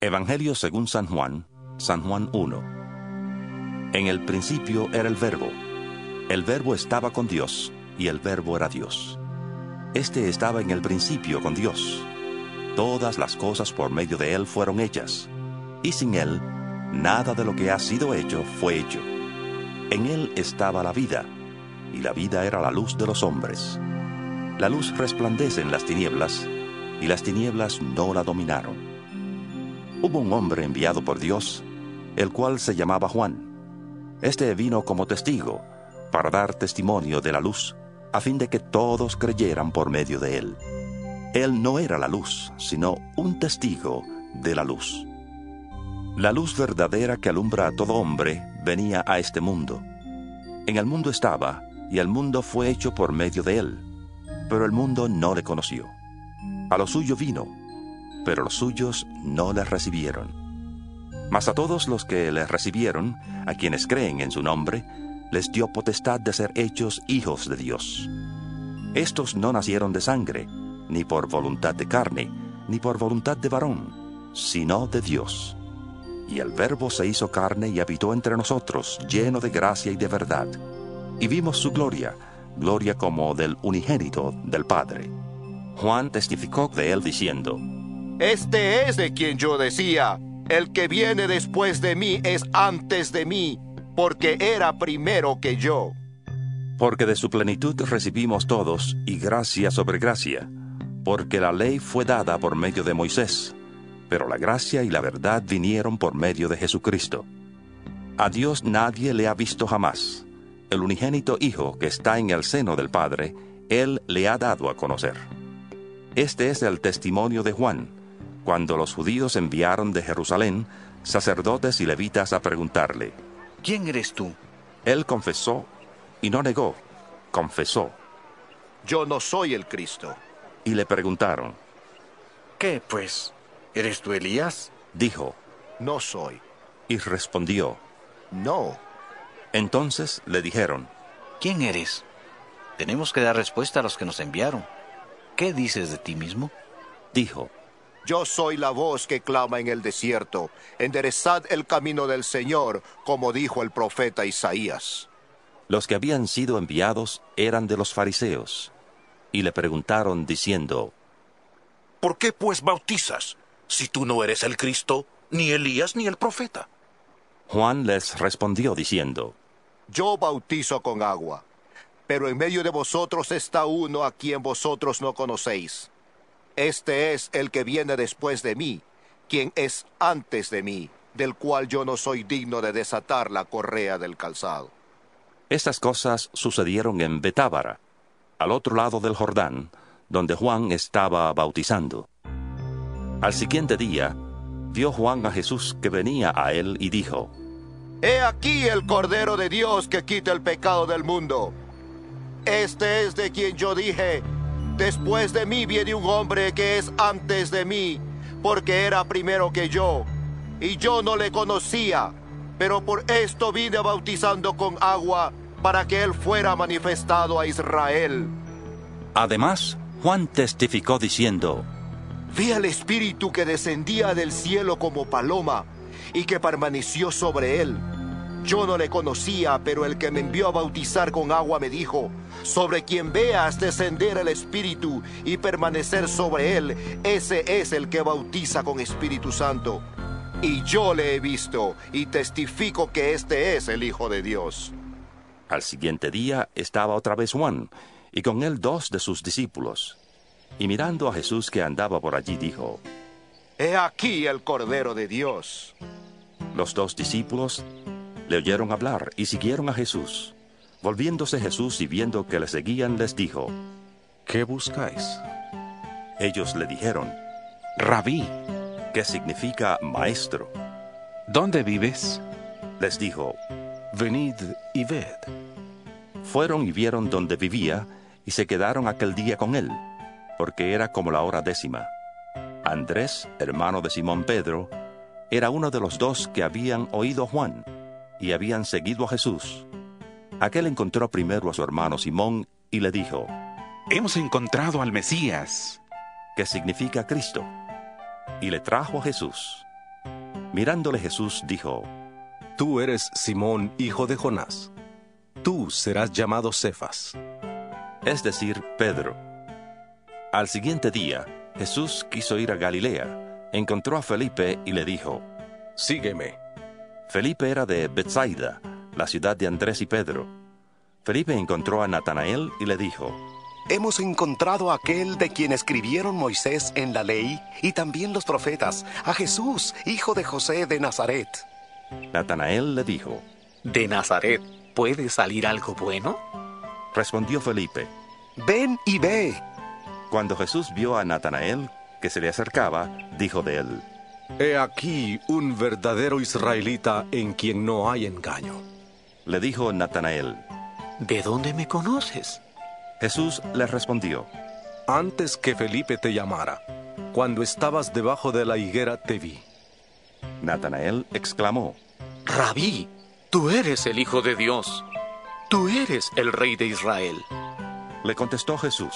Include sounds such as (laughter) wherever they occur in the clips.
Evangelio según San Juan, San Juan 1. En el principio era el verbo. El verbo estaba con Dios, y el verbo era Dios. Este estaba en el principio con Dios. Todas las cosas por medio de él fueron hechas, y sin él, nada de lo que ha sido hecho fue hecho. En él estaba la vida, y la vida era la luz de los hombres. La luz resplandece en las tinieblas, y las tinieblas no la dominaron. Hubo un hombre enviado por Dios, el cual se llamaba Juan. Este vino como testigo, para dar testimonio de la luz, a fin de que todos creyeran por medio de él. Él no era la luz, sino un testigo de la luz. La luz verdadera que alumbra a todo hombre venía a este mundo. En el mundo estaba, y el mundo fue hecho por medio de él, pero el mundo no le conoció. A lo suyo vino, pero los suyos no le recibieron. Mas a todos los que le recibieron, a quienes creen en su nombre, les dio potestad de ser hechos hijos de Dios. Estos no nacieron de sangre, ni por voluntad de carne, ni por voluntad de varón, sino de Dios. Y el Verbo se hizo carne y habitó entre nosotros, lleno de gracia y de verdad. Y vimos su gloria, gloria como del unigénito del Padre. Juan testificó de él diciendo, este es de quien yo decía, el que viene después de mí es antes de mí, porque era primero que yo. Porque de su plenitud recibimos todos, y gracia sobre gracia, porque la ley fue dada por medio de Moisés, pero la gracia y la verdad vinieron por medio de Jesucristo. A Dios nadie le ha visto jamás. El unigénito Hijo que está en el seno del Padre, Él le ha dado a conocer. Este es el testimonio de Juan cuando los judíos enviaron de Jerusalén sacerdotes y levitas a preguntarle, ¿quién eres tú? Él confesó y no negó, confesó. Yo no soy el Cristo. Y le preguntaron, ¿qué pues? ¿Eres tú Elías? Dijo, no soy. Y respondió, no. Entonces le dijeron, ¿quién eres? Tenemos que dar respuesta a los que nos enviaron. ¿Qué dices de ti mismo? Dijo, yo soy la voz que clama en el desierto, enderezad el camino del Señor, como dijo el profeta Isaías. Los que habían sido enviados eran de los fariseos, y le preguntaron diciendo, ¿Por qué pues bautizas, si tú no eres el Cristo, ni Elías, ni el profeta? Juan les respondió diciendo, Yo bautizo con agua, pero en medio de vosotros está uno a quien vosotros no conocéis este es el que viene después de mí, quien es antes de mí, del cual yo no soy digno de desatar la correa del calzado. Estas cosas sucedieron en Betábara, al otro lado del Jordán, donde Juan estaba bautizando. Al siguiente día, vio Juan a Jesús que venía a él y dijo, He aquí el Cordero de Dios que quita el pecado del mundo. Este es de quien yo dije, Después de mí viene un hombre que es antes de mí, porque era primero que yo, y yo no le conocía, pero por esto vine bautizando con agua para que él fuera manifestado a Israel. Además, Juan testificó diciendo, Vi al Espíritu que descendía del cielo como paloma y que permaneció sobre él. Yo no le conocía, pero el que me envió a bautizar con agua me dijo, sobre quien veas descender el Espíritu y permanecer sobre él, ese es el que bautiza con Espíritu Santo. Y yo le he visto y testifico que este es el Hijo de Dios. Al siguiente día estaba otra vez Juan, y con él dos de sus discípulos. Y mirando a Jesús que andaba por allí, dijo, He aquí el Cordero de Dios. Los dos discípulos le oyeron hablar y siguieron a Jesús. Volviéndose Jesús y viendo que le seguían, les dijo, ¿Qué buscáis? Ellos le dijeron, Rabí, que significa maestro. ¿Dónde vives? Les dijo, Venid y ved. Fueron y vieron donde vivía y se quedaron aquel día con él, porque era como la hora décima. Andrés, hermano de Simón Pedro, era uno de los dos que habían oído a Juan y habían seguido a Jesús. Aquel encontró primero a su hermano Simón y le dijo, Hemos encontrado al Mesías, que significa Cristo, y le trajo a Jesús. Mirándole Jesús dijo, Tú eres Simón, hijo de Jonás. Tú serás llamado Cefas. es decir, Pedro. Al siguiente día, Jesús quiso ir a Galilea, encontró a Felipe y le dijo, Sígueme. Felipe era de Bethsaida, la ciudad de Andrés y Pedro. Felipe encontró a Natanael y le dijo, Hemos encontrado a aquel de quien escribieron Moisés en la ley y también los profetas, a Jesús, hijo de José de Nazaret. Natanael le dijo, ¿De Nazaret puede salir algo bueno? respondió Felipe. Ven y ve. Cuando Jesús vio a Natanael que se le acercaba, dijo de él, He aquí un verdadero israelita en quien no hay engaño. le dijo Natanael. ¿De dónde me conoces? Jesús le respondió, Antes que Felipe te llamara, cuando estabas debajo de la higuera te vi. Natanael exclamó, Rabí, tú eres el Hijo de Dios. Tú eres el Rey de Israel. le contestó Jesús,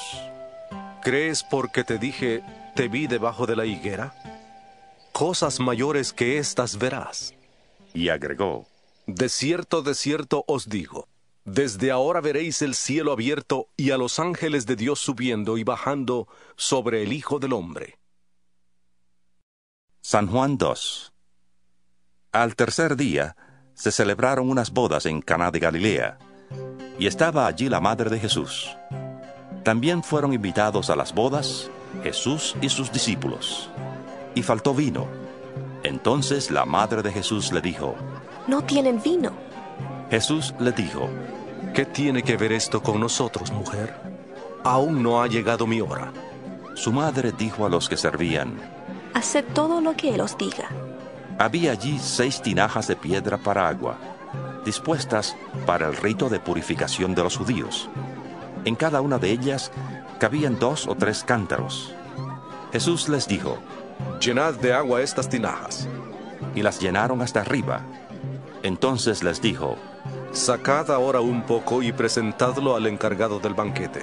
¿Crees porque te dije, te vi debajo de la higuera? Cosas mayores que estas verás. y agregó, De cierto, de cierto os digo, desde ahora veréis el cielo abierto y a los ángeles de Dios subiendo y bajando sobre el Hijo del Hombre. San Juan 2. Al tercer día se celebraron unas bodas en Caná de Galilea, y estaba allí la madre de Jesús. También fueron invitados a las bodas Jesús y sus discípulos. Y faltó vino. Entonces la madre de Jesús le dijo, No tienen vino. Jesús le dijo, ¿Qué tiene que ver esto con nosotros, mujer? Aún no ha llegado mi hora. su madre dijo a los que servían, Haced todo lo que Él os diga. Había allí seis tinajas de piedra para agua, dispuestas para el rito de purificación de los judíos. En cada una de ellas cabían dos o tres cántaros. Jesús les dijo, Llenad de agua estas tinajas. y las llenaron hasta arriba. Entonces les dijo, Sacad ahora un poco y presentadlo al encargado del banquete.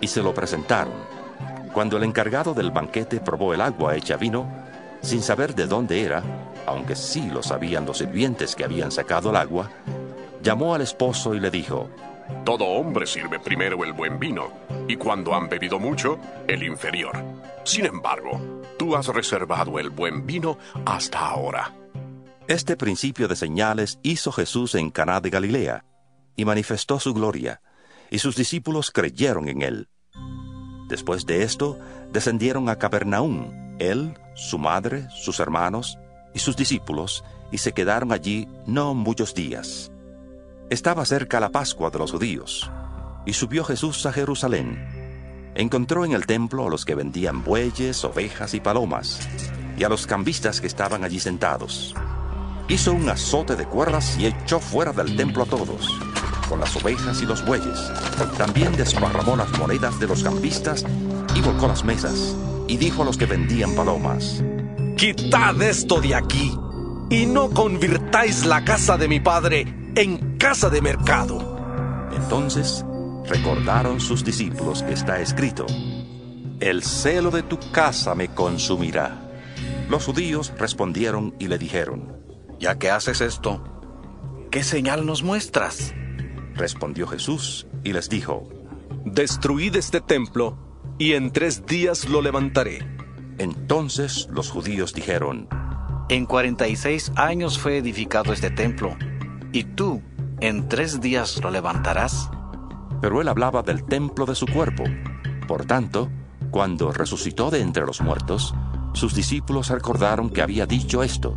y se lo presentaron. Cuando el encargado del banquete probó el agua hecha vino, sin saber de dónde era, aunque sí lo sabían los sirvientes que habían sacado el agua, llamó al esposo y le dijo, Todo hombre sirve primero el buen vino, y cuando han bebido mucho, el inferior. Sin embargo, tú has reservado el buen vino hasta ahora. Este principio de señales hizo Jesús en Caná de Galilea y manifestó su gloria, y sus discípulos creyeron en él. Después de esto, descendieron a Capernaum, él, su madre, sus hermanos y sus discípulos, y se quedaron allí no muchos días. Estaba cerca la Pascua de los judíos, y subió Jesús a Jerusalén. Encontró en el templo a los que vendían bueyes, ovejas y palomas, y a los cambistas que estaban allí sentados. Hizo un azote de cuerdas y echó fuera del templo a todos, con las ovejas y los bueyes. También desparramó las monedas de los cambistas y volcó las mesas, y dijo a los que vendían palomas, Quitad esto de aquí y no convirtáis la casa de mi padre en casa de mercado. Entonces recordaron sus discípulos que está escrito, El celo de tu casa me consumirá. Los judíos respondieron y le dijeron, Ya que haces esto, ¿qué señal nos muestras? respondió Jesús y les dijo, Destruid este templo y en tres días lo levantaré. Entonces los judíos dijeron, En 46 años fue edificado este templo, y tú en tres días lo levantarás. pero él hablaba del templo de su cuerpo. Por tanto, cuando resucitó de entre los muertos, sus discípulos recordaron que había dicho esto,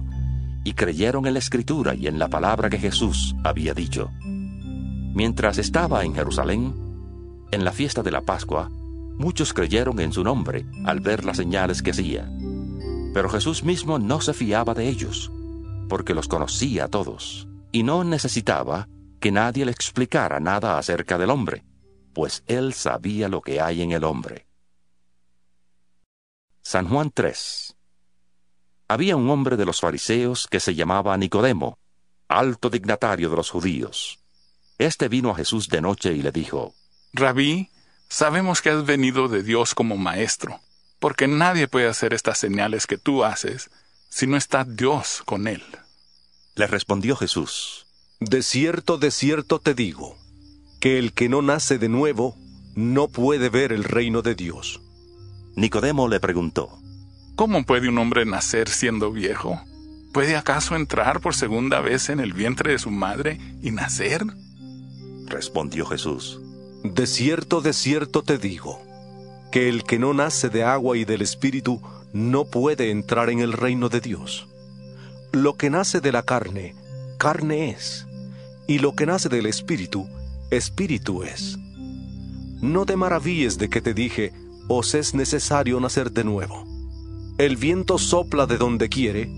y creyeron en la escritura y en la palabra que Jesús había dicho. Mientras estaba en Jerusalén, en la fiesta de la Pascua, muchos creyeron en su nombre al ver las señales que hacía. Pero Jesús mismo no se fiaba de ellos, porque los conocía a todos, y no necesitaba que nadie le explicara nada acerca del hombre, pues él sabía lo que hay en el hombre. San Juan 3 Había un hombre de los fariseos que se llamaba Nicodemo, alto dignatario de los judíos. Este vino a Jesús de noche y le dijo, Rabí, sabemos que has venido de Dios como maestro, porque nadie puede hacer estas señales que tú haces si no está Dios con él? Le respondió Jesús, De cierto, de cierto te digo, que el que no nace de nuevo no puede ver el reino de Dios. Nicodemo le preguntó, ¿Cómo puede un hombre nacer siendo viejo? ¿Puede acaso entrar por segunda vez en el vientre de su madre y nacer? Respondió Jesús, De cierto, de cierto te digo, que el que no nace de agua y del Espíritu no puede entrar en el reino de Dios. Lo que nace de la carne, carne es, y lo que nace del Espíritu, Espíritu es. No te maravilles de que te dije, os es necesario nacer de nuevo. El viento sopla de donde quiere,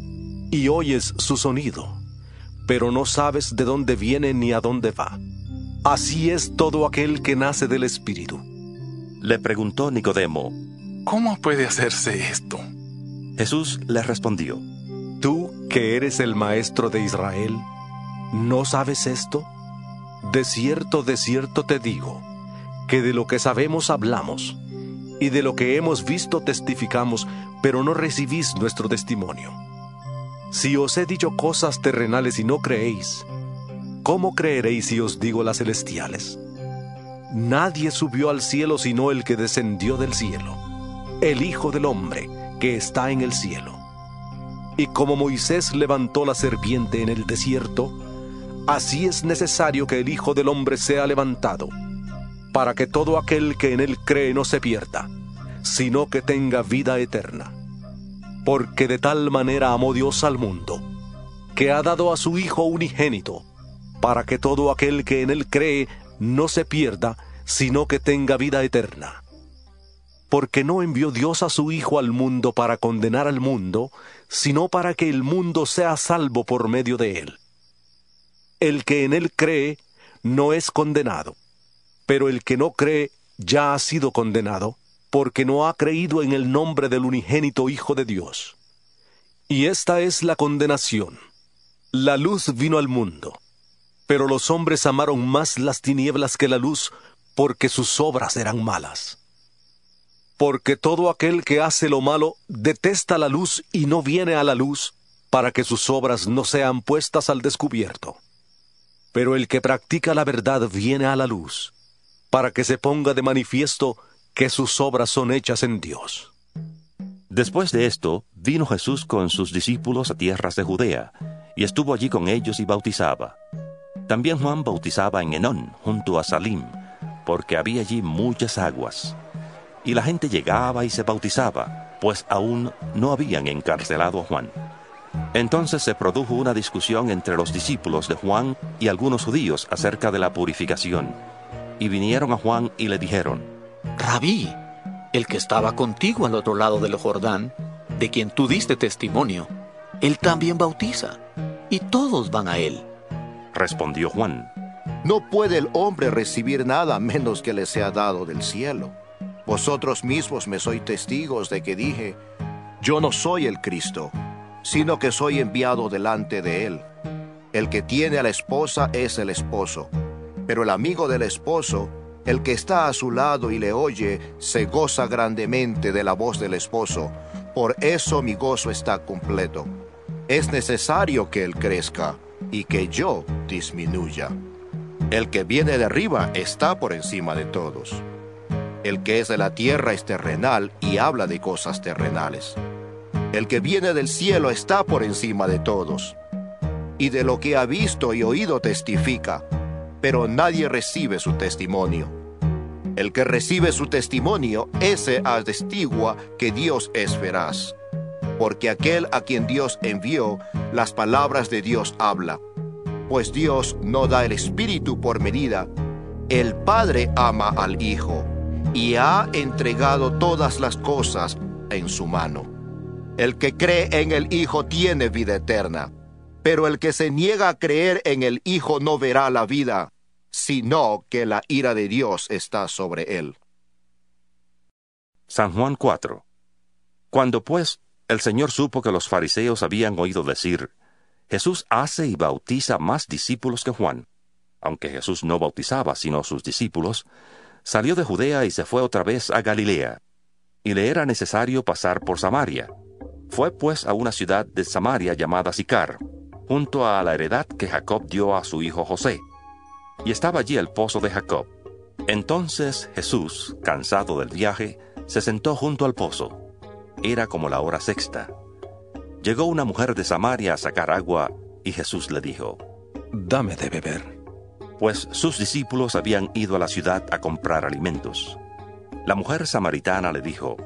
y oyes su sonido, pero no sabes de dónde viene ni a dónde va. Así es todo aquel que nace del Espíritu. Le preguntó Nicodemo, ¿Cómo puede hacerse esto? Jesús le respondió, Tú, que eres el maestro de Israel, ¿no sabes esto? De cierto, de cierto te digo, que de lo que sabemos hablamos, y de lo que hemos visto testificamos, pero no recibís nuestro testimonio. Si os he dicho cosas terrenales y no creéis, ¿cómo creeréis si os digo las celestiales? Nadie subió al cielo sino el que descendió del cielo, el Hijo del Hombre que está en el cielo. Y como Moisés levantó la serpiente en el desierto, así es necesario que el Hijo del Hombre sea levantado, para que todo aquel que en él cree no se pierda, sino que tenga vida eterna. Porque de tal manera amó Dios al mundo, que ha dado a su Hijo unigénito, para que todo aquel que en él cree no se pierda, sino que tenga vida eterna. Porque no envió Dios a su Hijo al mundo para condenar al mundo, sino para que el mundo sea salvo por medio de él. El que en él cree no es condenado, pero el que no cree ya ha sido condenado, porque no ha creído en el nombre del unigénito Hijo de Dios. Y esta es la condenación. La luz vino al mundo, pero los hombres amaron más las tinieblas que la luz, porque sus obras eran malas. Porque todo aquel que hace lo malo detesta la luz y no viene a la luz, para que sus obras no sean puestas al descubierto. Pero el que practica la verdad viene a la luz, para que se ponga de manifiesto que sus obras son hechas en Dios. Después de esto, vino Jesús con sus discípulos a tierras de Judea, y estuvo allí con ellos y bautizaba. También Juan bautizaba en Enón, junto a Salim, porque había allí muchas aguas. Y la gente llegaba y se bautizaba, pues aún no habían encarcelado a Juan. Entonces se produjo una discusión entre los discípulos de Juan y algunos judíos acerca de la purificación. Y vinieron a Juan y le dijeron, Rabí, el que estaba contigo al otro lado del Jordán, de quien tú diste testimonio, él también bautiza, y todos van a él. Respondió Juan, No puede el hombre recibir nada menos que le sea dado del cielo. Vosotros mismos me sois testigos de que dije, yo no soy el Cristo, sino que soy enviado delante de él. El que tiene a la esposa es el esposo, pero el amigo del esposo, el que está a su lado y le oye, se goza grandemente de la voz del esposo. Por eso mi gozo está completo. Es necesario que él crezca y que yo disminuya. El que viene de arriba está por encima de todos. El que es de la tierra es terrenal y habla de cosas terrenales. El que viene del cielo está por encima de todos. Y de lo que ha visto y oído testifica, pero nadie recibe su testimonio. El que recibe su testimonio, ese atestigua que Dios es veraz. Porque aquel a quien Dios envió, las palabras de Dios habla. Pues Dios no da el Espíritu por medida. El Padre ama al Hijo y ha entregado todas las cosas en su mano. El que cree en el Hijo tiene vida eterna, pero el que se niega a creer en el Hijo no verá la vida, sino que la ira de Dios está sobre él. San Juan 4. Cuando pues el Señor supo que los fariseos habían oído decir, Jesús hace y bautiza más discípulos que Juan, aunque Jesús no bautizaba sino sus discípulos, salió de Judea y se fue otra vez a Galilea, y le era necesario pasar por Samaria. Fue pues a una ciudad de Samaria llamada Sicar, junto a la heredad que Jacob dio a su hijo José. Y estaba allí el pozo de Jacob. Entonces Jesús, cansado del viaje, se sentó junto al pozo. Era como la hora sexta. Llegó una mujer de Samaria a sacar agua y Jesús le dijo, Dame de beber. Pues sus discípulos habían ido a la ciudad a comprar alimentos. La mujer samaritana le dijo,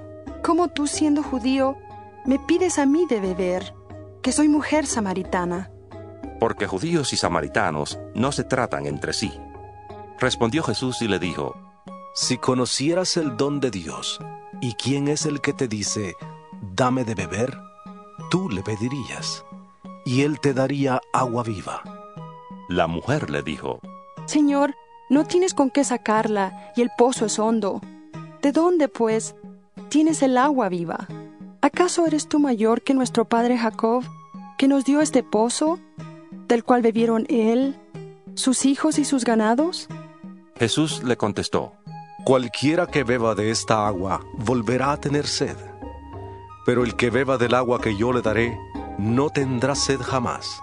¿Cómo tú siendo judío me pides a mí de beber, que soy mujer samaritana? Porque judíos y samaritanos no se tratan entre sí. Respondió Jesús y le dijo, Si conocieras el don de Dios, y quién es el que te dice, dame de beber, tú le pedirías, y él te daría agua viva. La mujer le dijo, Señor, no tienes con qué sacarla, y el pozo es hondo. ¿De dónde, pues, tienes el agua viva? ¿Acaso eres tú mayor que nuestro padre Jacob, que nos dio este pozo, del cual bebieron él, sus hijos y sus ganados? Jesús le contestó, Cualquiera que beba de esta agua volverá a tener sed, pero el que beba del agua que yo le daré no tendrá sed jamás,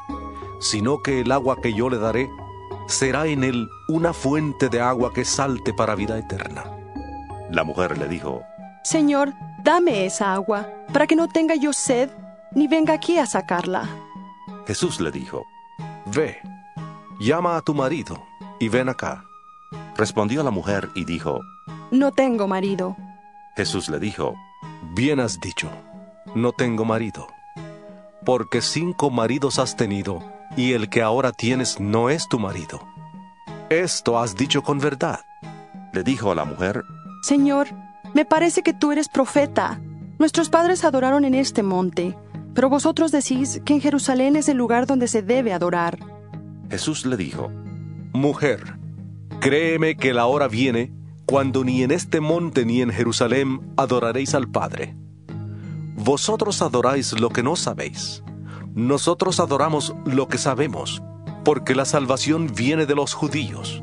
sino que el agua que yo le daré será en él una fuente de agua que salte para vida eterna. La mujer le dijo, Señor, dame esa agua, para que no tenga yo sed, ni venga aquí a sacarla. Jesús le dijo, Ve, llama a tu marido y ven acá. Respondió la mujer y dijo, No tengo marido. Jesús le dijo, Bien has dicho, no tengo marido, porque cinco maridos has tenido, y el que ahora tienes no es tu marido. Esto has dicho con verdad. Le dijo a la mujer, Señor, me parece que tú eres profeta. Nuestros padres adoraron en este monte, pero vosotros decís que en Jerusalén es el lugar donde se debe adorar. Jesús le dijo, Mujer, créeme que la hora viene cuando ni en este monte ni en Jerusalén adoraréis al Padre. Vosotros adoráis lo que no sabéis. Nosotros adoramos lo que sabemos, porque la salvación viene de los judíos.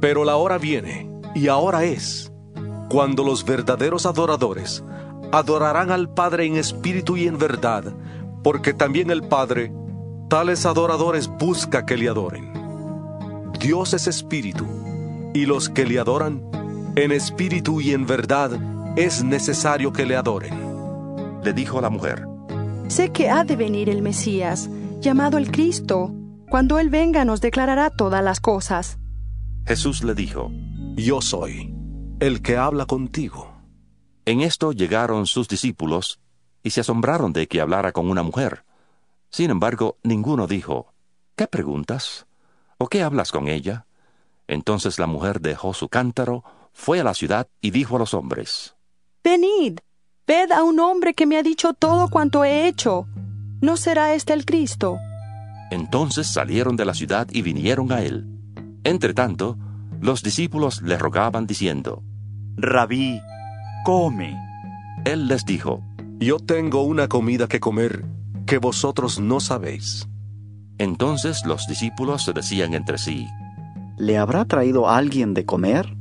Pero la hora viene, y ahora es, cuando los verdaderos adoradores adorarán al Padre en espíritu y en verdad, porque también el Padre, tales adoradores busca que le adoren. Dios es espíritu, y los que le adoran, en espíritu y en verdad, es necesario que le adoren. Le dijo la mujer, Sé que ha de venir el Mesías, llamado el Cristo. Cuando Él venga nos declarará todas las cosas. Jesús le dijo, Yo soy el que habla contigo. En esto llegaron sus discípulos y se asombraron de que hablara con una mujer. Sin embargo, ninguno dijo, ¿qué preguntas? ¿O qué hablas con ella? Entonces la mujer dejó su cántaro, fue a la ciudad y dijo a los hombres, Venid, ved a un hombre que me ha dicho todo cuanto he hecho. ¿No será este el Cristo? Entonces salieron de la ciudad y vinieron a él. Entretanto, los discípulos le rogaban diciendo, Rabí, come. Él les dijo, Yo tengo una comida que comer que vosotros no sabéis. Entonces los discípulos se decían entre sí, ¿Le habrá traído alguien de comer?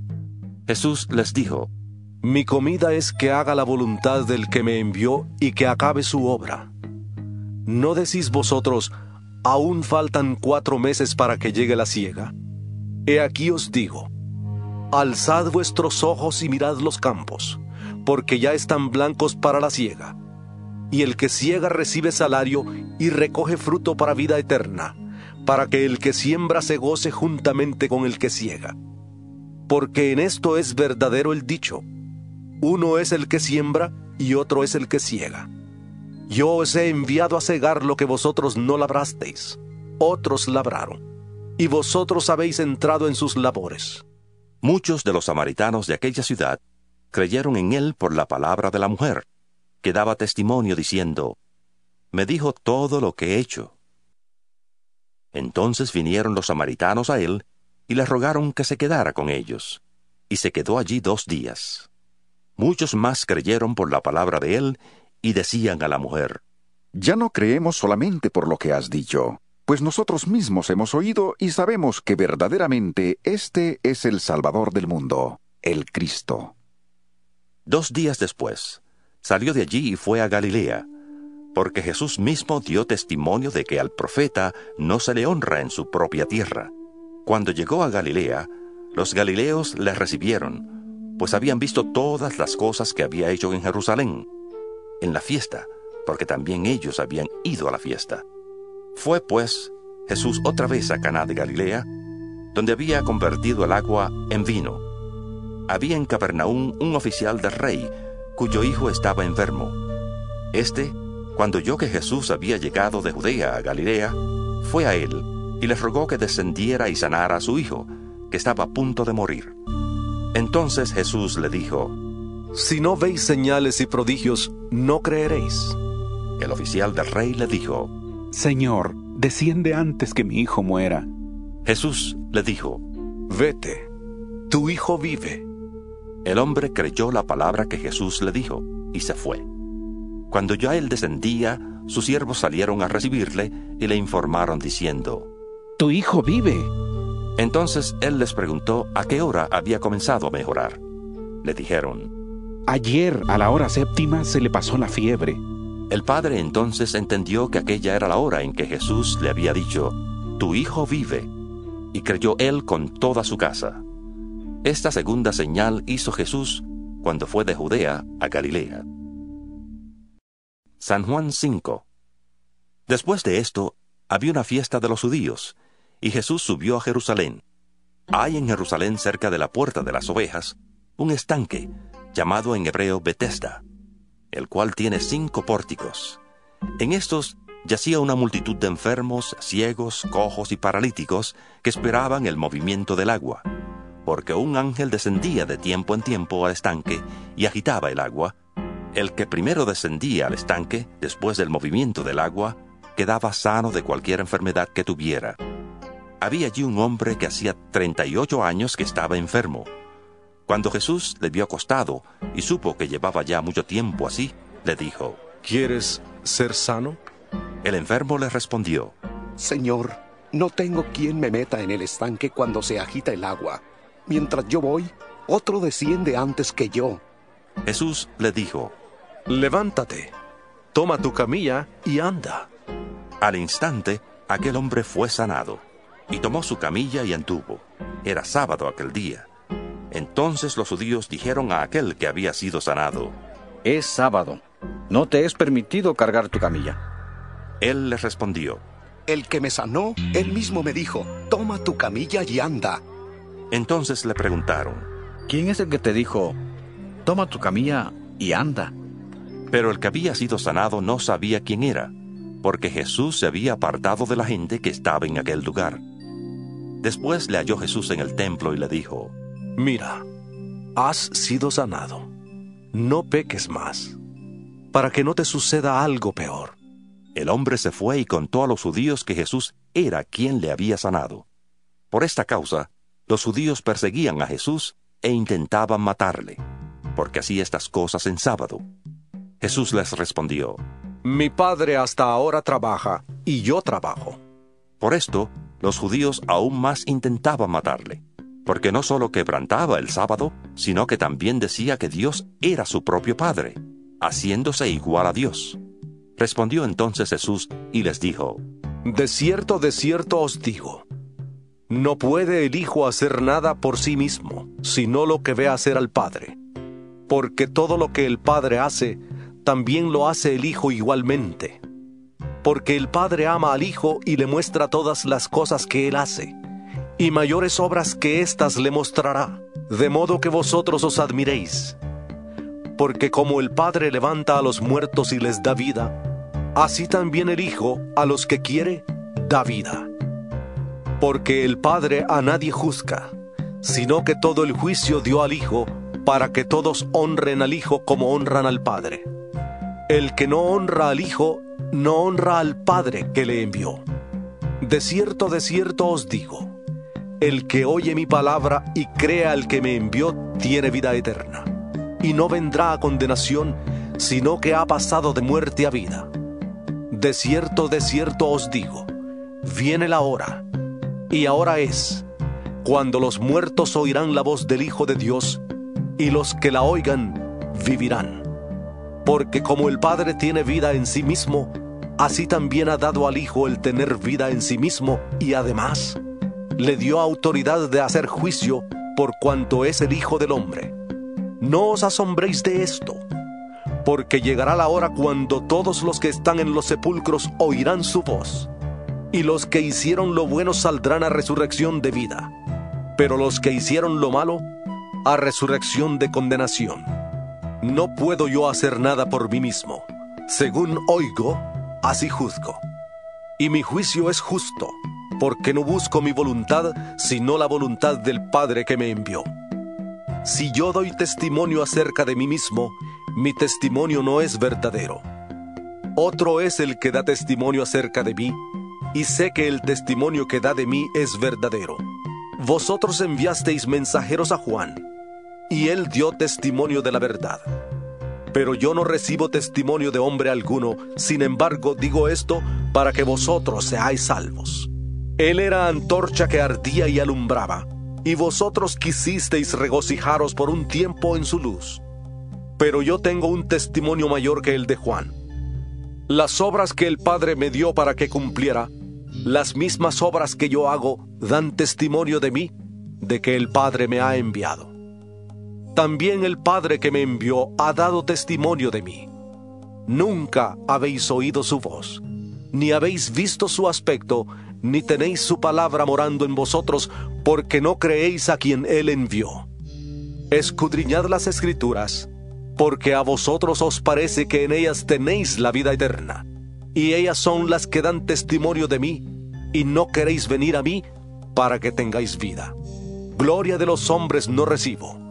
Jesús les dijo, Mi comida es que haga la voluntad del que me envió y que acabe su obra. ¿No decís vosotros, aún faltan cuatro meses para que llegue la siega? He aquí os digo, alzad vuestros ojos y mirad los campos, porque ya están blancos para la siega. Y el que siega recibe salario y recoge fruto para vida eterna, para que el que siembra se goce juntamente con el que siega. Porque en esto es verdadero el dicho, uno es el que siembra y otro es el que siega. Yo os he enviado a cegar lo que vosotros no labrasteis, otros labraron, y vosotros habéis entrado en sus labores. Muchos de los samaritanos de aquella ciudad creyeron en él por la palabra de la mujer, que daba testimonio diciendo, Me dijo todo lo que he hecho. Entonces vinieron los samaritanos a él y le rogaron que se quedara con ellos, y se quedó allí dos días. Muchos más creyeron por la palabra de él y decían a la mujer, Ya no creemos solamente por lo que has dicho, pues nosotros mismos hemos oído y sabemos que verdaderamente este es el Salvador del mundo, el Cristo. Dos días después, salió de allí y fue a Galilea, porque Jesús mismo dio testimonio de que al profeta no se le honra en su propia tierra. Cuando llegó a Galilea, los galileos le recibieron, pues habían visto todas las cosas que había hecho en Jerusalén, en la fiesta, porque también ellos habían ido a la fiesta. Fue pues Jesús otra vez a Caná de Galilea, donde había convertido el agua en vino. Había en Capernaum un oficial del rey, cuyo hijo estaba enfermo. Este, cuando oyó que Jesús había llegado de Judea a Galilea, fue a él y le rogó que descendiera y sanara a su hijo, que estaba a punto de morir. Entonces Jesús le dijo, Si no veis señales y prodigios, no creeréis. El oficial del rey le dijo, Señor, desciende antes que mi hijo muera. Jesús le dijo, Vete, tu hijo vive. El hombre creyó la palabra que Jesús le dijo y se fue. Cuando ya él descendía, sus siervos salieron a recibirle y le informaron diciendo, Tu hijo vive. Entonces él les preguntó a qué hora había comenzado a mejorar. Le dijeron, Ayer a la hora séptima se le pasó la fiebre. El padre entonces entendió que aquella era la hora en que Jesús le había dicho, Tu hijo vive, y creyó él con toda su casa. Esta segunda señal hizo Jesús cuando fue de Judea a Galilea. San Juan 5 Después de esto, había una fiesta de los judíos, y Jesús subió a Jerusalén. Hay en Jerusalén cerca de la puerta de las ovejas un estanque, llamado en hebreo Betesda, el cual tiene cinco pórticos. En estos yacía una multitud de enfermos, ciegos, cojos y paralíticos que esperaban el movimiento del agua, porque un ángel descendía de tiempo en tiempo al estanque y agitaba el agua. El que primero descendía al estanque, después del movimiento del agua, quedaba sano de cualquier enfermedad que tuviera. Había allí un hombre que hacía 38 años que estaba enfermo. Cuando Jesús le vio acostado y supo que llevaba ya mucho tiempo así, le dijo, ¿Quieres ser sano? El enfermo le respondió, Señor, no tengo quien me meta en el estanque cuando se agita el agua. Mientras yo voy, otro desciende antes que yo. Jesús le dijo, Levántate, toma tu camilla y anda. Al instante, aquel hombre fue sanado, y tomó su camilla y anduvo. Era sábado aquel día. Entonces los judíos dijeron a aquel que había sido sanado, Es sábado, no te es permitido cargar tu camilla. Él les respondió, El que me sanó, él mismo me dijo, toma tu camilla y anda. Entonces le preguntaron, ¿quién es el que te dijo, toma tu camilla y anda? Pero el que había sido sanado no sabía quién era, porque Jesús se había apartado de la gente que estaba en aquel lugar. Después le halló Jesús en el templo y le dijo, Mira, has sido sanado. No peques más, para que no te suceda algo peor. El hombre se fue y contó a los judíos que Jesús era quien le había sanado. Por esta causa, los judíos perseguían a Jesús e intentaban matarle, porque hacía estas cosas en sábado. Jesús les respondió, Mi Padre hasta ahora trabaja, y yo trabajo. Por esto, los judíos aún más intentaban matarle, porque no solo quebrantaba el sábado, sino que también decía que Dios era su propio Padre, haciéndose igual a Dios. Respondió entonces Jesús y les dijo, De cierto, de cierto os digo, no puede el Hijo hacer nada por sí mismo, sino lo que ve hacer al Padre. Porque todo lo que el Padre hace, también lo hace el Hijo igualmente. Porque el Padre ama al Hijo y le muestra todas las cosas que Él hace, y mayores obras que éstas le mostrará, de modo que vosotros os admiréis. Porque como el Padre levanta a los muertos y les da vida, así también el Hijo a los que quiere da vida. Porque el Padre a nadie juzga, sino que todo el juicio dio al Hijo, para que todos honren al Hijo como honran al Padre. El que no honra al Hijo, no honra al Padre que le envió. De cierto, de cierto os digo, el que oye mi palabra y crea al que me envió, tiene vida eterna, y no vendrá a condenación, sino que ha pasado de muerte a vida. De cierto, de cierto os digo, viene la hora, y ahora es, cuando los muertos oirán la voz del Hijo de Dios, y los que la oigan vivirán porque como el Padre tiene vida en sí mismo, así también ha dado al Hijo el tener vida en sí mismo y además le dio autoridad de hacer juicio por cuanto es el Hijo del Hombre. No os asombréis de esto, porque llegará la hora cuando todos los que están en los sepulcros oirán su voz, y los que hicieron lo bueno saldrán a resurrección de vida, pero los que hicieron lo malo a resurrección de condenación. No puedo yo hacer nada por mí mismo. Según oigo, así juzgo. Y mi juicio es justo, porque no busco mi voluntad, sino la voluntad del Padre que me envió. Si yo doy testimonio acerca de mí mismo, mi testimonio no es verdadero. Otro es el que da testimonio acerca de mí, y sé que el testimonio que da de mí es verdadero. Vosotros enviasteis mensajeros a Juan, y él dio testimonio de la verdad. Pero yo no recibo testimonio de hombre alguno, sin embargo digo esto para que vosotros seáis salvos. Él era antorcha que ardía y alumbraba, y vosotros quisisteis regocijaros por un tiempo en su luz. Pero yo tengo un testimonio mayor que el de Juan. Las obras que el Padre me dio para que cumpliera, las mismas obras que yo hago dan testimonio de mí, de que el Padre me ha enviado. También el Padre que me envió ha dado testimonio de mí. Nunca habéis oído su voz, ni habéis visto su aspecto, ni tenéis su palabra morando en vosotros, porque no creéis a quien Él envió. Escudriñad las escrituras, porque a vosotros os parece que en ellas tenéis la vida eterna, y ellas son las que dan testimonio de mí, y no queréis venir a mí para que tengáis vida. Gloria de los hombres no recibo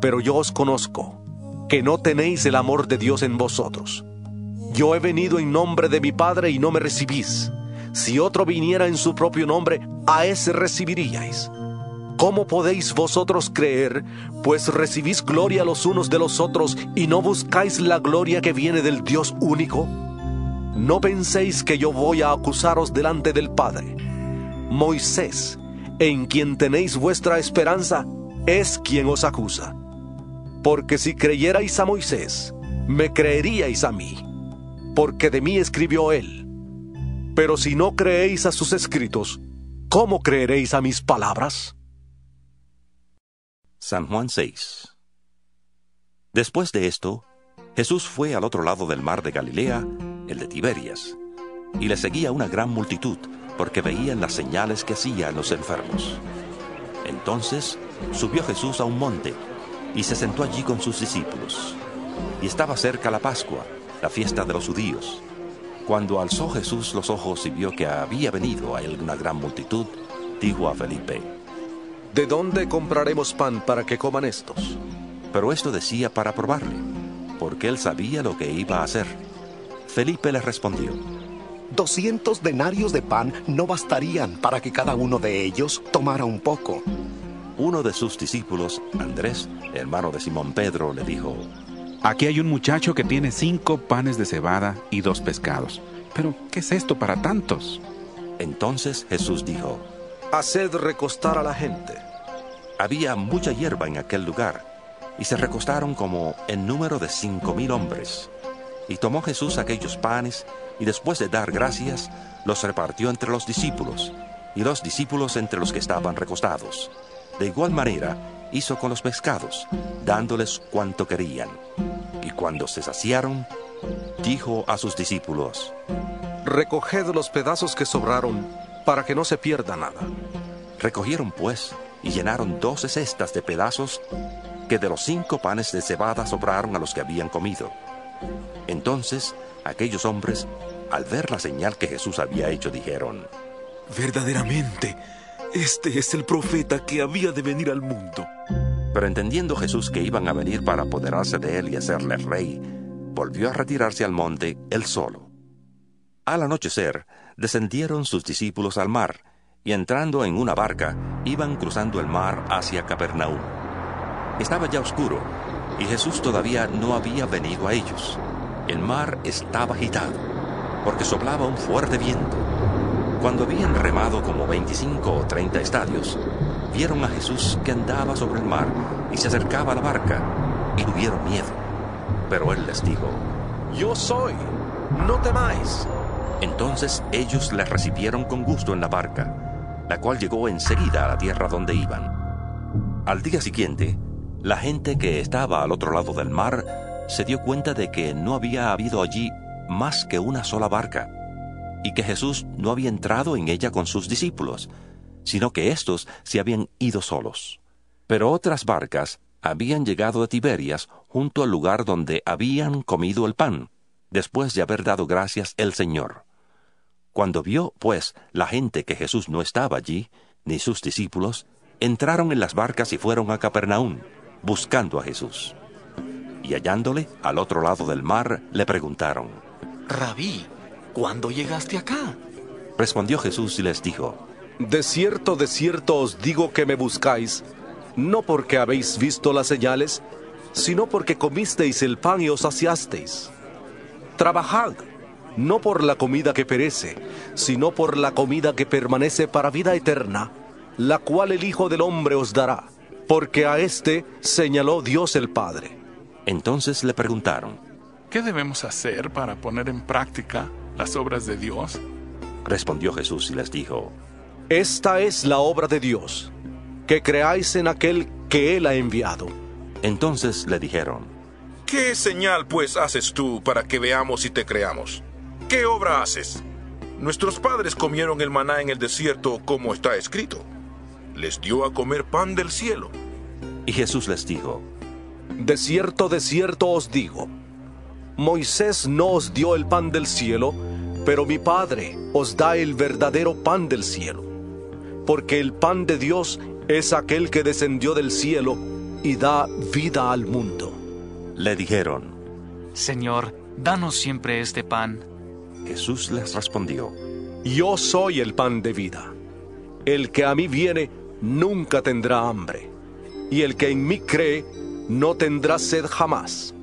pero yo os conozco, que no tenéis el amor de Dios en vosotros. Yo he venido en nombre de mi Padre y no me recibís. Si otro viniera en su propio nombre, a ese recibiríais. ¿Cómo podéis vosotros creer, pues recibís gloria los unos de los otros y no buscáis la gloria que viene del Dios único? No penséis que yo voy a acusaros delante del Padre. Moisés, en quien tenéis vuestra esperanza, es quien os acusa porque si creyerais a Moisés, me creeríais a mí, porque de mí escribió él. Pero si no creéis a sus escritos, ¿cómo creeréis a mis palabras? San Juan 6 Después de esto, Jesús fue al otro lado del mar de Galilea, el de Tiberias, y le seguía una gran multitud, porque veían las señales que hacían los enfermos. Entonces subió Jesús a un monte, y se sentó allí con sus discípulos. Y estaba cerca la Pascua, la fiesta de los judíos. Cuando alzó Jesús los ojos y vio que había venido a él una gran multitud, dijo a Felipe, ¿De dónde compraremos pan para que coman estos? Pero esto decía para probarle, porque él sabía lo que iba a hacer. Felipe le respondió, Doscientos denarios de pan no bastarían para que cada uno de ellos tomara un poco. Uno de sus discípulos, Andrés, hermano de Simón Pedro, le dijo, Aquí hay un muchacho que tiene cinco panes de cebada y dos pescados. Pero, ¿qué es esto para tantos? Entonces Jesús dijo, Haced recostar a la gente. Había mucha hierba en aquel lugar, y se recostaron como en número de cinco mil hombres. Y tomó Jesús aquellos panes, y después de dar gracias, los repartió entre los discípulos, y los discípulos entre los que estaban recostados. De igual manera hizo con los pescados, dándoles cuanto querían. Y cuando se saciaron, dijo a sus discípulos, Recoged los pedazos que sobraron, para que no se pierda nada. Recogieron pues y llenaron doce cestas de pedazos que de los cinco panes de cebada sobraron a los que habían comido. Entonces aquellos hombres, al ver la señal que Jesús había hecho, dijeron, Verdaderamente, este es el profeta que había de venir al mundo. Pero entendiendo Jesús que iban a venir para apoderarse de él y hacerle rey, volvió a retirarse al monte él solo. Al anochecer, descendieron sus discípulos al mar, y entrando en una barca, iban cruzando el mar hacia Capernaum. Estaba ya oscuro, y Jesús todavía no había venido a ellos. El mar estaba agitado, porque soplaba un fuerte viento cuando habían remado como 25 o 30 estadios, vieron a Jesús que andaba sobre el mar y se acercaba a la barca y tuvieron miedo. Pero él les dijo, Yo soy, no temáis. Entonces ellos le recibieron con gusto en la barca, la cual llegó enseguida a la tierra donde iban. Al día siguiente, la gente que estaba al otro lado del mar se dio cuenta de que no había habido allí más que una sola barca, y que Jesús no había entrado en ella con sus discípulos, sino que éstos se habían ido solos. Pero otras barcas habían llegado de Tiberias junto al lugar donde habían comido el pan, después de haber dado gracias el Señor. Cuando vio, pues, la gente que Jesús no estaba allí, ni sus discípulos, entraron en las barcas y fueron a Capernaum, buscando a Jesús. Y hallándole al otro lado del mar, le preguntaron, Rabí, ¿cuándo llegaste acá? Respondió Jesús y les dijo, De cierto, de cierto os digo que me buscáis, no porque habéis visto las señales, sino porque comisteis el pan y os saciasteis. Trabajad, no por la comida que perece, sino por la comida que permanece para vida eterna, la cual el Hijo del Hombre os dará, porque a éste señaló Dios el Padre. Entonces le preguntaron, ¿qué debemos hacer para poner en práctica las obras de Dios? Respondió Jesús y les dijo, Esta es la obra de Dios, que creáis en aquel que Él ha enviado. Entonces le dijeron, ¿Qué señal pues haces tú para que veamos y te creamos? ¿Qué obra haces? Nuestros padres comieron el maná en el desierto como está escrito. Les dio a comer pan del cielo. Y Jesús les dijo, De cierto, de cierto os digo, Moisés no os dio el pan del cielo, pero mi Padre os da el verdadero pan del cielo. Porque el pan de Dios es aquel que descendió del cielo y da vida al mundo. Le dijeron, Señor, danos siempre este pan. Jesús les respondió, Yo soy el pan de vida. El que a mí viene nunca tendrá hambre, y el que en mí cree no tendrá sed jamás.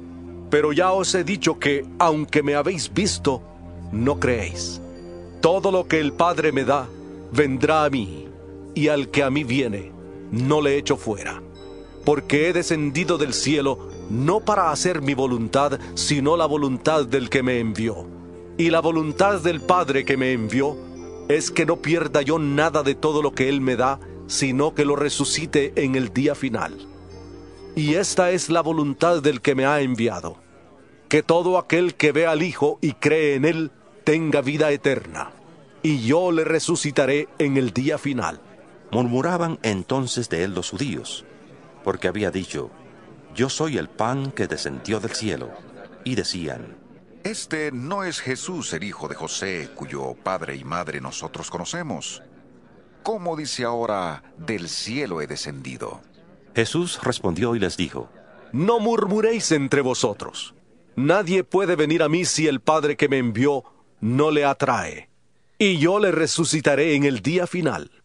Pero ya os he dicho que, aunque me habéis visto, no creéis. Todo lo que el Padre me da, vendrá a mí, y al que a mí viene, no le echo fuera. Porque he descendido del cielo no para hacer mi voluntad, sino la voluntad del que me envió. Y la voluntad del Padre que me envió es que no pierda yo nada de todo lo que Él me da, sino que lo resucite en el día final. Y esta es la voluntad del que me ha enviado, que todo aquel que ve al Hijo y cree en Él tenga vida eterna, y yo le resucitaré en el día final. Murmuraban entonces de él los judíos, porque había dicho, Yo soy el pan que descendió del cielo, y decían, Este no es Jesús el hijo de José, cuyo padre y madre nosotros conocemos. ¿Cómo dice ahora, del cielo he descendido? Jesús respondió y les dijo, No murmuréis entre vosotros. Nadie puede venir a mí si el Padre que me envió no le atrae, y yo le resucitaré en el día final.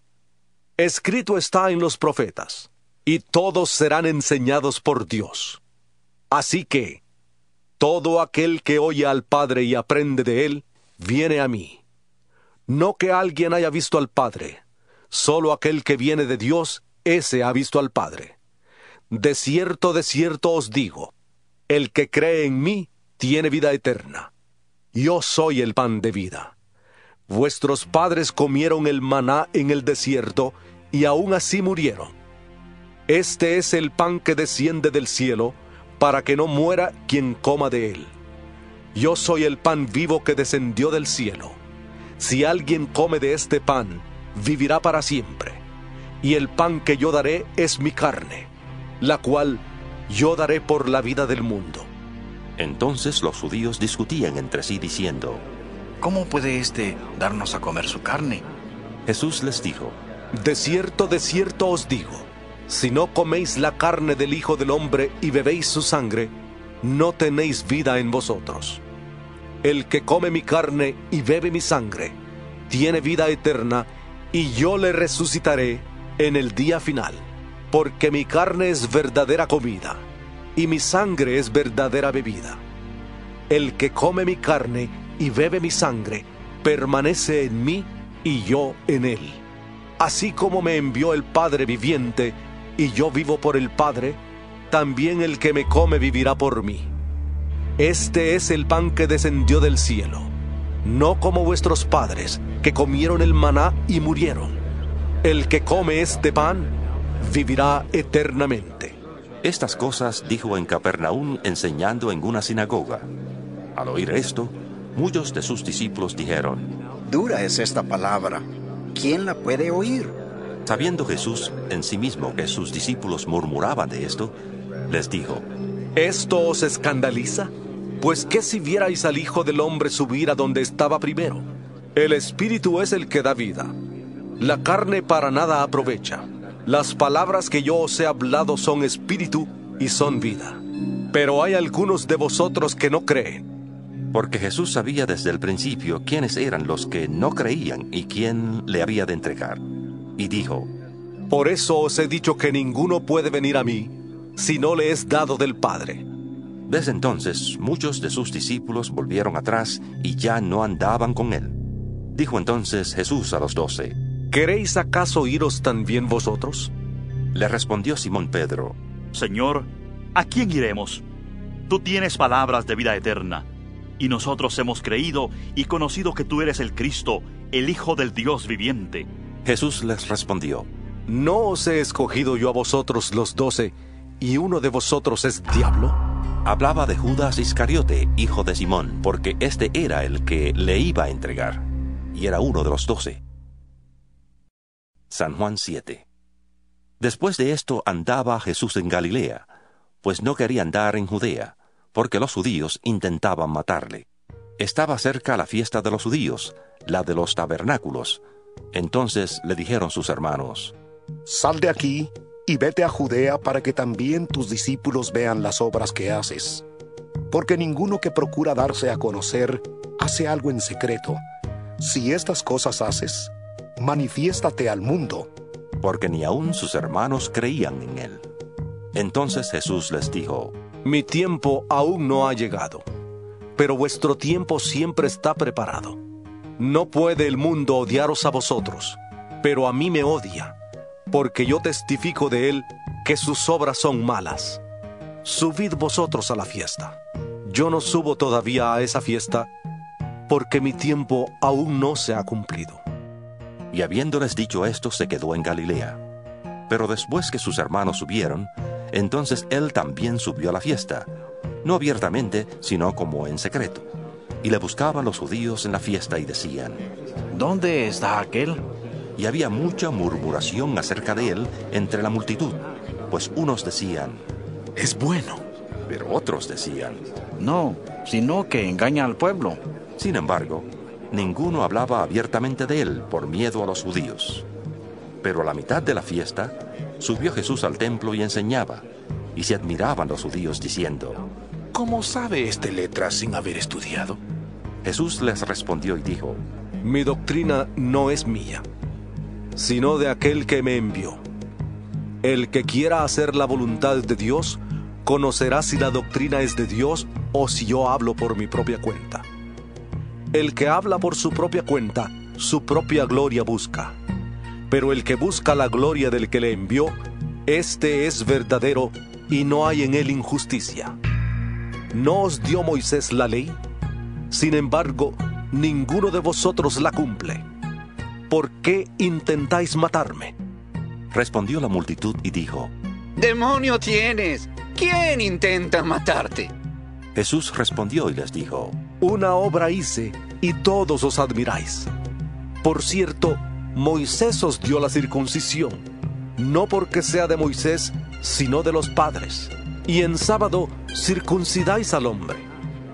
Escrito está en los profetas, y todos serán enseñados por Dios. Así que, todo aquel que oye al Padre y aprende de él, viene a mí. No que alguien haya visto al Padre, solo aquel que viene de Dios, ese ha visto al Padre. De cierto, de cierto os digo, el que cree en mí tiene vida eterna. Yo soy el pan de vida. Vuestros padres comieron el maná en el desierto y aún así murieron. Este es el pan que desciende del cielo, para que no muera quien coma de él. Yo soy el pan vivo que descendió del cielo. Si alguien come de este pan, vivirá para siempre. Y el pan que yo daré es mi carne, la cual yo daré por la vida del mundo. Entonces los judíos discutían entre sí diciendo, ¿Cómo puede éste darnos a comer su carne? Jesús les dijo, De cierto, de cierto os digo, si no coméis la carne del Hijo del Hombre y bebéis su sangre, no tenéis vida en vosotros. El que come mi carne y bebe mi sangre, tiene vida eterna, y yo le resucitaré en el día final, porque mi carne es verdadera comida, y mi sangre es verdadera bebida. El que come mi carne y bebe mi sangre, permanece en mí y yo en él. Así como me envió el Padre viviente, y yo vivo por el Padre, también el que me come vivirá por mí. Este es el pan que descendió del cielo, no como vuestros padres, que comieron el maná y murieron. El que come este pan vivirá eternamente. Estas cosas dijo en Capernaum enseñando en una sinagoga. Al oír esto, muchos de sus discípulos dijeron, Dura es esta palabra. ¿Quién la puede oír? Sabiendo Jesús en sí mismo que sus discípulos murmuraban de esto, les dijo, ¿Esto os escandaliza? Pues qué si vierais al Hijo del Hombre subir a donde estaba primero. El Espíritu es el que da vida. La carne para nada aprovecha. Las palabras que yo os he hablado son espíritu y son vida. Pero hay algunos de vosotros que no creen. Porque Jesús sabía desde el principio quiénes eran los que no creían y quién le había de entregar. Y dijo, Por eso os he dicho que ninguno puede venir a mí si no le es dado del Padre. Desde entonces muchos de sus discípulos volvieron atrás y ya no andaban con él. Dijo entonces Jesús a los doce, ¿Queréis acaso iros también vosotros? Le respondió Simón Pedro, Señor, ¿a quién iremos? Tú tienes palabras de vida eterna, y nosotros hemos creído y conocido que tú eres el Cristo, el Hijo del Dios viviente. Jesús les respondió, ¿No os he escogido yo a vosotros los doce, y uno de vosotros es diablo? Hablaba de Judas Iscariote, hijo de Simón, porque este era el que le iba a entregar, y era uno de los doce. San Juan 7 Después de esto andaba Jesús en Galilea, pues no quería andar en Judea, porque los judíos intentaban matarle. Estaba cerca la fiesta de los judíos, la de los tabernáculos. Entonces le dijeron sus hermanos, Sal de aquí y vete a Judea para que también tus discípulos vean las obras que haces. Porque ninguno que procura darse a conocer hace algo en secreto. Si estas cosas haces, manifiéstate al mundo. Porque ni aun sus hermanos creían en él. Entonces Jesús les dijo, Mi tiempo aún no ha llegado, pero vuestro tiempo siempre está preparado. No puede el mundo odiaros a vosotros, pero a mí me odia, porque yo testifico de él que sus obras son malas. Subid vosotros a la fiesta. Yo no subo todavía a esa fiesta, porque mi tiempo aún no se ha cumplido. Y habiéndoles dicho esto, se quedó en Galilea. Pero después que sus hermanos subieron, entonces él también subió a la fiesta, no abiertamente, sino como en secreto. Y le buscaban los judíos en la fiesta y decían, ¿Dónde está aquel? Y había mucha murmuración acerca de él entre la multitud, pues unos decían, Es bueno. Pero otros decían, No, sino que engaña al pueblo. Sin embargo, ninguno hablaba abiertamente de él por miedo a los judíos. Pero a la mitad de la fiesta, subió Jesús al templo y enseñaba, y se admiraban los judíos diciendo, ¿Cómo sabe este letra sin haber estudiado? Jesús les respondió y dijo, Mi doctrina no es mía, sino de aquel que me envió. El que quiera hacer la voluntad de Dios, conocerá si la doctrina es de Dios o si yo hablo por mi propia cuenta. El que habla por su propia cuenta, su propia gloria busca. Pero el que busca la gloria del que le envió, este es verdadero y no hay en él injusticia. ¿No os dio Moisés la ley? Sin embargo, ninguno de vosotros la cumple. ¿Por qué intentáis matarme? Respondió la multitud y dijo, ¡Demonio tienes! ¿Quién intenta matarte? Jesús respondió y les dijo, Una obra hice y todos os admiráis. Por cierto, Moisés os dio la circuncisión, no porque sea de Moisés, sino de los padres. Y en sábado circuncidáis al hombre.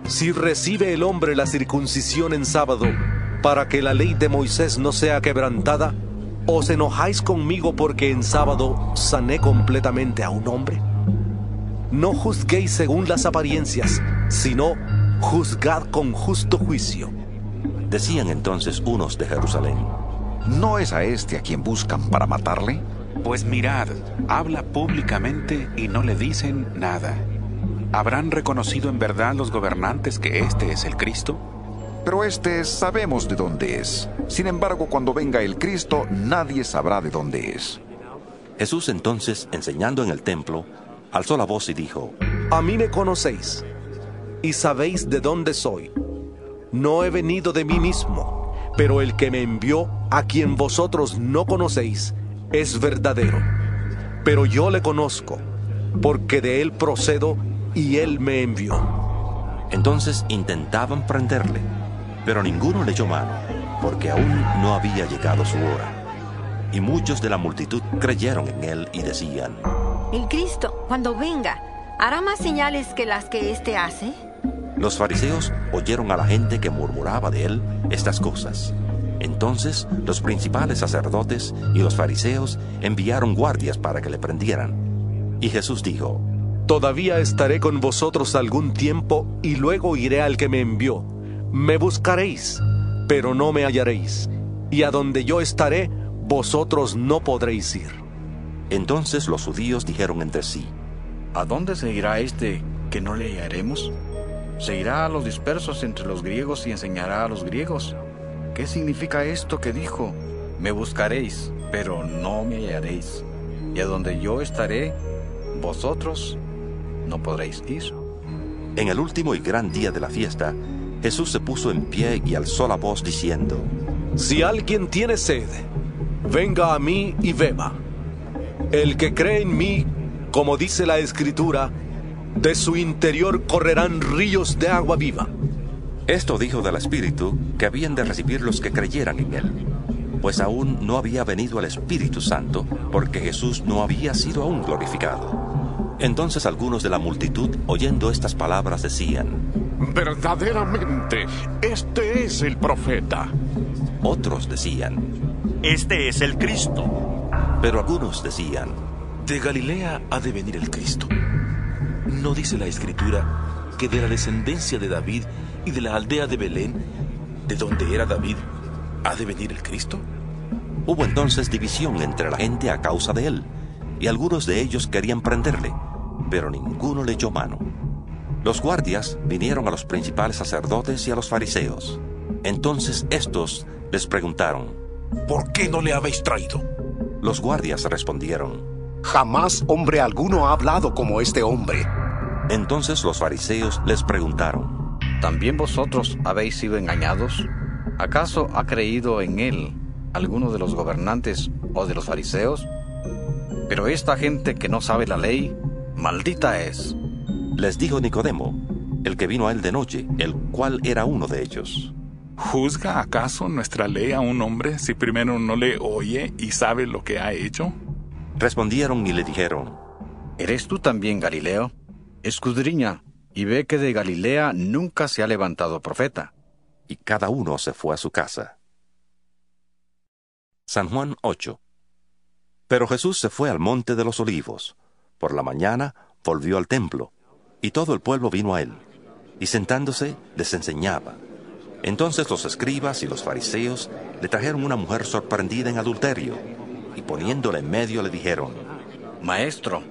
Si recibe el hombre la circuncisión en sábado, para que la ley de Moisés no sea quebrantada, ¿os enojáis conmigo porque en sábado sané completamente a un hombre? No juzguéis según las apariencias, sino juzgad con justo juicio. Decían entonces unos de Jerusalén, ¿no es a este a quien buscan para matarle? Pues mirad, habla públicamente y no le dicen nada. ¿Habrán reconocido en verdad los gobernantes que este es el Cristo? Pero este sabemos de dónde es. Sin embargo, cuando venga el Cristo, nadie sabrá de dónde es. Jesús entonces, enseñando en el templo, alzó la voz y dijo, A mí me conocéis, y sabéis de dónde soy. No he venido de mí mismo, pero el que me envió, a quien vosotros no conocéis, es verdadero. Pero yo le conozco, porque de él procedo y él me envió. Entonces intentaban prenderle, pero ninguno le echó mano, porque aún no había llegado su hora. Y muchos de la multitud creyeron en él y decían, El Cristo, cuando venga, ¿hará más señales que las que éste hace? Los fariseos oyeron a la gente que murmuraba de él estas cosas. Entonces los principales sacerdotes y los fariseos enviaron guardias para que le prendieran. Y Jesús dijo, Todavía estaré con vosotros algún tiempo y luego iré al que me envió. Me buscaréis, pero no me hallaréis. Y a donde yo estaré, vosotros no podréis ir. Entonces los judíos dijeron entre sí, ¿A dónde se irá este que no le hallaremos? Se irá a los dispersos entre los griegos y enseñará a los griegos. ¿Qué significa esto que dijo? Me buscaréis, pero no me hallaréis. Y a donde yo estaré, vosotros no podréis ir. En el último y gran día de la fiesta, Jesús se puso en pie y alzó la voz diciendo, Si alguien tiene sed, venga a mí y beba. El que cree en mí, como dice la Escritura, de su interior correrán ríos de agua viva. Esto dijo del Espíritu que habían de recibir los que creyeran en él, pues aún no había venido el Espíritu Santo, porque Jesús no había sido aún glorificado. Entonces algunos de la multitud, oyendo estas palabras, decían, Verdaderamente, este es el profeta. Otros decían, Este es el Cristo. Pero algunos decían, De Galilea ha de venir el Cristo. ¿No dice la Escritura que de la descendencia de David y de la aldea de Belén, de donde era David, ha de venir el Cristo? Hubo entonces división entre la gente a causa de él, y algunos de ellos querían prenderle, pero ninguno le echó mano. Los guardias vinieron a los principales sacerdotes y a los fariseos. Entonces estos les preguntaron, ¿Por qué no le habéis traído? Los guardias respondieron, Jamás hombre alguno ha hablado como este hombre. Entonces los fariseos les preguntaron, ¿También vosotros habéis sido engañados? ¿Acaso ha creído en él alguno de los gobernantes o de los fariseos? Pero esta gente que no sabe la ley, maldita es. Les dijo Nicodemo, el que vino a él de noche, el cual era uno de ellos. ¿Juzga acaso nuestra ley a un hombre si primero no le oye y sabe lo que ha hecho? Respondieron y le dijeron, ¿Eres tú también Galileo? Escudriña y ve que de Galilea nunca se ha levantado profeta. Y cada uno se fue a su casa. San Juan 8 Pero Jesús se fue al monte de los olivos. Por la mañana volvió al templo, y todo el pueblo vino a él, y sentándose les enseñaba. Entonces los escribas y los fariseos le trajeron una mujer sorprendida en adulterio, y poniéndola en medio le dijeron, Maestro,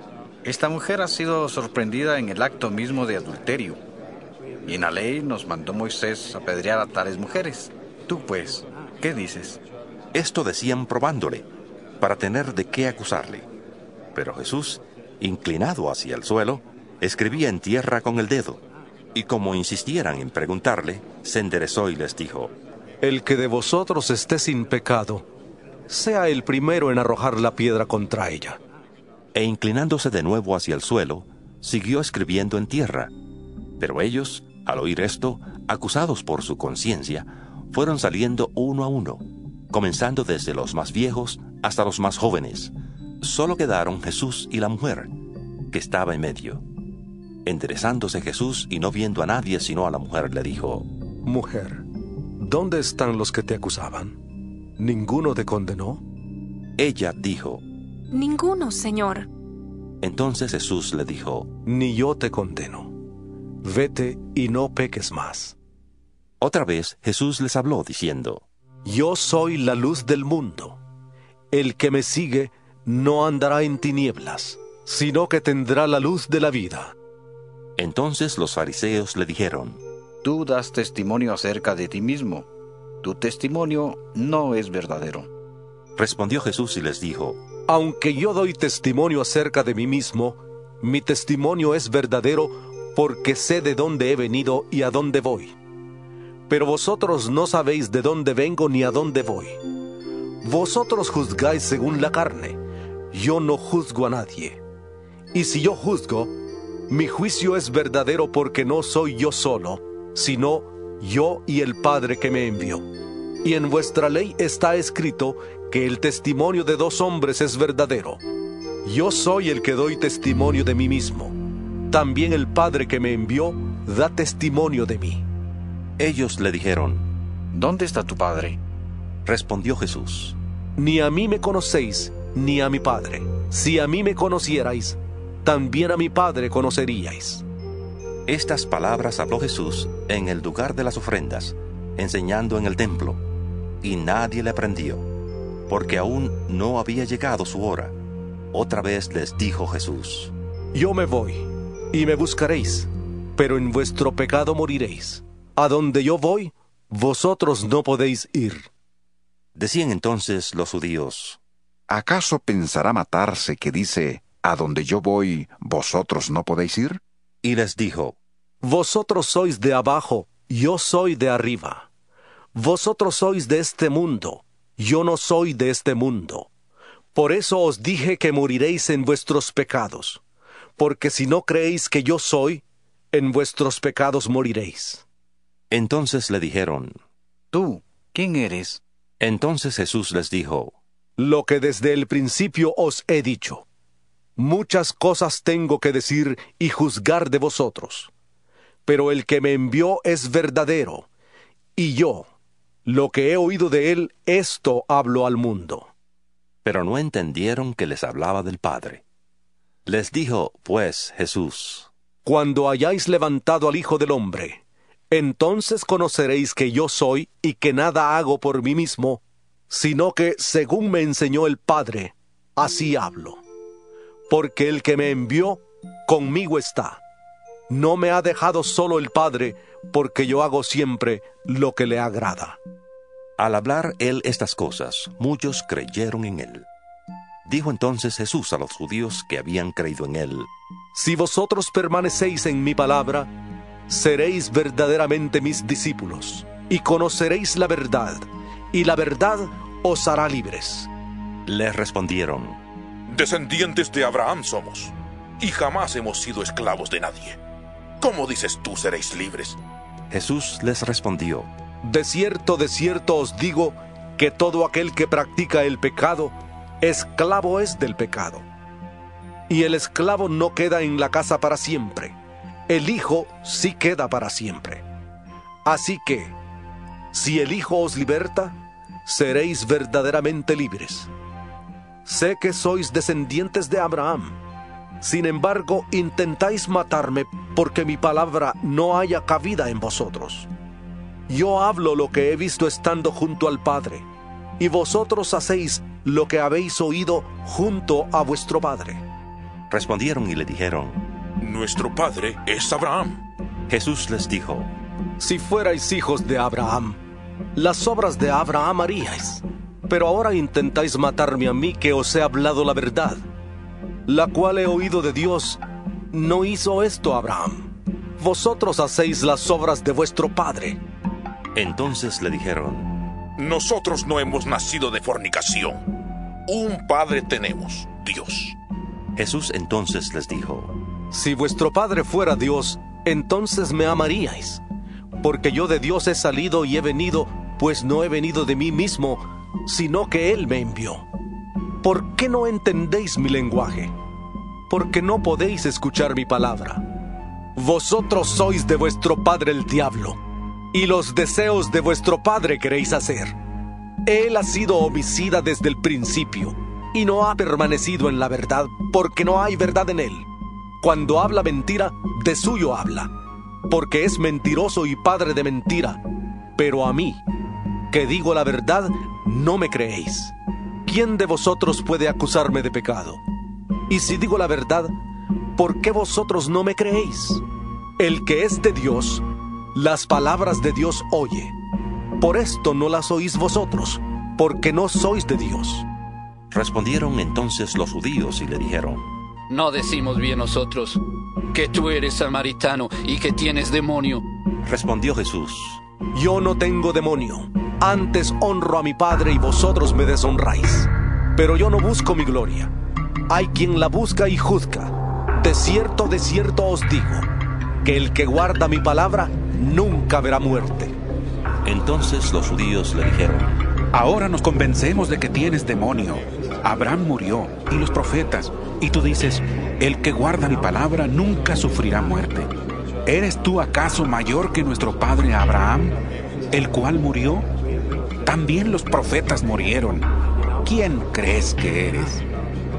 esta mujer ha sido sorprendida en el acto mismo de adulterio. Y en la ley nos mandó Moisés apedrear a tales mujeres. Tú pues, ¿qué dices? Esto decían probándole, para tener de qué acusarle. Pero Jesús, inclinado hacia el suelo, escribía en tierra con el dedo, y como insistieran en preguntarle, se enderezó y les dijo, El que de vosotros esté sin pecado, sea el primero en arrojar la piedra contra ella. E inclinándose de nuevo hacia el suelo, siguió escribiendo en tierra. Pero ellos, al oír esto, acusados por su conciencia, fueron saliendo uno a uno, comenzando desde los más viejos hasta los más jóvenes. Solo quedaron Jesús y la mujer, que estaba en medio. Enderezándose Jesús y no viendo a nadie sino a la mujer, le dijo, Mujer, ¿dónde están los que te acusaban? ¿Ninguno te condenó? Ella dijo, Ninguno, Señor. Entonces Jesús le dijo, Ni yo te condeno. Vete y no peques más. Otra vez Jesús les habló diciendo, Yo soy la luz del mundo. El que me sigue no andará en tinieblas, sino que tendrá la luz de la vida. Entonces los fariseos le dijeron, Tú das testimonio acerca de ti mismo. Tu testimonio no es verdadero. Respondió Jesús y les dijo, Aunque yo doy testimonio acerca de mí mismo, mi testimonio es verdadero porque sé de dónde he venido y a dónde voy. Pero vosotros no sabéis de dónde vengo ni a dónde voy. Vosotros juzgáis según la carne, yo no juzgo a nadie. Y si yo juzgo, mi juicio es verdadero porque no soy yo solo, sino yo y el Padre que me envió. Y en vuestra ley está escrito que el testimonio de dos hombres es verdadero. Yo soy el que doy testimonio de mí mismo. También el Padre que me envió da testimonio de mí. Ellos le dijeron, ¿Dónde está tu Padre? Respondió Jesús, Ni a mí me conocéis, ni a mi Padre. Si a mí me conocierais, también a mi Padre conoceríais. Estas palabras habló Jesús en el lugar de las ofrendas, enseñando en el templo, y nadie le aprendió, porque aún no había llegado su hora. Otra vez les dijo Jesús, Yo me voy, y me buscaréis, pero en vuestro pecado moriréis. A donde yo voy, vosotros no podéis ir. Decían entonces los judíos, ¿acaso pensará matarse que dice, a donde yo voy, vosotros no podéis ir? Y les dijo, Vosotros sois de abajo, yo soy de arriba. Vosotros sois de este mundo, yo no soy de este mundo. Por eso os dije que moriréis en vuestros pecados, porque si no creéis que yo soy, en vuestros pecados moriréis. Entonces le dijeron, ¿Tú quién eres? Entonces Jesús les dijo, Lo que desde el principio os he dicho. Muchas cosas tengo que decir y juzgar de vosotros. Pero el que me envió es verdadero, y yo, lo que he oído de él, esto hablo al mundo. Pero no entendieron que les hablaba del Padre. Les dijo, pues, Jesús, Cuando hayáis levantado al Hijo del Hombre, entonces conoceréis que yo soy y que nada hago por mí mismo, sino que, según me enseñó el Padre, así hablo. Porque el que me envió, conmigo está. No me ha dejado solo el Padre, porque yo hago siempre lo que le agrada. Al hablar él estas cosas, muchos creyeron en él. Dijo entonces Jesús a los judíos que habían creído en él, Si vosotros permanecéis en mi palabra, seréis verdaderamente mis discípulos, y conoceréis la verdad, y la verdad os hará libres. Les respondieron, Descendientes de Abraham somos, y jamás hemos sido esclavos de nadie. ¿Cómo dices tú seréis libres? Jesús les respondió, De cierto, de cierto os digo que todo aquel que practica el pecado, esclavo es del pecado. Y el esclavo no queda en la casa para siempre, el Hijo sí queda para siempre. Así que, si el Hijo os liberta, seréis verdaderamente libres. Sé que sois descendientes de Abraham. Sin embargo, intentáis matarme porque mi palabra no haya cabida en vosotros. Yo hablo lo que he visto estando junto al Padre, y vosotros hacéis lo que habéis oído junto a vuestro Padre. Respondieron y le dijeron, Nuestro Padre es Abraham. Jesús les dijo, Si fuerais hijos de Abraham, las obras de Abraham haríais. Pero ahora intentáis matarme a mí que os he hablado la verdad, la cual he oído de Dios. No hizo esto Abraham. Vosotros hacéis las obras de vuestro padre. Entonces le dijeron, Nosotros no hemos nacido de fornicación. Un Padre tenemos, Dios. Jesús entonces les dijo, Si vuestro Padre fuera Dios, entonces me amaríais, porque yo de Dios he salido y he venido, pues no he venido de mí mismo, sino que Él me envió. ¿Por qué no entendéis mi lenguaje? Porque no podéis escuchar mi palabra. Vosotros sois de vuestro padre el diablo, y los deseos de vuestro padre queréis hacer. Él ha sido homicida desde el principio, y no ha permanecido en la verdad, porque no hay verdad en él. Cuando habla mentira, de suyo habla, porque es mentiroso y padre de mentira. Pero a mí, que digo la verdad, no me creéis. ¿Quién de vosotros puede acusarme de pecado? Y si digo la verdad, ¿por qué vosotros no me creéis? El que es de Dios, las palabras de Dios oye. Por esto no las oís vosotros, porque no sois de Dios. Respondieron entonces los judíos y le dijeron, ¿No decimos bien nosotros que tú eres samaritano y que tienes demonio? Respondió Jesús. Yo no tengo demonio. Antes honro a mi Padre y vosotros me deshonráis. Pero yo no busco mi gloria. Hay quien la busca y juzga. De cierto, de cierto os digo, que el que guarda mi palabra nunca verá muerte. Entonces los judíos le dijeron, Ahora nos convencemos de que tienes demonio. Abraham murió y los profetas, y tú dices, el que guarda mi palabra nunca sufrirá muerte. ¿Eres tú acaso mayor que nuestro padre Abraham, el cual murió? También los profetas murieron. ¿Quién crees que eres?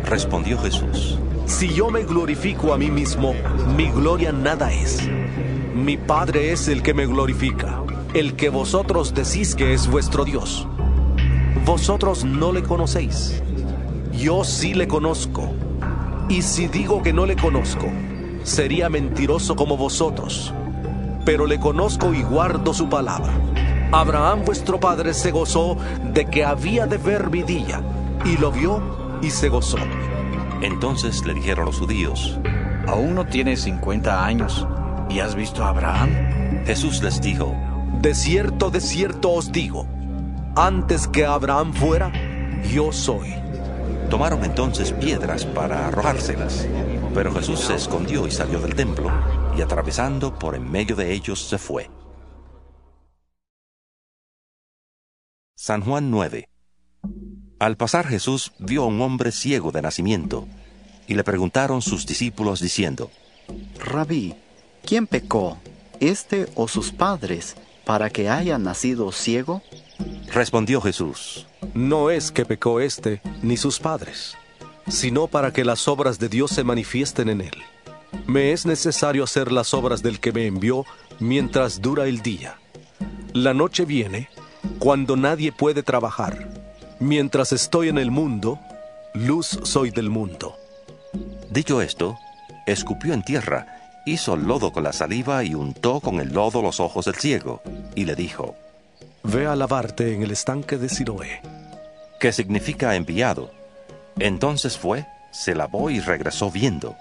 Respondió Jesús. Si yo me glorifico a mí mismo, mi gloria nada es. Mi Padre es el que me glorifica, el que vosotros decís que es vuestro Dios. Vosotros no le conocéis. Yo sí le conozco. Y si digo que no le conozco, sería mentiroso como vosotros. Pero le conozco y guardo su palabra. Abraham vuestro padre se gozó de que había de ver mi día, y lo vio y se gozó. Entonces le dijeron los judíos, Aún no tienes 50 años y has visto a Abraham. Jesús les dijo, De cierto, de cierto os digo, antes que Abraham fuera, yo soy. Tomaron entonces piedras para arrojárselas, pero Jesús se escondió y salió del templo, y atravesando por en medio de ellos se fue. San Juan 9 Al pasar Jesús vio a un hombre ciego de nacimiento, y le preguntaron sus discípulos diciendo, Rabí, ¿quién pecó, este o sus padres, para que haya nacido ciego? Respondió Jesús, No es que pecó éste ni sus padres, sino para que las obras de Dios se manifiesten en él. Me es necesario hacer las obras del que me envió mientras dura el día. La noche viene cuando nadie puede trabajar. Mientras estoy en el mundo, luz soy del mundo. Dicho esto, escupió en tierra, hizo lodo con la saliva y untó con el lodo los ojos del ciego, y le dijo, Ve a lavarte en el estanque de Siloé. que significa enviado. Entonces fue, se lavó y regresó viendo.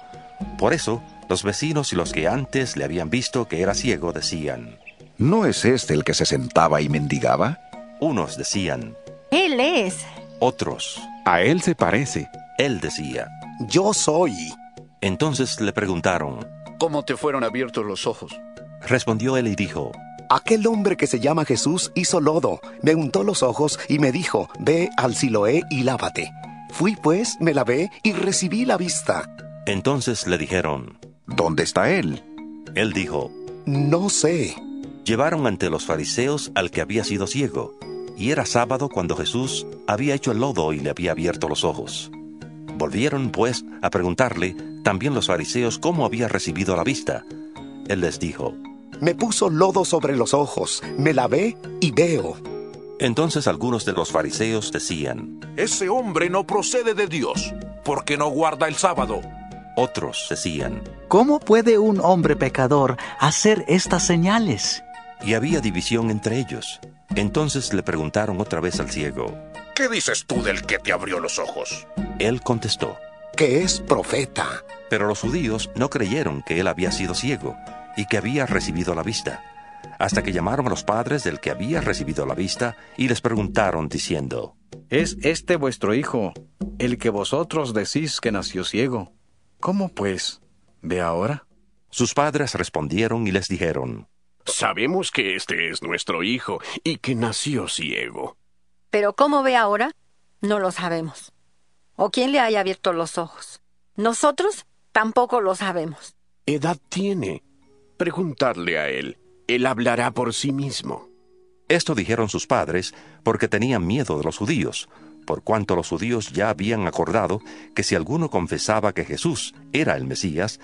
Por eso, los vecinos y los que antes le habían visto que era ciego decían, ¿No es este el que se sentaba y mendigaba? unos decían, Él es. otros, A él se parece. él decía. Yo soy. Entonces le preguntaron, ¿Cómo te fueron abiertos los ojos? respondió él y dijo, Aquel hombre que se llama Jesús hizo lodo, me untó los ojos y me dijo, ve al Siloé y lávate. Fui pues, me lavé y recibí la vista. entonces le dijeron, ¿Dónde está él? él dijo, No sé. Llevaron ante los fariseos al que había sido ciego, y era sábado cuando Jesús había hecho el lodo y le había abierto los ojos. Volvieron, pues, a preguntarle también los fariseos cómo había recibido la vista. Él les dijo, Me puso lodo sobre los ojos, me lavé y veo. entonces algunos de los fariseos decían, Ese hombre no procede de Dios, porque no guarda el sábado. otros decían, ¿Cómo puede un hombre pecador hacer estas señales? Y había división entre ellos. Entonces le preguntaron otra vez al ciego. ¿Qué dices tú del que te abrió los ojos? Él contestó, Que es profeta. pero los judíos no creyeron que él había sido ciego y que había recibido la vista, hasta que llamaron a los padres del que había recibido la vista y les preguntaron diciendo, ¿Es este vuestro hijo, el que vosotros decís que nació ciego? ¿Cómo pues? ¿Ve ahora? Sus padres respondieron y les dijeron, Sabemos que este es nuestro hijo y que nació ciego. Pero ¿cómo ve ahora? No lo sabemos. ¿O quién le haya abierto los ojos? Nosotros tampoco lo sabemos. ¿Edad tiene? Preguntadle a él. Él hablará por sí mismo. Esto dijeron sus padres porque tenían miedo de los judíos, por cuanto los judíos ya habían acordado que si alguno confesaba que Jesús era el Mesías,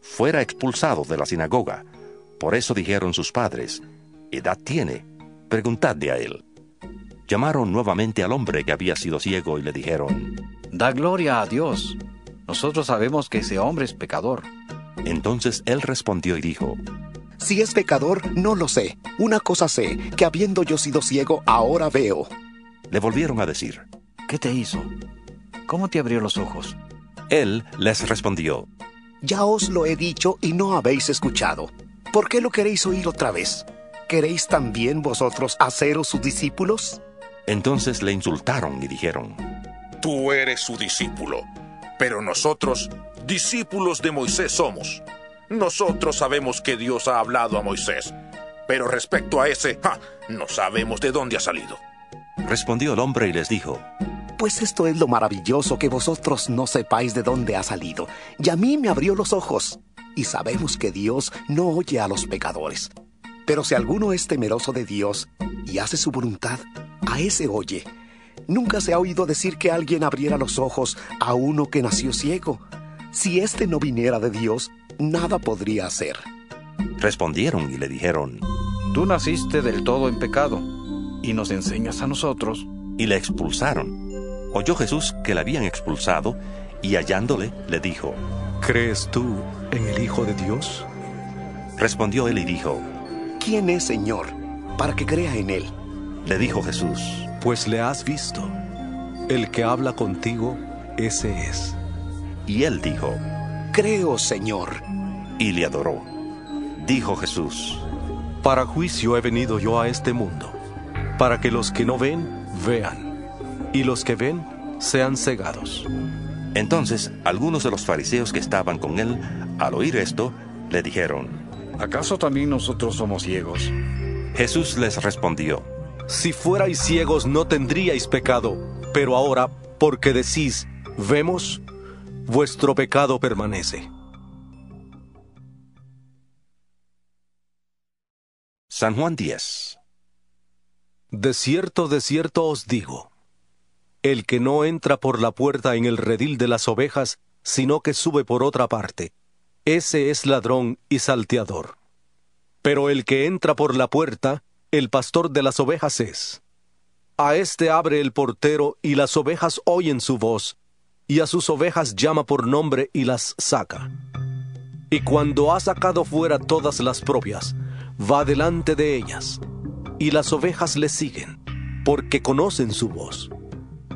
fuera expulsado de la sinagoga. Por eso dijeron sus padres, ¿edad tiene? Preguntadle a él. Llamaron nuevamente al hombre que había sido ciego y le dijeron, Da gloria a Dios. Nosotros sabemos que ese hombre es pecador. Entonces él respondió y dijo, Si es pecador, no lo sé. Una cosa sé, que habiendo yo sido ciego, ahora veo. Le volvieron a decir, ¿Qué te hizo? ¿Cómo te abrió los ojos? Él les respondió, Ya os lo he dicho y no habéis escuchado. ¿Por qué lo queréis oír otra vez? ¿Queréis también vosotros haceros sus discípulos? Entonces le insultaron y dijeron, Tú eres su discípulo, pero nosotros, discípulos de Moisés somos. Nosotros sabemos que Dios ha hablado a Moisés, pero respecto a ese, ¡ja! no sabemos de dónde ha salido. Respondió el hombre y les dijo, Pues esto es lo maravilloso que vosotros no sepáis de dónde ha salido. Y a mí me abrió los ojos. Y sabemos que Dios no oye a los pecadores. Pero si alguno es temeroso de Dios y hace su voluntad, a ese oye. Nunca se ha oído decir que alguien abriera los ojos a uno que nació ciego. Si éste no viniera de Dios, nada podría hacer. Respondieron y le dijeron, Tú naciste del todo en pecado y nos enseñas a nosotros. Y le expulsaron. Oyó Jesús que le habían expulsado y hallándole le dijo, ¿Crees tú en el Hijo de Dios? Respondió él y dijo, ¿Quién es Señor para que crea en él? Le dijo Jesús, Pues le has visto. El que habla contigo, ese es. Y él dijo, Creo, Señor. Y le adoró. Dijo Jesús, Para juicio he venido yo a este mundo, para que los que no ven, vean, y los que ven, sean cegados. Entonces algunos de los fariseos que estaban con él, al oír esto, le dijeron, ¿Acaso también nosotros somos ciegos? Jesús les respondió, Si fuerais ciegos no tendríais pecado, pero ahora, porque decís, vemos, vuestro pecado permanece. San Juan 10 De cierto, de cierto os digo, el que no entra por la puerta en el redil de las ovejas, sino que sube por otra parte, ese es ladrón y salteador. Pero el que entra por la puerta, el pastor de las ovejas es. A éste abre el portero y las ovejas oyen su voz, y a sus ovejas llama por nombre y las saca. Y cuando ha sacado fuera todas las propias, va delante de ellas, y las ovejas le siguen, porque conocen su voz.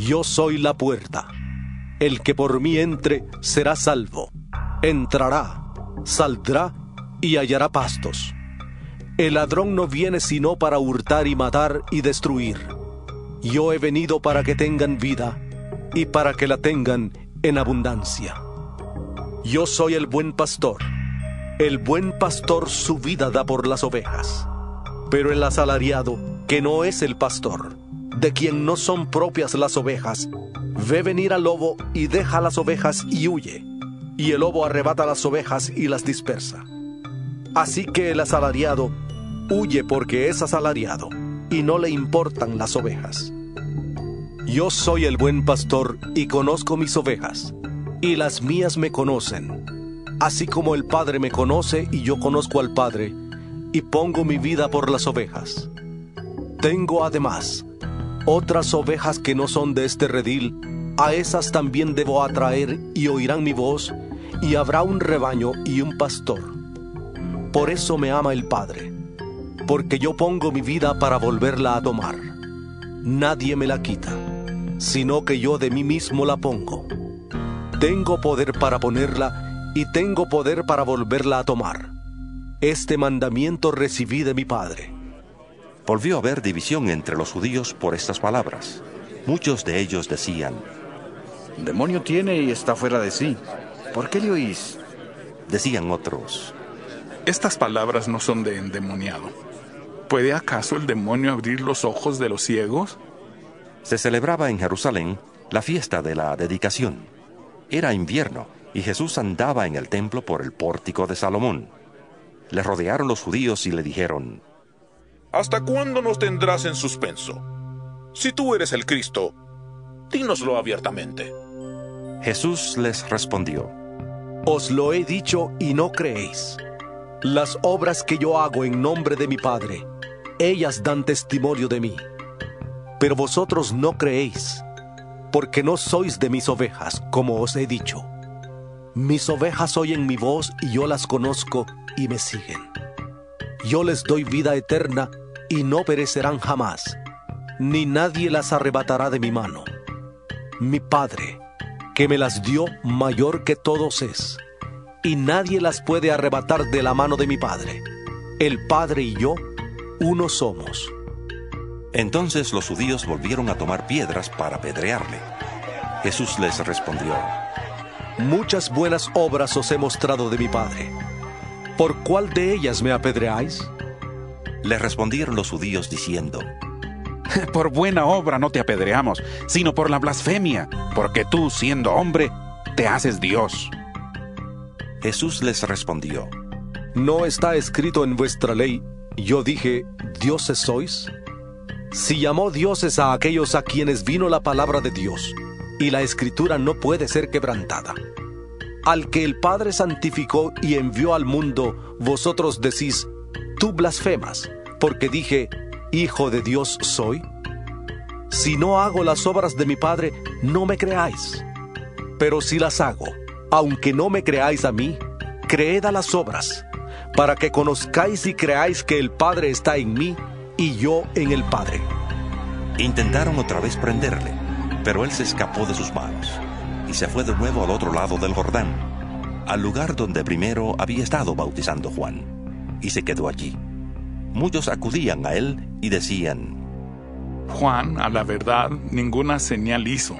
Yo soy la puerta. El que por mí entre será salvo. Entrará, saldrá y hallará pastos. El ladrón no viene sino para hurtar y matar y destruir. Yo he venido para que tengan vida y para que la tengan en abundancia. Yo soy el buen pastor. El buen pastor su vida da por las ovejas. Pero el asalariado, que no es el pastor, de quien no son propias las ovejas, ve venir al lobo y deja las ovejas y huye. Y el lobo arrebata las ovejas y las dispersa. Así que el asalariado huye porque es asalariado y no le importan las ovejas. Yo soy el buen pastor y conozco mis ovejas, y las mías me conocen, así como el Padre me conoce y yo conozco al Padre, y pongo mi vida por las ovejas. Tengo además otras ovejas que no son de este redil, a esas también debo atraer y oirán mi voz, y habrá un rebaño y un pastor. Por eso me ama el Padre, porque yo pongo mi vida para volverla a tomar. Nadie me la quita, sino que yo de mí mismo la pongo. Tengo poder para ponerla y tengo poder para volverla a tomar. Este mandamiento recibí de mi Padre. Volvió a haber división entre los judíos por estas palabras. Muchos de ellos decían, Demonio tiene y está fuera de sí. ¿Por qué le oís? Decían otros, Estas palabras no son de endemoniado. ¿Puede acaso el demonio abrir los ojos de los ciegos? Se celebraba en Jerusalén la fiesta de la dedicación. Era invierno y Jesús andaba en el templo por el pórtico de Salomón. Le rodearon los judíos y le dijeron, ¿Hasta cuándo nos tendrás en suspenso? Si tú eres el Cristo, dínoslo abiertamente. Jesús les respondió, Os lo he dicho y no creéis. Las obras que yo hago en nombre de mi Padre, ellas dan testimonio de mí. Pero vosotros no creéis, porque no sois de mis ovejas, como os he dicho. Mis ovejas oyen mi voz y yo las conozco y me siguen. Yo les doy vida eterna y no perecerán jamás, ni nadie las arrebatará de mi mano. Mi Padre, que me las dio mayor que todos es, y nadie las puede arrebatar de la mano de mi Padre. El Padre y yo, uno somos. Entonces los judíos volvieron a tomar piedras para apedrearle. Jesús les respondió, Muchas buenas obras os he mostrado de mi Padre. ¿Por cuál de ellas me apedreáis? Le respondieron los judíos diciendo, (laughs) Por buena obra no te apedreamos, sino por la blasfemia, porque tú, siendo hombre, te haces Dios. Jesús les respondió, ¿No está escrito en vuestra ley, yo dije, dioses sois? Si llamó dioses a aquellos a quienes vino la palabra de Dios, y la escritura no puede ser quebrantada. Al que el Padre santificó y envió al mundo, vosotros decís, tú blasfemas, porque dije, Hijo de Dios soy. Si no hago las obras de mi Padre, no me creáis. Pero si las hago, aunque no me creáis a mí, creed a las obras, para que conozcáis y creáis que el Padre está en mí y yo en el Padre. Intentaron otra vez prenderle, pero él se escapó de sus manos y se fue de nuevo al otro lado del Jordán, al lugar donde primero había estado bautizando Juan, y se quedó allí. Muchos acudían a él y decían, Juan, a la verdad, ninguna señal hizo,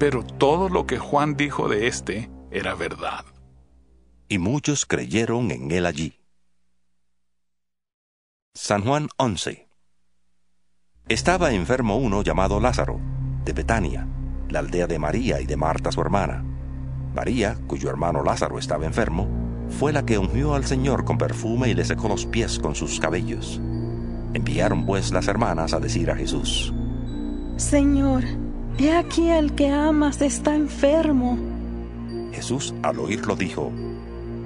pero todo lo que Juan dijo de éste era verdad. Y muchos creyeron en él allí. San Juan 11 Estaba enfermo uno llamado Lázaro, de Betania, la aldea de María y de Marta su hermana. María, cuyo hermano Lázaro estaba enfermo, fue la que ungió al Señor con perfume y le secó los pies con sus cabellos. Enviaron pues las hermanas a decir a Jesús, Señor, he aquí el que amas está enfermo. Jesús al oírlo dijo,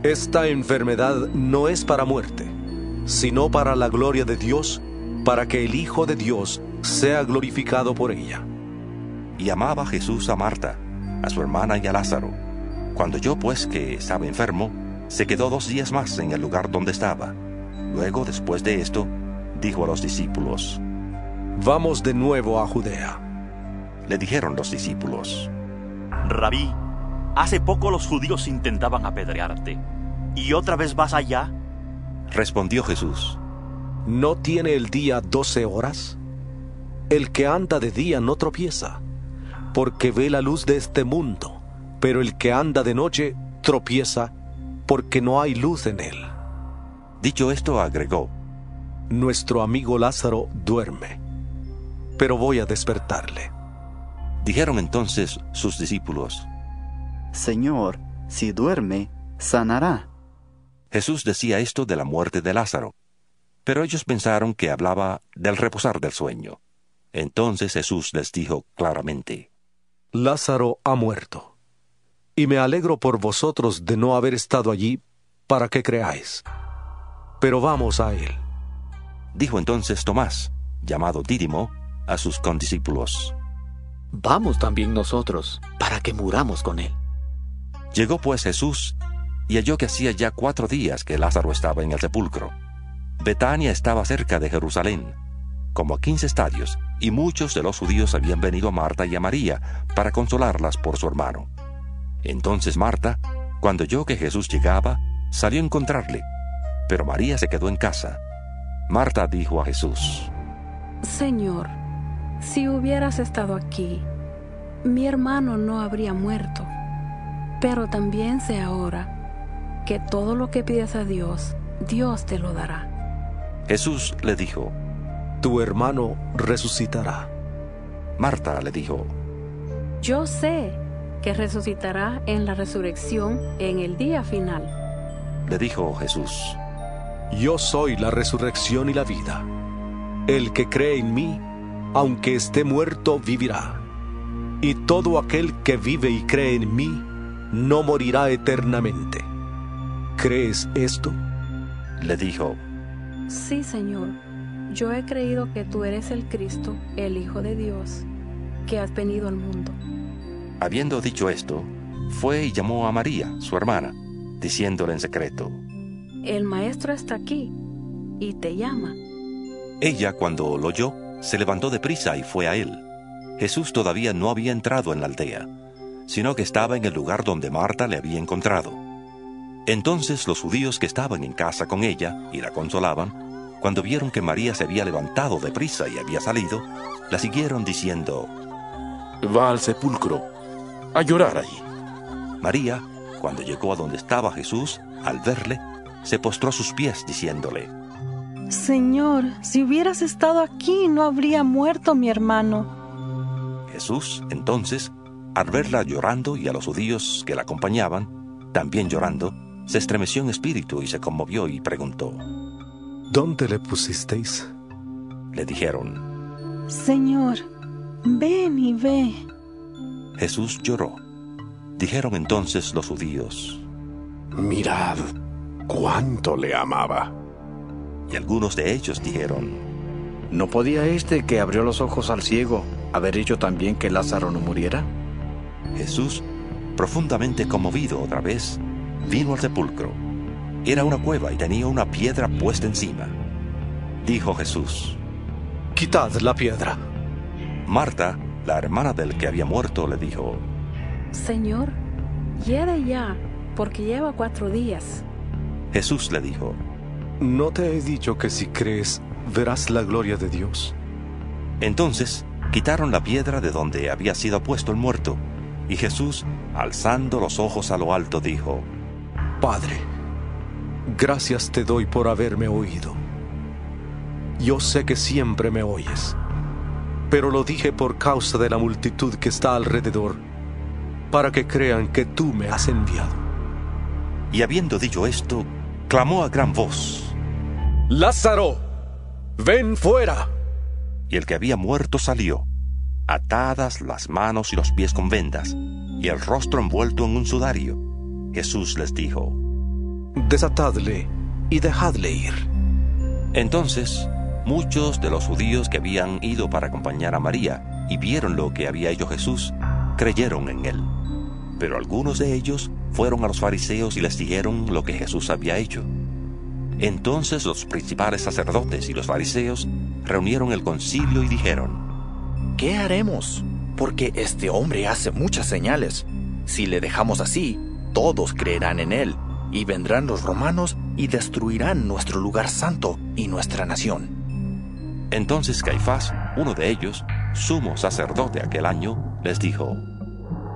Esta enfermedad no es para muerte, sino para la gloria de Dios, para que el Hijo de Dios sea glorificado por ella. Y amaba Jesús a Marta, a su hermana y a Lázaro. Cuando yo pues que estaba enfermo, se quedó dos días más en el lugar donde estaba. Luego, después de esto, dijo a los discípulos, Vamos de nuevo a Judea. Le dijeron los discípulos, Rabí, hace poco los judíos intentaban apedrearte, ¿y otra vez vas allá? Respondió Jesús, ¿no tiene el día doce horas? El que anda de día no tropieza, porque ve la luz de este mundo, pero el que anda de noche tropieza, porque no hay luz en él. Dicho esto, agregó, Nuestro amigo Lázaro duerme, pero voy a despertarle. Dijeron entonces sus discípulos, Señor, si duerme, sanará. Jesús decía esto de la muerte de Lázaro, pero ellos pensaron que hablaba del reposar del sueño. Entonces Jesús les dijo claramente, Lázaro ha muerto, y me alegro por vosotros de no haber estado allí para que creáis. Pero vamos a él. Dijo entonces Tomás, llamado Dídimo, a sus condiscípulos, Vamos también nosotros, para que muramos con él. Llegó pues Jesús y halló que hacía ya cuatro días que Lázaro estaba en el sepulcro. Betania estaba cerca de Jerusalén, como a quince estadios, y muchos de los judíos habían venido a Marta y a María para consolarlas por su hermano. Entonces Marta, cuando oyó que Jesús llegaba, salió a encontrarle, pero María se quedó en casa. Marta dijo a Jesús, Señor, si hubieras estado aquí, mi hermano no habría muerto. Pero también sé ahora que todo lo que pides a Dios, Dios te lo dará. Jesús le dijo, Tu hermano resucitará. Marta le dijo, Yo sé que resucitará en la resurrección en el día final. Le dijo Jesús, Yo soy la resurrección y la vida. El que cree en mí, aunque esté muerto, vivirá. Y todo aquel que vive y cree en mí, no morirá eternamente. ¿Crees esto? Le dijo, Sí, Señor. Yo he creído que tú eres el Cristo, el Hijo de Dios, que has venido al mundo. Habiendo dicho esto, fue y llamó a María, su hermana, diciéndole en secreto, El Maestro está aquí y te llama. Ella, cuando lo oyó, se levantó de prisa y fue a él. Jesús todavía no había entrado en la aldea, sino que estaba en el lugar donde Marta le había encontrado. Entonces los judíos que estaban en casa con ella y la consolaban, cuando vieron que María se había levantado de prisa y había salido, la siguieron diciendo, Va al sepulcro, a llorar allí. María, cuando llegó a donde estaba Jesús, al verle, se postró a sus pies diciéndole, Señor, si hubieras estado aquí no habría muerto mi hermano. Jesús, entonces, al verla llorando y a los judíos que la acompañaban, también llorando, se estremeció en espíritu y se conmovió y preguntó, ¿Dónde le pusisteis? Le dijeron, Señor, ven y ve. Jesús lloró. Dijeron entonces los judíos, Mirad cuánto le amaba. Y algunos de ellos dijeron, ¿No podía este que abrió los ojos al ciego haber hecho también que Lázaro no muriera? Jesús, profundamente conmovido otra vez, vino al sepulcro. Era una cueva y tenía una piedra puesta encima. Dijo Jesús, Quitad la piedra. Marta, la hermana del que había muerto, le dijo, Señor, hiede ya, porque lleva cuatro días. Jesús le dijo, ¿No te he dicho que si crees verás la gloria de Dios? Entonces quitaron la piedra de donde había sido puesto el muerto, y Jesús, alzando los ojos a lo alto, dijo, Padre, gracias te doy por haberme oído. Yo sé que siempre me oyes, pero lo dije por causa de la multitud que está alrededor, para que crean que tú me has enviado. Y habiendo dicho esto, clamó a gran voz, Lázaro, ven fuera. Y el que había muerto salió, atadas las manos y los pies con vendas, y el rostro envuelto en un sudario. Jesús les dijo, Desatadle y dejadle ir. Entonces, muchos de los judíos que habían ido para acompañar a María y vieron lo que había hecho Jesús, creyeron en él. Pero algunos de ellos fueron a los fariseos y les dijeron lo que Jesús había hecho. Entonces los principales sacerdotes y los fariseos reunieron el concilio y dijeron, ¿Qué haremos? Porque este hombre hace muchas señales. Si le dejamos así, todos creerán en él, y vendrán los romanos y destruirán nuestro lugar santo y nuestra nación. Entonces Caifás, uno de ellos, sumo sacerdote aquel año, les dijo,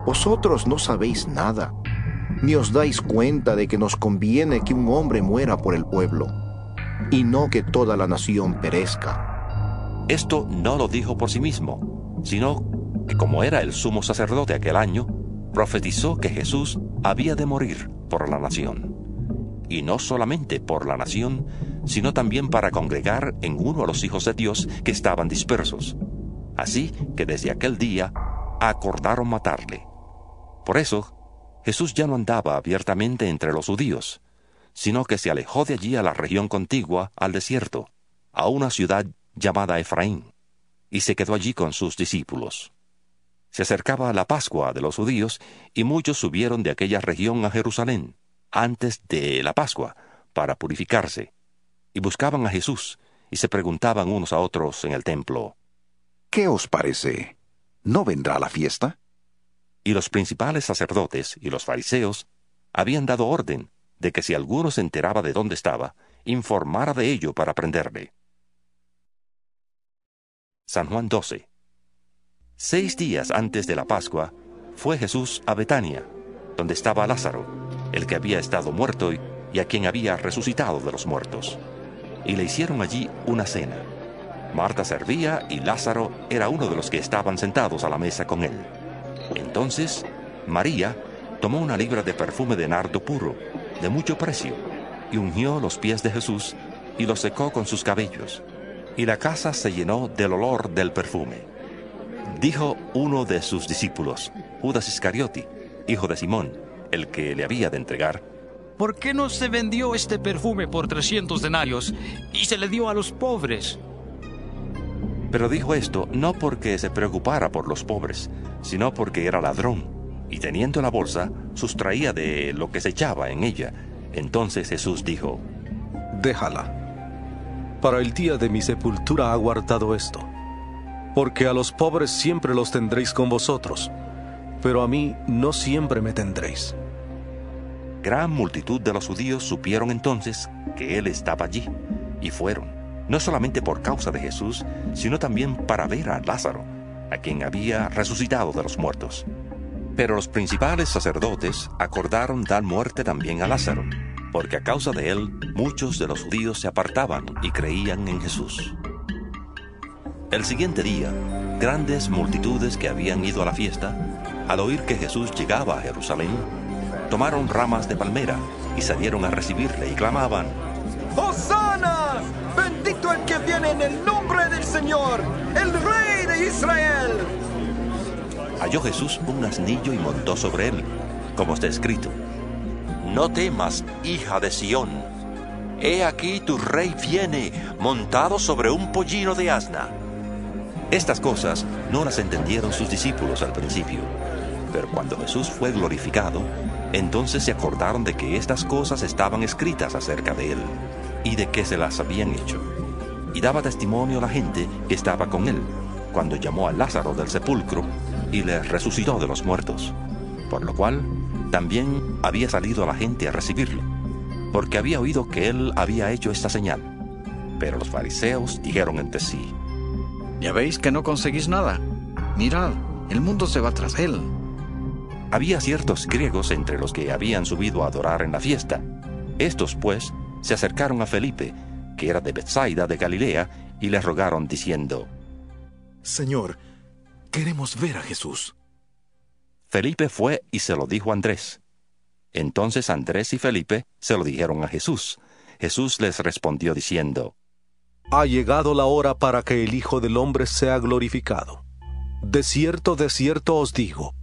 Vosotros no sabéis nada, ni os dais cuenta de que nos conviene que un hombre muera por el pueblo, y no que toda la nación perezca. Esto no lo dijo por sí mismo, sino que como era el sumo sacerdote aquel año, profetizó que Jesús había de morir por la nación. Y no solamente por la nación, sino también para congregar en uno a los hijos de Dios que estaban dispersos. Así que desde aquel día acordaron matarle. Por eso, Jesús ya no andaba abiertamente entre los judíos, sino que se alejó de allí a la región contigua, al desierto, a una ciudad llamada Efraín, y se quedó allí con sus discípulos. Se acercaba la Pascua de los judíos, y muchos subieron de aquella región a Jerusalén, antes de la Pascua, para purificarse, y buscaban a Jesús, y se preguntaban unos a otros en el templo, ¿Qué os parece? ¿No vendrá la fiesta? Y los principales sacerdotes y los fariseos habían dado orden de que si alguno se enteraba de dónde estaba, informara de ello para prenderle. San Juan 12 Seis días antes de la Pascua, fue Jesús a Betania, donde estaba Lázaro, el que había estado muerto y a quien había resucitado de los muertos. Y le hicieron allí una cena. Marta servía y Lázaro era uno de los que estaban sentados a la mesa con él. Entonces, María tomó una libra de perfume de nardo puro, de mucho precio, y ungió los pies de Jesús y los secó con sus cabellos. Y la casa se llenó del olor del perfume. Dijo uno de sus discípulos, Judas Iscariote, hijo de Simón, el que le había de entregar, ¿por qué no se vendió este perfume por 300 denarios y se le dio a los pobres? Pero dijo esto no porque se preocupara por los pobres, sino porque era ladrón, y teniendo la bolsa, sustraía de lo que se echaba en ella. Entonces Jesús dijo, Déjala. Para el día de mi sepultura ha guardado esto, porque a los pobres siempre los tendréis con vosotros, pero a mí no siempre me tendréis. Gran multitud de los judíos supieron entonces que él estaba allí, y fueron no solamente por causa de Jesús, sino también para ver a Lázaro, a quien había resucitado de los muertos. Pero los principales sacerdotes acordaron dar muerte también a Lázaro, porque a causa de él muchos de los judíos se apartaban y creían en Jesús. El siguiente día, grandes multitudes que habían ido a la fiesta, al oír que Jesús llegaba a Jerusalén, tomaron ramas de palmera y salieron a recibirle y clamaban, ¡Hosana! Bendito el que viene en el nombre del Señor, el Rey de Israel. Halló Jesús un asnillo y montó sobre él, como está escrito. No temas, hija de Sión. He aquí tu rey viene montado sobre un pollino de asna. Estas cosas no las entendieron sus discípulos al principio, pero cuando Jesús fue glorificado, entonces se acordaron de que estas cosas estaban escritas acerca de él y de que se las habían hecho. Y daba testimonio a la gente que estaba con él, cuando llamó a Lázaro del sepulcro y le resucitó de los muertos. Por lo cual, también había salido a la gente a recibirlo, porque había oído que él había hecho esta señal. Pero los fariseos dijeron entre sí, Ya veis que no conseguís nada. Mirad, el mundo se va tras él. Había ciertos griegos entre los que habían subido a adorar en la fiesta. Estos, pues, se acercaron a Felipe, que era de Bethsaida de Galilea, y le rogaron diciendo, Señor, queremos ver a Jesús. Felipe fue y se lo dijo a Andrés. Entonces Andrés y Felipe se lo dijeron a Jesús. Jesús les respondió diciendo, Ha llegado la hora para que el Hijo del Hombre sea glorificado. De cierto, de cierto os digo,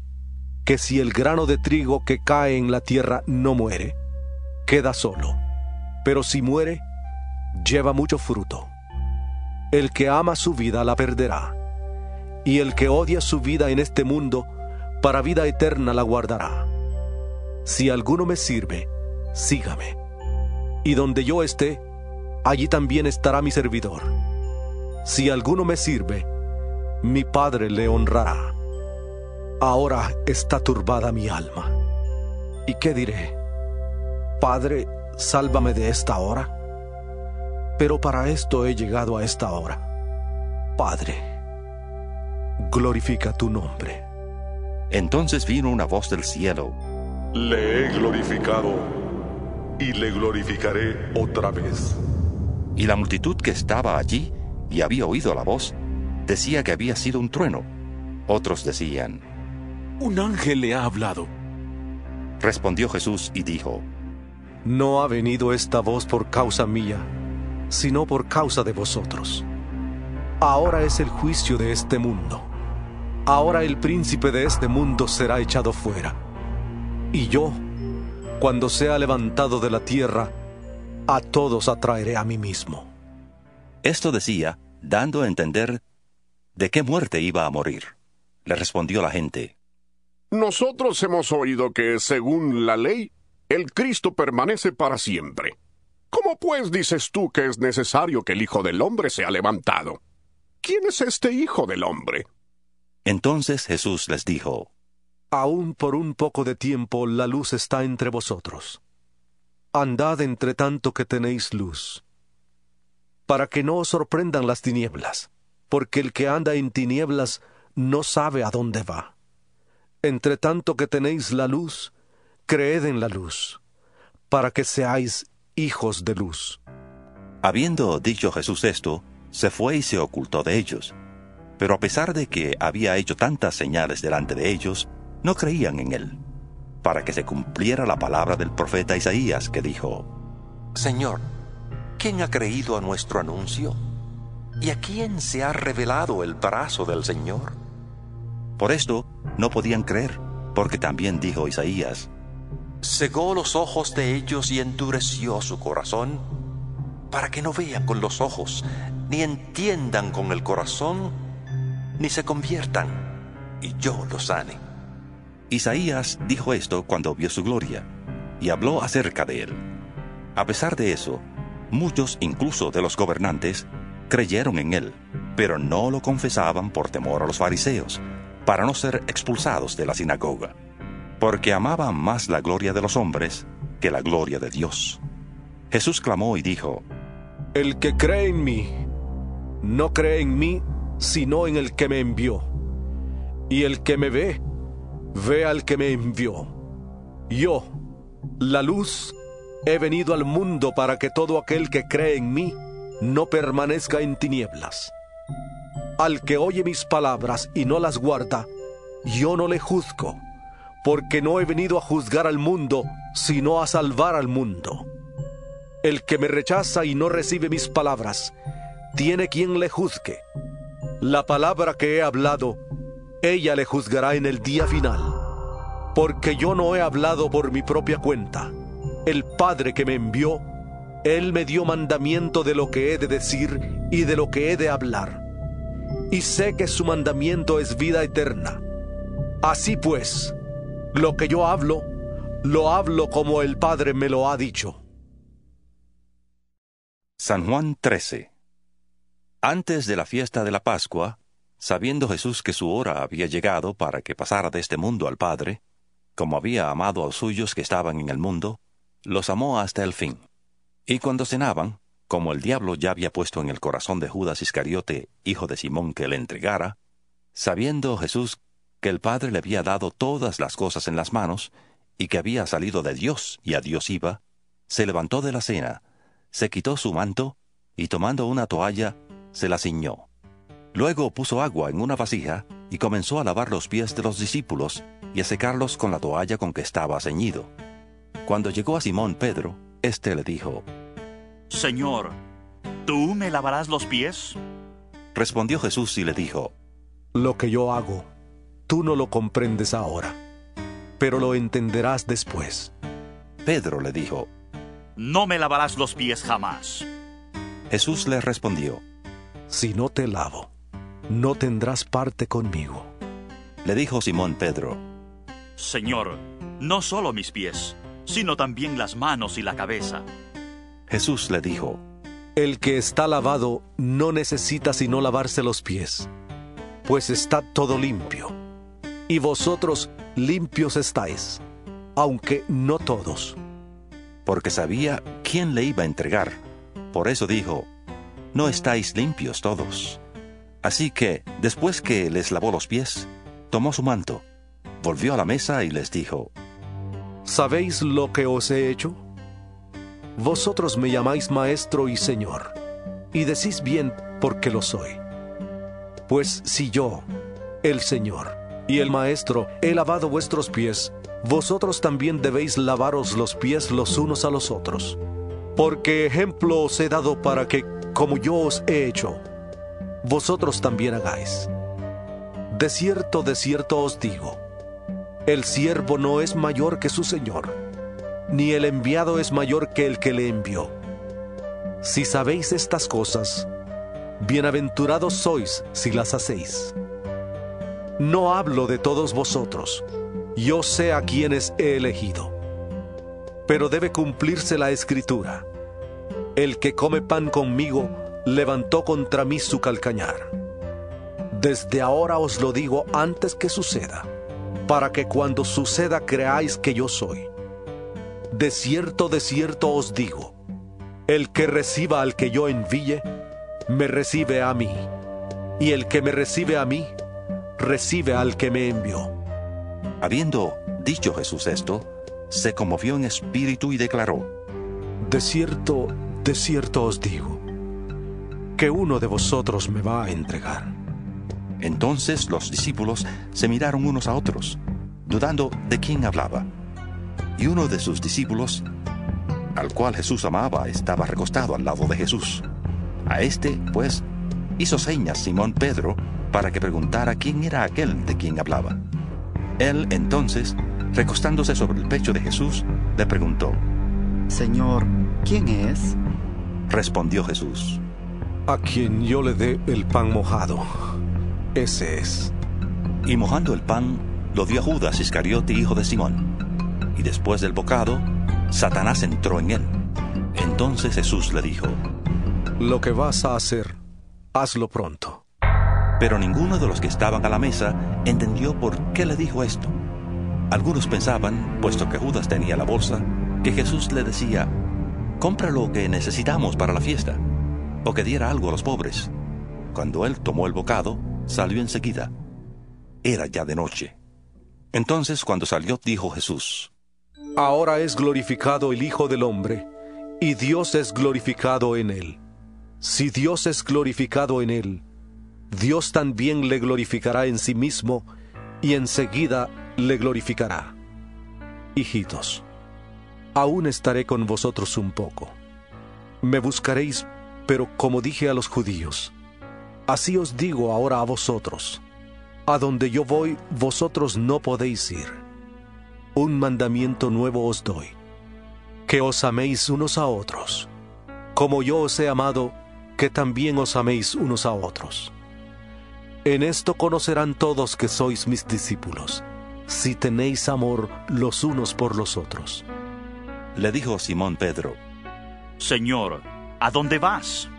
que si el grano de trigo que cae en la tierra no muere, queda solo pero si muere, lleva mucho fruto. El que ama su vida la perderá, y el que odia su vida en este mundo, para vida eterna la guardará. Si alguno me sirve, sígame. Y donde yo esté, allí también estará mi servidor. Si alguno me sirve, mi Padre le honrará. Ahora está turbada mi alma. ¿Y qué diré? Padre, sálvame de esta hora. Pero para esto he llegado a esta hora. Padre, glorifica tu nombre. Entonces vino una voz del cielo. Le he glorificado y le glorificaré otra vez. Y la multitud que estaba allí y había oído la voz, decía que había sido un trueno. Otros decían, Un ángel le ha hablado. Respondió Jesús y dijo, no ha venido esta voz por causa mía, sino por causa de vosotros. Ahora es el juicio de este mundo. Ahora el príncipe de este mundo será echado fuera. Y yo, cuando sea levantado de la tierra, a todos atraeré a mí mismo. Esto decía, dando a entender de qué muerte iba a morir. Le respondió la gente. Nosotros hemos oído que, según la ley, el Cristo permanece para siempre. ¿Cómo pues dices tú que es necesario que el Hijo del Hombre sea levantado? ¿Quién es este Hijo del Hombre? Entonces Jesús les dijo, Aún por un poco de tiempo la luz está entre vosotros. Andad entre tanto que tenéis luz, para que no os sorprendan las tinieblas, porque el que anda en tinieblas no sabe a dónde va. Entre tanto que tenéis la luz, creed en la luz, para que seáis hijos de luz. Habiendo dicho Jesús esto, se fue y se ocultó de ellos. Pero a pesar de que había hecho tantas señales delante de ellos, no creían en él, para que se cumpliera la palabra del profeta Isaías que dijo, Señor, ¿quién ha creído a nuestro anuncio? ¿Y a quién se ha revelado el brazo del Señor? Por esto no podían creer, porque también dijo Isaías, cegó los ojos de ellos y endureció su corazón, para que no vean con los ojos, ni entiendan con el corazón, ni se conviertan, y yo los sane. Isaías dijo esto cuando vio su gloria, y habló acerca de él. A pesar de eso, muchos, incluso de los gobernantes, creyeron en él, pero no lo confesaban por temor a los fariseos, para no ser expulsados de la sinagoga, porque amaban más la gloria de los hombres que la gloria de Dios. Jesús clamó y dijo, El que cree en mí, no cree en mí, sino en el que me envió. Y el que me ve, ve al que me envió. Yo, la luz, he venido al mundo para que todo aquel que cree en mí no permanezca en tinieblas. Al que oye mis palabras y no las guarda, yo no le juzgo, porque no he venido a juzgar al mundo, sino a salvar al mundo. El que me rechaza y no recibe mis palabras, tiene quien le juzgue. La palabra que he hablado, ella le juzgará en el día final, porque yo no he hablado por mi propia cuenta. El Padre que me envió, Él me dio mandamiento de lo que he de decir y de lo que he de hablar. Y sé que su mandamiento es vida eterna. Así pues, lo que yo hablo, lo hablo como el Padre me lo ha dicho. San Juan 13 Antes de la fiesta de la Pascua, sabiendo Jesús que su hora había llegado para que pasara de este mundo al Padre, como había amado a los suyos que estaban en el mundo, los amó hasta el fin. Y cuando cenaban, como el diablo ya había puesto en el corazón de Judas Iscariote, hijo de Simón, que le entregara, sabiendo Jesús que el Padre le había dado todas las cosas en las manos, y que había salido de Dios y a Dios iba, se levantó de la cena, se quitó su manto, y tomando una toalla, se la ciñó. Luego puso agua en una vasija, y comenzó a lavar los pies de los discípulos, y a secarlos con la toalla con que estaba ceñido. Cuando llegó a Simón Pedro, éste le dijo, Señor, ¿tú me lavarás los pies? Respondió Jesús y le dijo, Lo que yo hago, tú no lo comprendes ahora, pero lo entenderás después. Pedro le dijo, No me lavarás los pies jamás. Jesús le respondió, Si no te lavo, no tendrás parte conmigo. Le dijo Simón Pedro, Señor, no solo mis pies, sino también las manos y la cabeza. Jesús le dijo, El que está lavado no necesita sino lavarse los pies, pues está todo limpio. Y vosotros limpios estáis, aunque no todos. Porque sabía quién le iba a entregar. Por eso dijo, No estáis limpios todos. Así que, después que les lavó los pies, tomó su manto, volvió a la mesa y les dijo, ¿Sabéis lo que os he hecho? Vosotros me llamáis maestro y señor, y decís bien porque lo soy. Pues si yo, el Señor, y el Maestro he lavado vuestros pies, vosotros también debéis lavaros los pies los unos a los otros. Porque ejemplo os he dado para que, como yo os he hecho, vosotros también hagáis. De cierto, de cierto os digo, el siervo no es mayor que su Señor, ni el enviado es mayor que el que le envió. Si sabéis estas cosas, bienaventurados sois si las hacéis. No hablo de todos vosotros, yo sé a quienes he elegido. Pero debe cumplirse la escritura. El que come pan conmigo levantó contra mí su calcañar. Desde ahora os lo digo antes que suceda, para que cuando suceda creáis que yo soy. De cierto, de cierto os digo, el que reciba al que yo envíe, me recibe a mí, y el que me recibe a mí, recibe al que me envió. Habiendo dicho Jesús esto, se conmovió en espíritu y declaró, De cierto, de cierto os digo, que uno de vosotros me va a entregar. Entonces los discípulos se miraron unos a otros, dudando de quién hablaba. Y uno de sus discípulos, al cual Jesús amaba, estaba recostado al lado de Jesús. A este, pues, hizo señas Simón Pedro para que preguntara quién era aquel de quien hablaba. Él entonces, recostándose sobre el pecho de Jesús, le preguntó, Señor, ¿quién es? Respondió Jesús, A quien yo le dé el pan mojado, ese es. y mojando el pan, lo dio a Judas Iscariote, hijo de Simón. Y después del bocado, Satanás entró en él. Entonces Jesús le dijo, Lo que vas a hacer, hazlo pronto. Pero ninguno de los que estaban a la mesa entendió por qué le dijo esto. Algunos pensaban, puesto que Judas tenía la bolsa, que Jesús le decía, compra lo que necesitamos para la fiesta, o que diera algo a los pobres. Cuando él tomó el bocado, salió enseguida. Era ya de noche. Entonces cuando salió dijo Jesús, Ahora es glorificado el Hijo del Hombre, y Dios es glorificado en él. Si Dios es glorificado en él, Dios también le glorificará en sí mismo, y enseguida le glorificará. Hijitos, aún estaré con vosotros un poco. Me buscaréis, pero como dije a los judíos, así os digo ahora a vosotros, a donde yo voy, vosotros no podéis ir. Un mandamiento nuevo os doy, que os améis unos a otros, como yo os he amado, que también os améis unos a otros. En esto conocerán todos que sois mis discípulos, si tenéis amor los unos por los otros. le dijo Simón Pedro. Señor, ¿a dónde vas?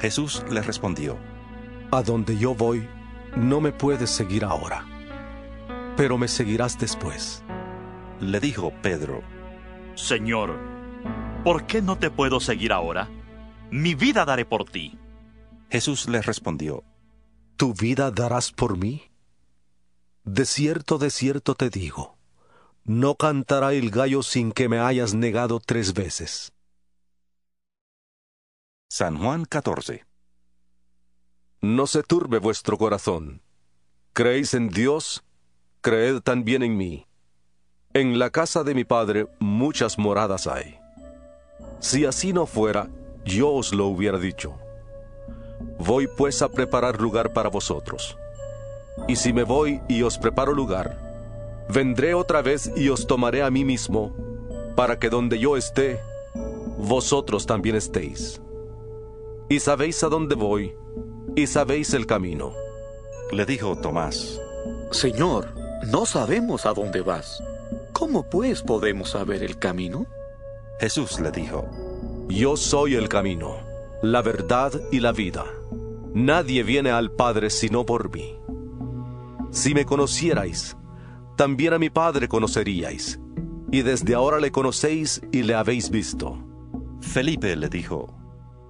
Jesús le respondió, A donde yo voy, no me puedes seguir ahora, pero me seguirás después. Le dijo Pedro, Señor, ¿por qué no te puedo seguir ahora? Mi vida daré por ti. Jesús le respondió, ¿Tu vida darás por mí? De cierto, de cierto te digo, no cantará el gallo sin que me hayas negado tres veces. San Juan 14. No se turbe vuestro corazón. ¿Creéis en Dios? Creed también en mí. En la casa de mi Padre muchas moradas hay. Si así no fuera, yo os lo hubiera dicho. Voy pues a preparar lugar para vosotros. Y si me voy y os preparo lugar, vendré otra vez y os tomaré a mí mismo, para que donde yo esté, vosotros también estéis. Y sabéis a dónde voy, y sabéis el camino. Le dijo Tomás, Señor, no sabemos a dónde vas. ¿Cómo pues podemos saber el camino? Jesús le dijo, Yo soy el camino, la verdad y la vida. Nadie viene al Padre sino por mí. Si me conocierais, también a mi Padre conoceríais, y desde ahora le conocéis y le habéis visto. Felipe le dijo,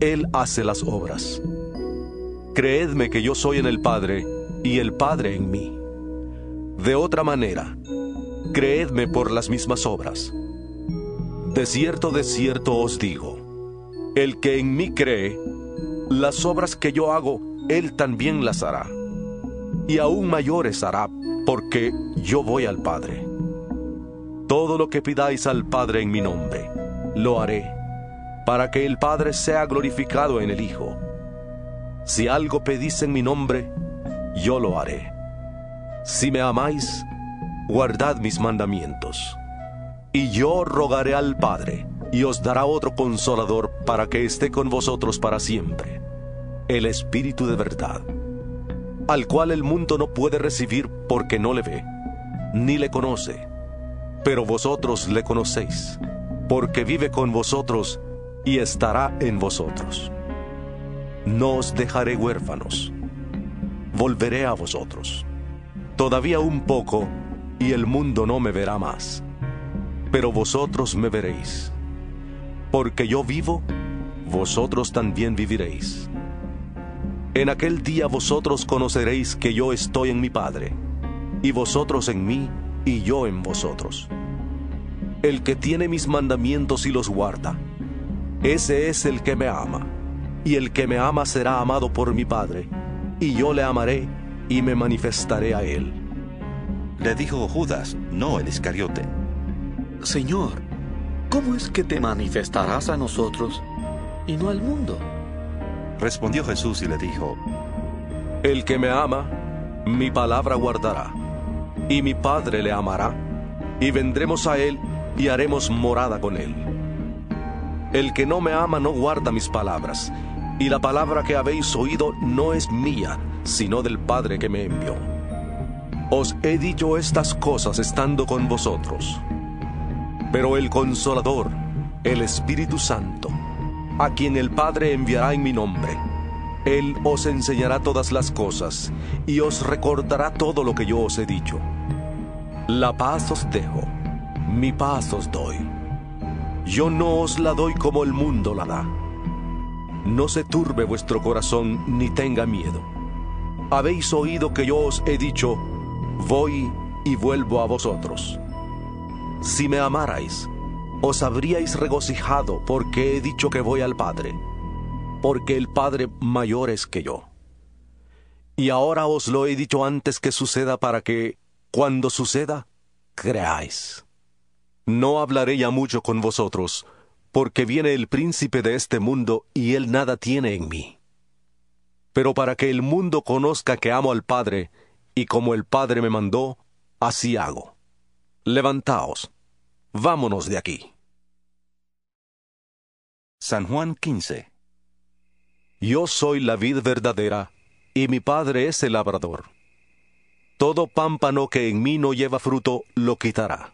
Él hace las obras. Creedme que yo soy en el Padre y el Padre en mí. De otra manera, creedme por las mismas obras. De cierto, de cierto os digo, el que en mí cree, las obras que yo hago, él también las hará. Y aún mayores hará, porque yo voy al Padre. Todo lo que pidáis al Padre en mi nombre, lo haré, para que el Padre sea glorificado en el Hijo. Si algo pedís en mi nombre, yo lo haré. Si me amáis, guardad mis mandamientos. Y yo rogaré al Padre, y os dará otro consolador para que esté con vosotros para siempre, el Espíritu de verdad, al cual el mundo no puede recibir porque no le ve, ni le conoce. Pero vosotros le conocéis, porque vive con vosotros y estará en vosotros. No os dejaré huérfanos, volveré a vosotros. Todavía un poco, y el mundo no me verá más, pero vosotros me veréis. Porque yo vivo, vosotros también viviréis. En aquel día vosotros conoceréis que yo estoy en mi Padre, y vosotros en mí, y yo en vosotros. El que tiene mis mandamientos y los guarda, ese es el que me ama. Y el que me ama será amado por mi Padre, y yo le amaré y me manifestaré a él. Le dijo Judas, no el Iscariote. Señor, ¿cómo es que te manifestarás a nosotros y no al mundo? Respondió Jesús y le dijo, El que me ama, mi palabra guardará, y mi Padre le amará, y vendremos a él y haremos morada con él. El que no me ama no guarda mis palabras, y la palabra que habéis oído no es mía, sino del Padre que me envió. Os he dicho estas cosas estando con vosotros. Pero el consolador, el Espíritu Santo, a quien el Padre enviará en mi nombre, Él os enseñará todas las cosas y os recordará todo lo que yo os he dicho. La paz os dejo, mi paz os doy. Yo no os la doy como el mundo la da. No se turbe vuestro corazón ni tenga miedo. Habéis oído que yo os he dicho, voy y vuelvo a vosotros. Si me amarais, os habríais regocijado porque he dicho que voy al Padre, porque el Padre mayor es que yo. Y ahora os lo he dicho antes que suceda para que, cuando suceda, creáis. No hablaré ya mucho con vosotros, porque viene el príncipe de este mundo y él nada tiene en mí. Pero para que el mundo conozca que amo al Padre, y como el Padre me mandó, así hago. Levantaos, vámonos de aquí. San Juan 15 Yo soy la vid verdadera, y mi Padre es el labrador. Todo pámpano que en mí no lleva fruto, lo quitará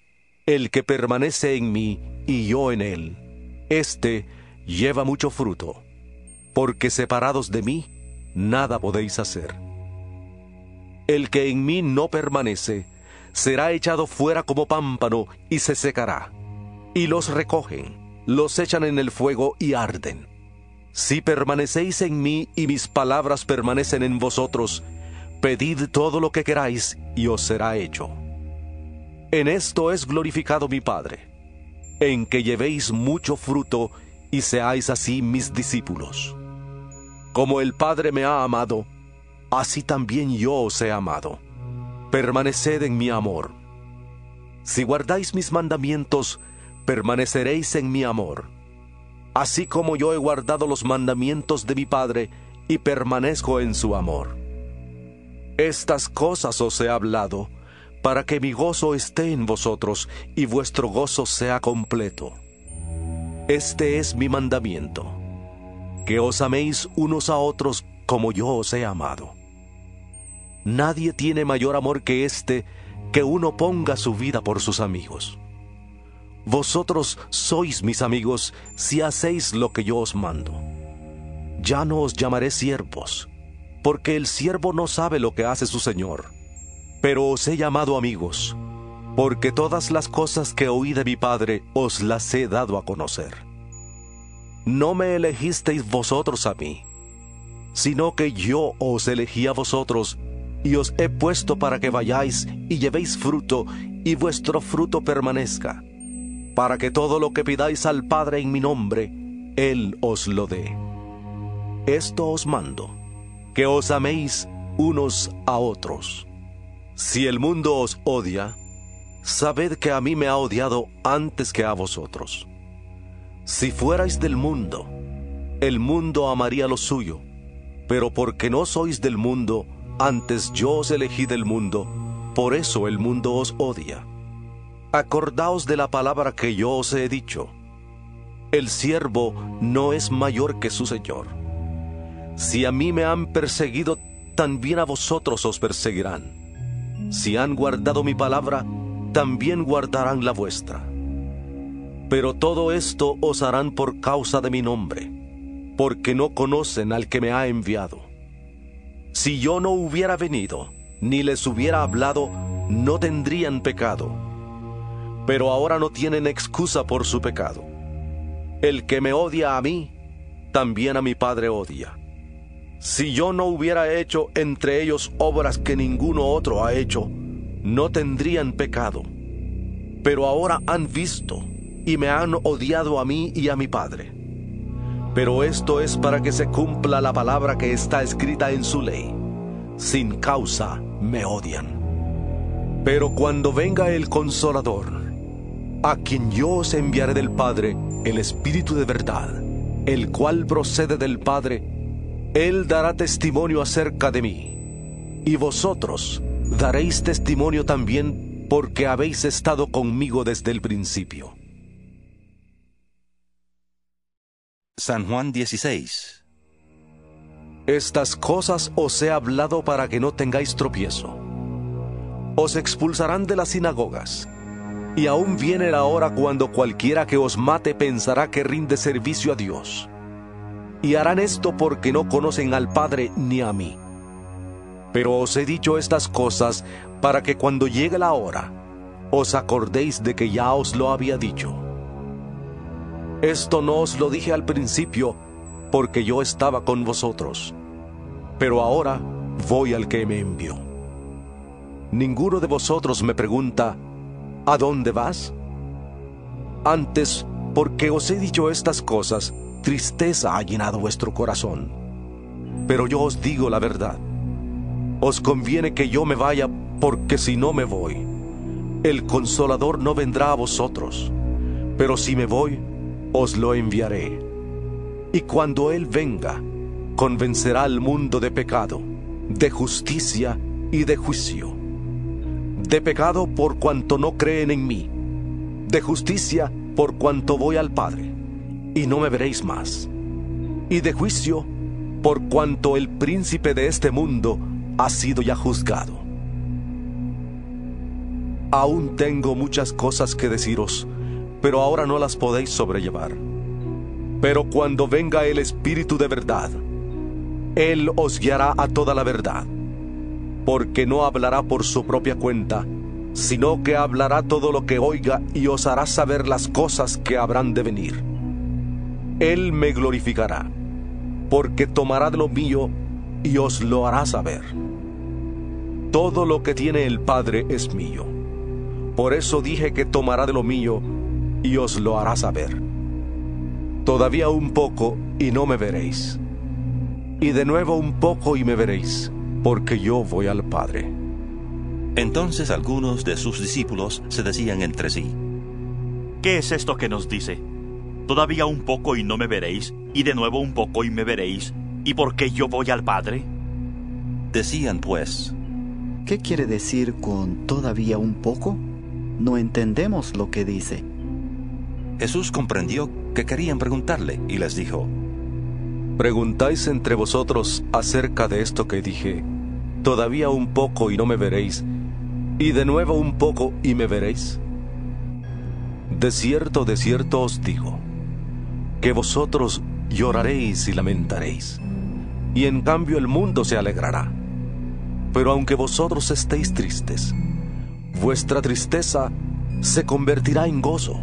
El que permanece en mí y yo en él, éste lleva mucho fruto, porque separados de mí, nada podéis hacer. El que en mí no permanece, será echado fuera como pámpano y se secará. Y los recogen, los echan en el fuego y arden. Si permanecéis en mí y mis palabras permanecen en vosotros, pedid todo lo que queráis y os será hecho. En esto es glorificado mi Padre, en que llevéis mucho fruto y seáis así mis discípulos. Como el Padre me ha amado, así también yo os he amado. Permaneced en mi amor. Si guardáis mis mandamientos, permaneceréis en mi amor. Así como yo he guardado los mandamientos de mi Padre y permanezco en su amor. Estas cosas os he hablado, para que mi gozo esté en vosotros y vuestro gozo sea completo. Este es mi mandamiento, que os améis unos a otros como yo os he amado. Nadie tiene mayor amor que este, que uno ponga su vida por sus amigos. Vosotros sois mis amigos si hacéis lo que yo os mando. Ya no os llamaré siervos, porque el siervo no sabe lo que hace su Señor pero os he llamado amigos, porque todas las cosas que oí de mi Padre os las he dado a conocer. No me elegisteis vosotros a mí, sino que yo os elegí a vosotros y os he puesto para que vayáis y llevéis fruto y vuestro fruto permanezca, para que todo lo que pidáis al Padre en mi nombre, Él os lo dé. Esto os mando, que os améis unos a otros. Si el mundo os odia, sabed que a mí me ha odiado antes que a vosotros. Si fuerais del mundo, el mundo amaría lo suyo, pero porque no sois del mundo, antes yo os elegí del mundo, por eso el mundo os odia. Acordaos de la palabra que yo os he dicho. El siervo no es mayor que su Señor. Si a mí me han perseguido, también a vosotros os perseguirán. Si han guardado mi palabra, también guardarán la vuestra. Pero todo esto os harán por causa de mi nombre, porque no conocen al que me ha enviado. Si yo no hubiera venido, ni les hubiera hablado, no tendrían pecado. Pero ahora no tienen excusa por su pecado. El que me odia a mí, también a mi Padre odia. Si yo no hubiera hecho entre ellos obras que ninguno otro ha hecho, no tendrían pecado. Pero ahora han visto y me han odiado a mí y a mi Padre. Pero esto es para que se cumpla la palabra que está escrita en su ley. Sin causa me odian. Pero cuando venga el consolador, a quien yo os enviaré del Padre, el Espíritu de verdad, el cual procede del Padre, Él dará testimonio acerca de mí. Y vosotros daréis testimonio también porque habéis estado conmigo desde el principio. San Juan 16 Estas cosas os he hablado para que no tengáis tropiezo. Os expulsarán de las sinagogas. Y aún viene la hora cuando cualquiera que os mate pensará que rinde servicio a Dios. Y harán esto porque no conocen al Padre ni a mí. Pero os he dicho estas cosas para que cuando llegue la hora, os acordéis de que ya os lo había dicho. Esto no os lo dije al principio, porque yo estaba con vosotros. Pero ahora voy al que me envió. Ninguno de vosotros me pregunta, ¿a dónde vas? Antes, porque os he dicho estas cosas, tristeza ha llenado vuestro corazón. Pero yo os digo la verdad. Os conviene que yo me vaya, porque si no me voy, el consolador no vendrá a vosotros. Pero si me voy, os lo enviaré. Y cuando Él venga, convencerá al mundo de pecado, de justicia y de juicio. De pecado por cuanto no creen en mí, de justicia por cuanto voy al Padre, y no me veréis más. Y de juicio por cuanto el príncipe de este mundo ha sido ya juzgado. Aún tengo muchas cosas que deciros, pero ahora no las podéis sobrellevar. Pero cuando venga el Espíritu de verdad, Él os guiará a toda la verdad, porque no hablará por su propia cuenta, sino que hablará todo lo que oiga y os hará saber las cosas que habrán de venir. Él me glorificará, porque tomará de lo mío y os lo hará saber. Todo lo que tiene el Padre es mío. Por eso dije que tomará de lo mío y os lo hará saber. Todavía un poco y no me veréis. Y de nuevo un poco y me veréis, porque yo voy al Padre. Entonces algunos de sus discípulos se decían entre sí, ¿Qué es esto que nos dice? Todavía un poco y no me veréis, y de nuevo un poco y me veréis, ¿y por qué yo voy al Padre? Decían pues, ¿Qué quiere decir con todavía un poco? No entendemos lo que dice. Jesús comprendió que querían preguntarle y les dijo, ¿Preguntáis entre vosotros acerca de esto que dije? Todavía un poco y no me veréis, y de nuevo un poco y me veréis. De cierto, de cierto os digo, que vosotros lloraréis y lamentaréis, y en cambio el mundo se alegrará. Pero aunque vosotros estéis tristes, vuestra tristeza se convertirá en gozo.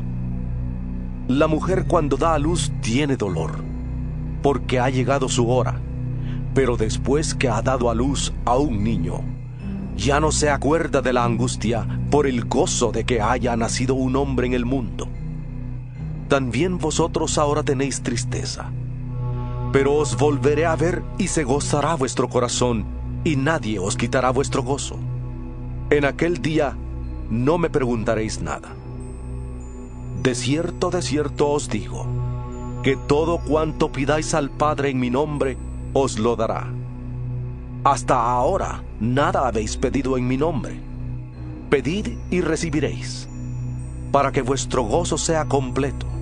La mujer cuando da a luz tiene dolor, porque ha llegado su hora, pero después que ha dado a luz a un niño, ya no se acuerda de la angustia por el gozo de que haya nacido un hombre en el mundo. También vosotros ahora tenéis tristeza, pero os volveré a ver y se gozará vuestro corazón, y nadie os quitará vuestro gozo. En aquel día no me preguntaréis nada. De cierto, de cierto os digo, que todo cuanto pidáis al Padre en mi nombre, os lo dará. Hasta ahora nada habéis pedido en mi nombre. Pedid y recibiréis, para que vuestro gozo sea completo.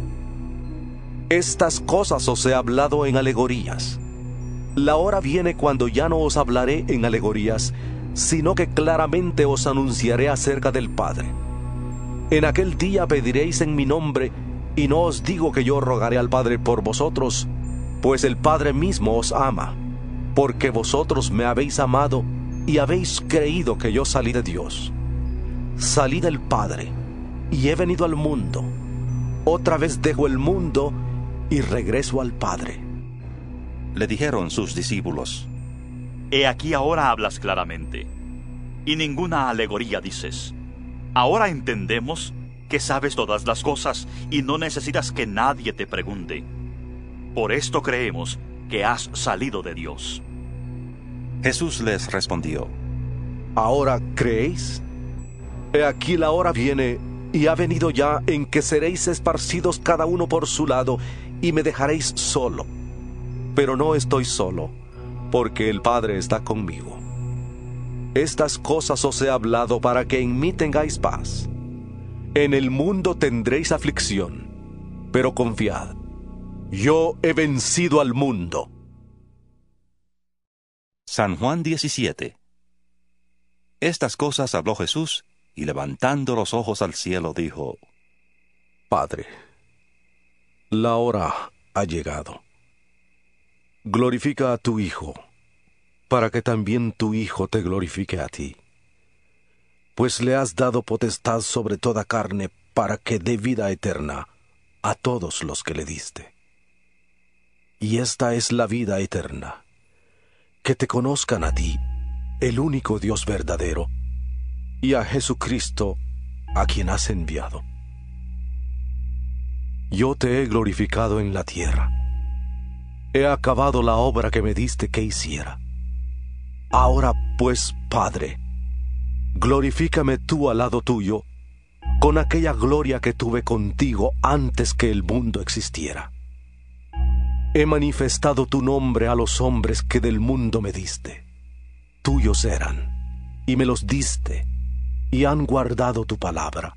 Estas cosas os he hablado en alegorías. La hora viene cuando ya no os hablaré en alegorías, sino que claramente os anunciaré acerca del Padre. En aquel día pediréis en mi nombre, Y no os digo que yo rogaré al Padre por vosotros, pues el Padre mismo os ama, porque vosotros me habéis amado y habéis creído que yo salí de Dios. Salí del Padre y he venido al mundo. Otra vez dejo el mundo y regreso al Padre. Le dijeron sus discípulos, He aquí ahora hablas claramente, y ninguna alegoría dices. Ahora entendemos que sabes todas las cosas y no necesitas que nadie te pregunte. Por esto creemos que has salido de Dios. Jesús les respondió, ¿Ahora creéis? He aquí la hora viene y ha venido ya en que seréis esparcidos cada uno por su lado y me dejaréis solo. Pero no estoy solo, porque el Padre está conmigo. Estas cosas os he hablado para que en mí tengáis paz. En el mundo tendréis aflicción, pero confiad, yo he vencido al mundo. San Juan 17 Estas cosas habló Jesús, y levantando los ojos al cielo dijo, Padre, la hora ha llegado. Glorifica a tu Hijo, para que también tu Hijo te glorifique a ti. Pues le has dado potestad sobre toda carne para que dé vida eterna a todos los que le diste. Y esta es la vida eterna, que te conozcan a ti, el único Dios verdadero, y a Jesucristo, a quien has enviado. Yo te he glorificado en la tierra. He acabado la obra que me diste que hiciera. Ahora pues, Padre, glorifícame tú al lado tuyo con aquella gloria que tuve contigo antes que el mundo existiera. He manifestado tu nombre a los hombres que del mundo me diste. Tuyos eran, y me los diste, y han guardado tu palabra.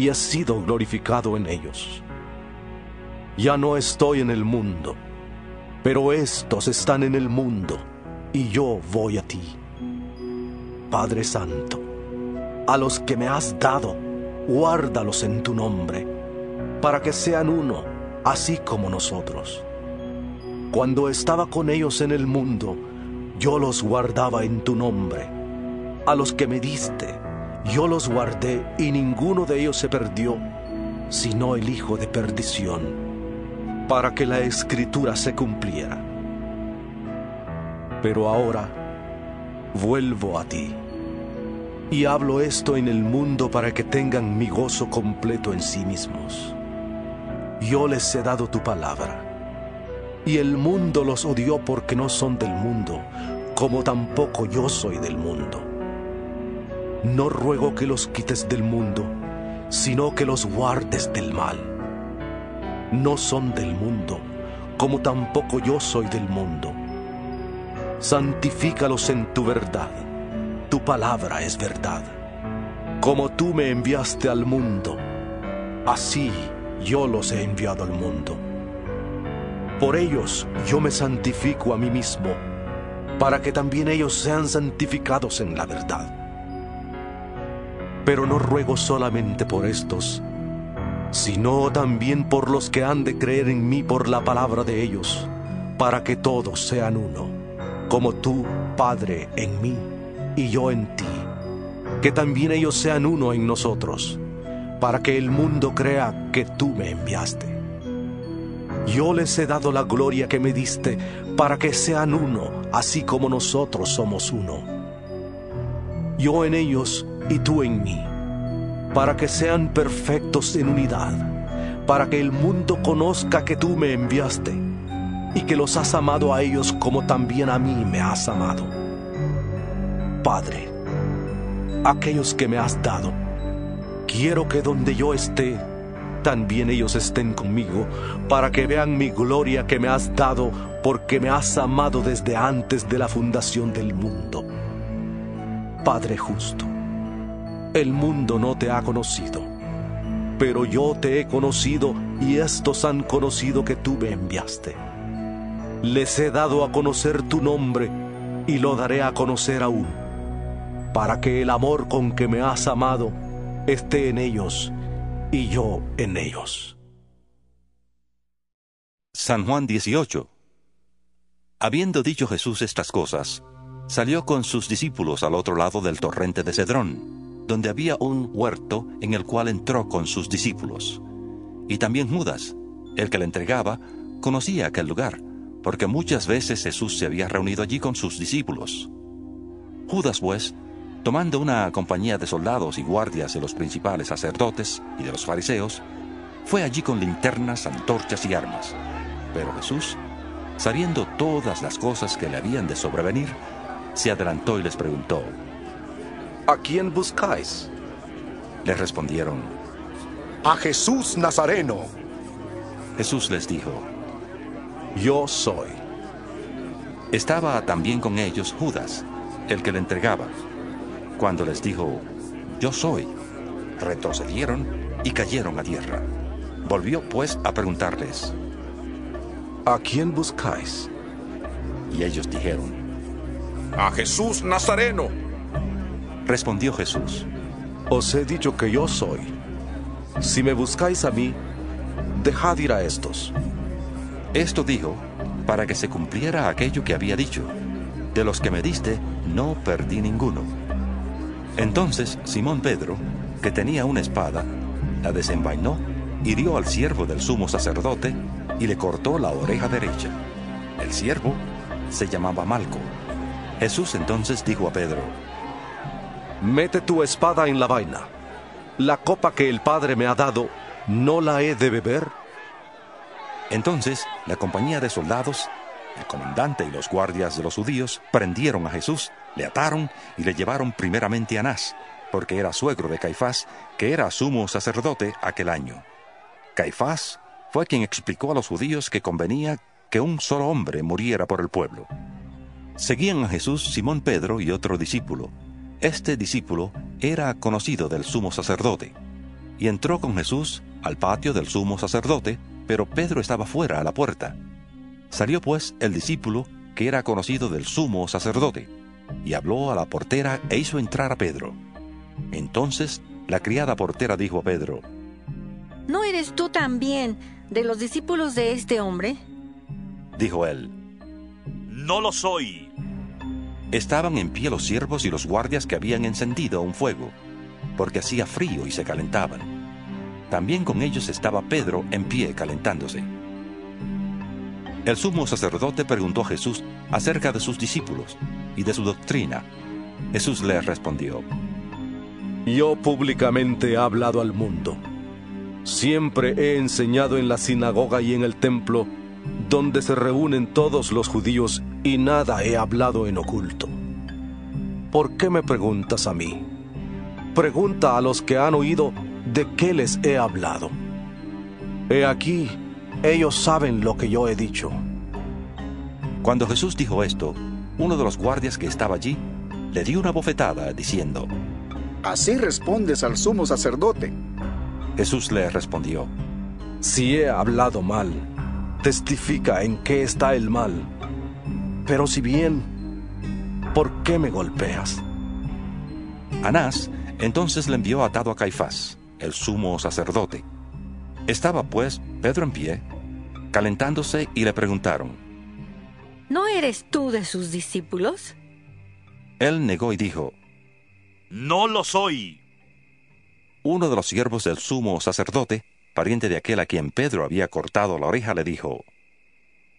y he sido glorificado en ellos. Ya no estoy en el mundo, pero estos están en el mundo, y yo voy a ti. Padre Santo, a los que me has dado, guárdalos en tu nombre, para que sean uno, así como nosotros. Cuando estaba con ellos en el mundo, yo los guardaba en tu nombre. A los que me diste, yo los guardé y ninguno de ellos se perdió, sino el hijo de perdición, para que la escritura se cumpliera. Pero ahora vuelvo a ti y hablo esto en el mundo para que tengan mi gozo completo en sí mismos. Yo les he dado tu palabra y el mundo los odió porque no son del mundo, como tampoco yo soy del mundo. No ruego que los quites del mundo, sino que los guardes del mal. No son del mundo, como tampoco yo soy del mundo. Santifícalos en tu verdad. Tu palabra es verdad. Como tú me enviaste al mundo, así yo los he enviado al mundo. Por ellos yo me santifico a mí mismo, para que también ellos sean santificados en la verdad. Pero no ruego solamente por estos, sino también por los que han de creer en mí por la palabra de ellos, para que todos sean uno, como tú, Padre, en mí y yo en ti, que también ellos sean uno en nosotros, para que el mundo crea que tú me enviaste. Yo les he dado la gloria que me diste para que sean uno, así como nosotros somos uno. Yo en ellos y tú en mí, para que sean perfectos en unidad, para que el mundo conozca que tú me enviaste y que los has amado a ellos como también a mí me has amado. Padre, aquellos que me has dado, quiero que donde yo esté, también ellos estén conmigo, para que vean mi gloria que me has dado, porque me has amado desde antes de la fundación del mundo. Padre justo, el mundo no te ha conocido, pero yo te he conocido y estos han conocido que tú me enviaste. Les he dado a conocer tu nombre y lo daré a conocer aún, para que el amor con que me has amado esté en ellos y yo en ellos. San Juan 18 Habiendo dicho Jesús estas cosas, salió con sus discípulos al otro lado del torrente de Cedrón, donde había un huerto en el cual entró con sus discípulos. Y también Judas, el que le entregaba, conocía aquel lugar, porque muchas veces Jesús se había reunido allí con sus discípulos. Judas, pues, tomando una compañía de soldados y guardias de los principales sacerdotes y de los fariseos, fue allí con linternas, antorchas y armas. Pero Jesús, sabiendo todas las cosas que le habían de sobrevenir, se adelantó y les preguntó, ¿A quién buscáis? Le respondieron, A Jesús Nazareno. Jesús les dijo, Yo soy. Estaba también con ellos Judas, el que le entregaba. Cuando les dijo, Yo soy, retrocedieron y cayeron a tierra. Volvió pues a preguntarles, ¿A quién buscáis? Y ellos dijeron, A Jesús Nazareno. Respondió Jesús, Os he dicho que yo soy. Si me buscáis a mí, dejad ir a estos. Esto dijo para que se cumpliera aquello que había dicho. De los que me diste, no perdí ninguno. Entonces Simón Pedro, que tenía una espada, la desenvainó, hirió al siervo del sumo sacerdote y le cortó la oreja derecha. El siervo se llamaba Malco. Jesús entonces dijo a Pedro, Mete tu espada en la vaina. La copa que el Padre me ha dado, ¿no la he de beber? Entonces la compañía de soldados, el comandante y los guardias de los judíos prendieron a Jesús, le ataron y le llevaron primeramente a Anás, porque era suegro de Caifás, que era sumo sacerdote aquel año. Caifás fue quien explicó a los judíos que convenía que un solo hombre muriera por el pueblo. Seguían a Jesús Simón Pedro y otro discípulo. Este discípulo era conocido del sumo sacerdote, y entró con Jesús al patio del sumo sacerdote, pero Pedro estaba fuera a la puerta. Salió pues el discípulo, que era conocido del sumo sacerdote, y habló a la portera e hizo entrar a Pedro. Entonces la criada portera dijo a Pedro, ¿No eres tú también de los discípulos de este hombre? Dijo él, No lo soy. Estaban en pie los siervos y los guardias que habían encendido un fuego, porque hacía frío y se calentaban. También con ellos estaba Pedro en pie calentándose. El sumo sacerdote preguntó a Jesús acerca de sus discípulos y de su doctrina. Jesús le respondió, Yo públicamente he hablado al mundo. Siempre he enseñado en la sinagoga y en el templo, donde se reúnen todos los judíos, y nada he hablado en oculto. ¿Por qué me preguntas a mí? Pregunta a los que han oído de qué les he hablado. He aquí, ellos saben lo que yo he dicho. Cuando Jesús dijo esto, uno de los guardias que estaba allí le dio una bofetada, diciendo, Así respondes al sumo sacerdote. Jesús le respondió, Si he hablado mal, testifica en qué está el mal. Pero si bien, ¿por qué me golpeas? Anás entonces le envió atado a Caifás, el sumo sacerdote. Estaba pues Pedro en pie, calentándose, y le preguntaron, ¿No eres tú de sus discípulos? Él negó y dijo, No lo soy. Uno de los siervos del sumo sacerdote, pariente de aquel a quien Pedro había cortado la oreja, le dijo,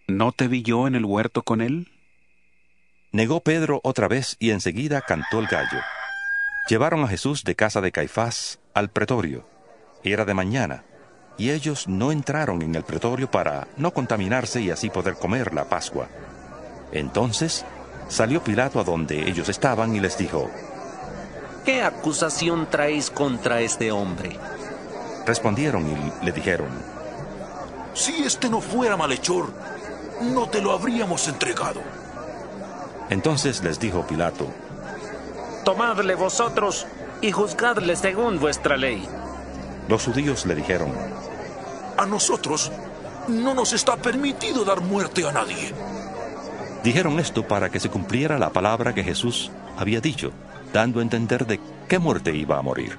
¿No te vi yo en el huerto con él? Negó Pedro otra vez y enseguida cantó el gallo. Llevaron a Jesús de casa de Caifás al pretorio. Era de mañana, y ellos no entraron en el pretorio para no contaminarse y así poder comer la Pascua. Entonces salió Pilato a donde ellos estaban y les dijo, ¿Qué acusación traéis contra este hombre? Respondieron y le dijeron, Si este no fuera malhechor, no te lo habríamos entregado. Entonces les dijo Pilato, Tomadle vosotros y juzgadle según vuestra ley. Los judíos le dijeron, A nosotros no nos está permitido dar muerte a nadie. Dijeron esto para que se cumpliera la palabra que Jesús había dicho, dando a entender de qué muerte iba a morir.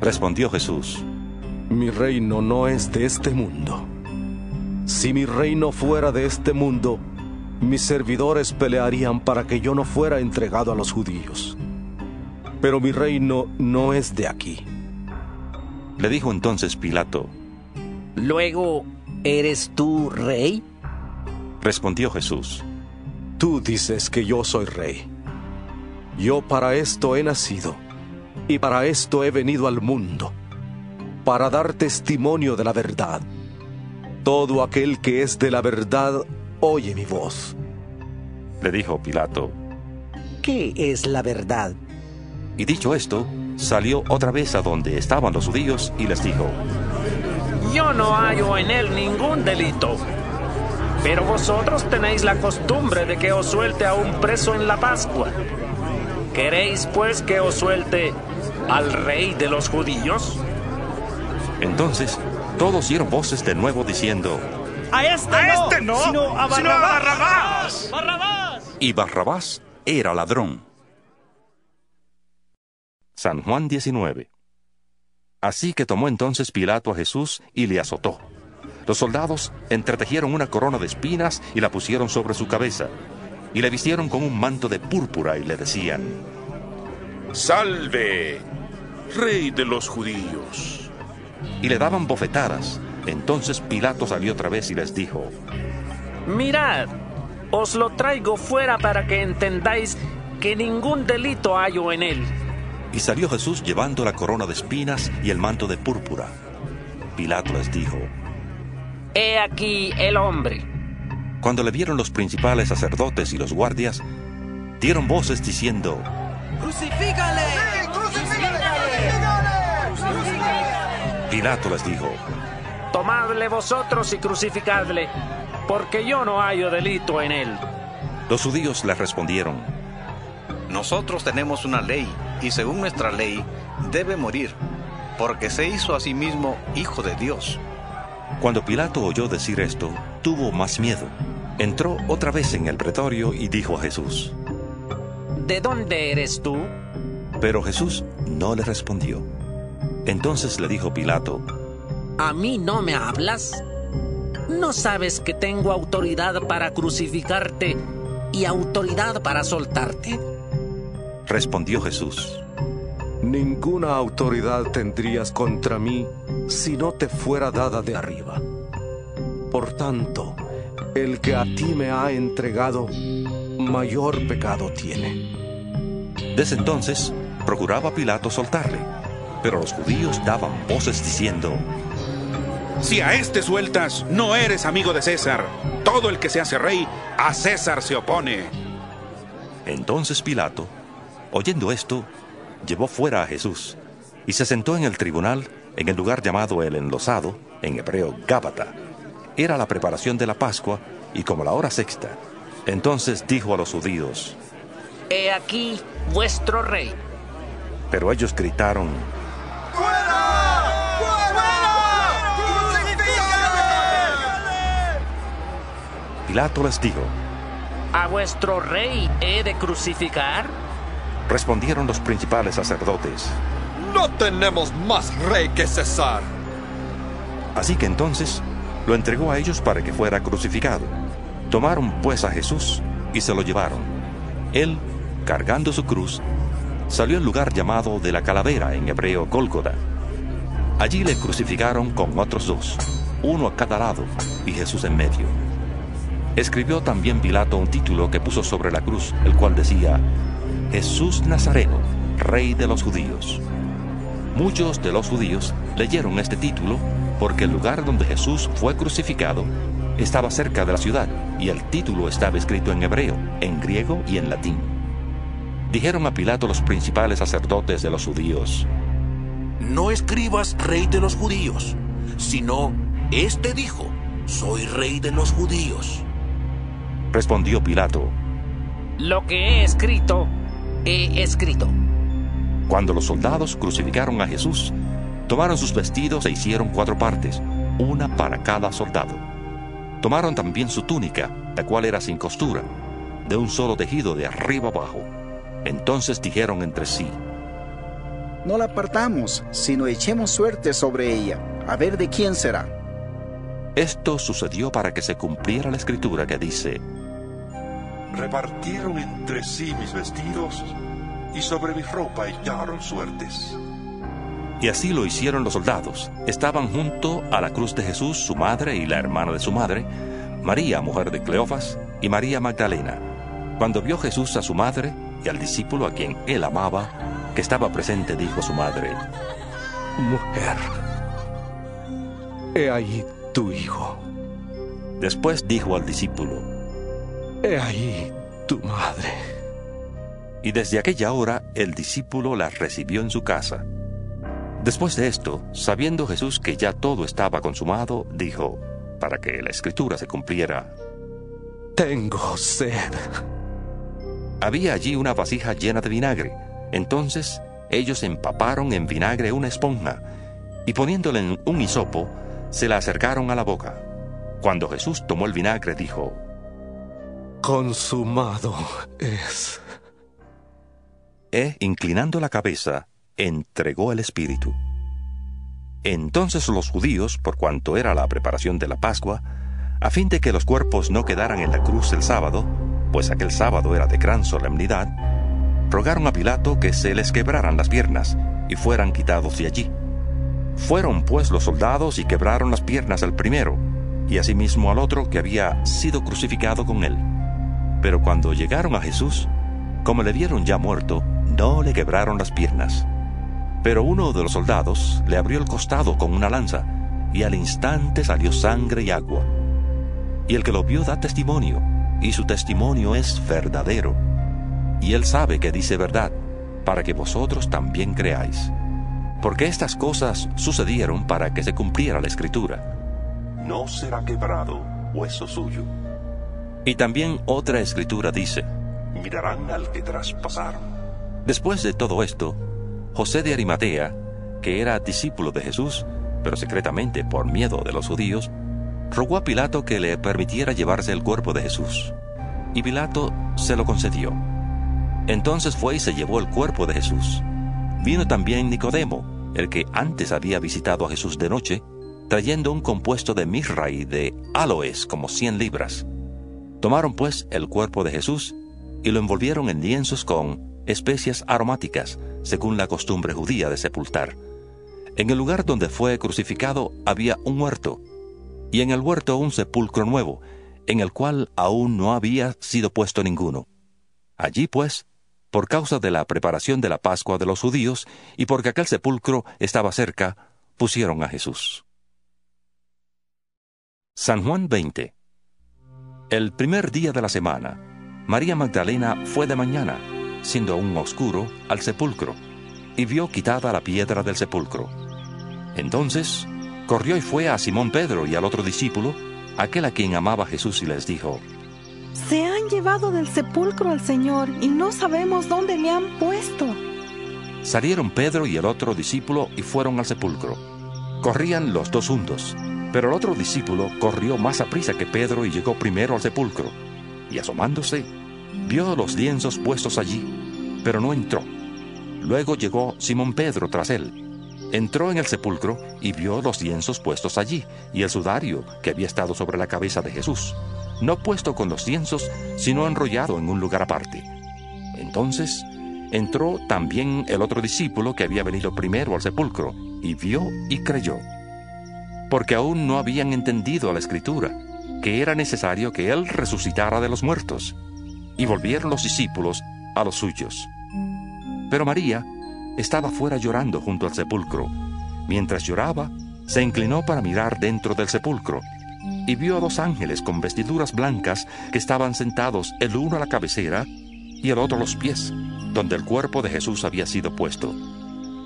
Respondió Jesús, Mi reino no es de este mundo. Si mi reino fuera de este mundo, mis servidores pelearían para que yo no fuera entregado a los judíos. Pero mi reino no es de aquí. Le dijo entonces Pilato, Luego, ¿eres tú rey? Respondió Jesús, Tú dices que yo soy rey. Yo para esto he nacido y para esto he venido al mundo, para dar testimonio de la verdad. Todo aquel que es de la verdad oye mi voz. Le dijo Pilato, ¿Qué es la verdad? Y dicho esto, salió otra vez a donde estaban los judíos y les dijo, Yo no hallo en él ningún delito. Pero vosotros tenéis la costumbre de que os suelte a un preso en la Pascua. ¿Queréis pues que os suelte al rey de los judíos? Entonces todos dieron voces de nuevo diciendo, A este, A no, este no, sino a sino a Barrabás. Barrabás. y Barrabás era ladrón. San Juan 19. Así que tomó entonces Pilato a Jesús y le azotó. Los soldados entretejieron una corona de espinas y la pusieron sobre su cabeza, y le vistieron con un manto de púrpura y le decían, Salve, rey de los judíos. y le daban bofetadas. Entonces Pilato salió otra vez y les dijo, Mirad, os lo traigo fuera para que entendáis que ningún delito hallo en él. y salió Jesús llevando la corona de espinas y el manto de púrpura. Pilato les dijo, He aquí el hombre. Cuando le vieron los principales sacerdotes y los guardias, dieron voces diciendo, ¡Crucifícale! Pilato les dijo, Tomadle vosotros y crucificadle, porque yo no hallo delito en él. los judíos le respondieron, Nosotros tenemos una ley, y según nuestra ley, debe morir, porque se hizo a sí mismo hijo de Dios. Cuando Pilato oyó decir esto, tuvo más miedo. Entró otra vez en el pretorio y dijo a Jesús, ¿De dónde eres tú? pero Jesús no le respondió. Entonces le dijo Pilato, ¿A mí no me hablas? ¿No sabes que tengo autoridad para crucificarte y autoridad para soltarte? respondió Jesús, Ninguna autoridad tendrías contra mí si no te fuera dada de arriba. Por tanto, el que a ti me ha entregado, mayor pecado tiene. Desde entonces procuraba Pilato soltarle, pero los judíos daban voces diciendo, Si a este sueltas, no eres amigo de César. Todo el que se hace rey, a César se opone. Entonces Pilato, oyendo esto, llevó fuera a Jesús y se sentó en el tribunal en el lugar llamado el enlosado, en hebreo Gábata. Era la preparación de la Pascua y como la hora sexta. Entonces dijo a los judíos, He aquí vuestro rey. pero ellos gritaron, Pilato les dijo, ¿A vuestro rey he de crucificar? respondieron los principales sacerdotes. No tenemos más rey que César. Así que entonces lo entregó a ellos para que fuera crucificado. Tomaron pues a Jesús y se lo llevaron. Él, cargando su cruz, salió al lugar llamado de la calavera en hebreo Gólgota. Allí le crucificaron con otros dos, uno a cada lado y Jesús en medio. Escribió también Pilato un título que puso sobre la cruz, el cual decía, Jesús Nazareno, Rey de los Judíos. Muchos de los judíos leyeron este título porque el lugar donde Jesús fue crucificado estaba cerca de la ciudad y el título estaba escrito en hebreo, en griego y en latín. Dijeron a Pilato los principales sacerdotes de los judíos, No escribas rey de los judíos, sino, este dijo, soy rey de los judíos. Respondió Pilato, Lo que he escrito, he escrito. Cuando los soldados crucificaron a Jesús, tomaron sus vestidos e hicieron cuatro partes, una para cada soldado. Tomaron también su túnica, la cual era sin costura, de un solo tejido de arriba abajo. Entonces dijeron entre sí, No la apartamos, sino echemos suerte sobre ella, a ver de quién será. Esto sucedió para que se cumpliera la escritura que dice, Repartieron entre sí mis vestidos y sobre mi ropa echaron suertes. Y así lo hicieron los soldados. Estaban junto a la cruz de Jesús su madre y la hermana de su madre, María, mujer de Cleofas, y María Magdalena. Cuando vio Jesús a su madre y al discípulo a quien él amaba, que estaba presente, dijo a su madre, Mujer, he ahí tu hijo. Después dijo al discípulo, He ahí tu madre. Y desde aquella hora el discípulo la recibió en su casa. Después de esto, sabiendo Jesús que ya todo estaba consumado, dijo, para que la escritura se cumpliera, Tengo sed. Había allí una vasija llena de vinagre. Entonces ellos empaparon en vinagre una esponja y poniéndole en un hisopo, se la acercaron a la boca. Cuando Jesús tomó el vinagre, dijo, Consumado es. E, inclinando la cabeza, entregó el Espíritu. Entonces los judíos, por cuanto era la preparación de la Pascua, a fin de que los cuerpos no quedaran en la cruz el sábado, pues aquel sábado era de gran solemnidad, rogaron a Pilato que se les quebraran las piernas y fueran quitados de allí. Fueron pues los soldados y quebraron las piernas al primero, y asimismo al otro que había sido crucificado con él. Pero cuando llegaron a Jesús, como le vieron ya muerto, no le quebraron las piernas. Pero uno de los soldados le abrió el costado con una lanza, y al instante salió sangre y agua. Y el que lo vio da testimonio, y su testimonio es verdadero. Y él sabe que dice verdad, para que vosotros también creáis. Porque estas cosas sucedieron para que se cumpliera la escritura. No será quebrado hueso suyo. Y también otra escritura dice, Mirarán al que traspasaron. Después de todo esto, José de Arimatea, que era discípulo de Jesús, pero secretamente por miedo de los judíos, rogó a Pilato que le permitiera llevarse el cuerpo de Jesús. Y Pilato se lo concedió. Entonces fue y se llevó el cuerpo de Jesús. Vino también Nicodemo, el que antes había visitado a Jesús de noche, trayendo un compuesto de mirra y de aloes como cien libras. Tomaron pues el cuerpo de Jesús y lo envolvieron en lienzos con especias aromáticas, según la costumbre judía de sepultar. En el lugar donde fue crucificado había un huerto, y en el huerto un sepulcro nuevo, en el cual aún no había sido puesto ninguno. Allí, pues, por causa de la preparación de la Pascua de los judíos y porque aquel sepulcro estaba cerca, pusieron a Jesús. San Juan 20 El primer día de la semana, María Magdalena fue de mañana, siendo aún oscuro, al sepulcro, y vio quitada la piedra del sepulcro. Entonces corrió y fue a Simón Pedro y al otro discípulo, aquel a quien amaba Jesús, y les dijo, Se han llevado del sepulcro al Señor y no sabemos dónde le han puesto. Salieron Pedro y el otro discípulo y fueron al sepulcro. Corrían los dos juntos, pero el otro discípulo corrió más a prisa que Pedro y llegó primero al sepulcro. Y asomándose, vio los lienzos puestos allí, pero no entró. Luego llegó Simón Pedro tras él. Entró en el sepulcro y vio los lienzos puestos allí y el sudario que había estado sobre la cabeza de Jesús, no puesto con los lienzos, sino enrollado en un lugar aparte. Entonces entró también el otro discípulo que había venido primero al sepulcro, y vio y creyó. Porque aún no habían entendido la escritura, que era necesario que Él resucitara de los muertos. Y volvieron los discípulos a los suyos. Pero María estaba fuera llorando junto al sepulcro. Mientras lloraba, se inclinó para mirar dentro del sepulcro y vio a dos ángeles con vestiduras blancas que estaban sentados el uno a la cabecera y el otro a los pies, donde el cuerpo de Jesús había sido puesto.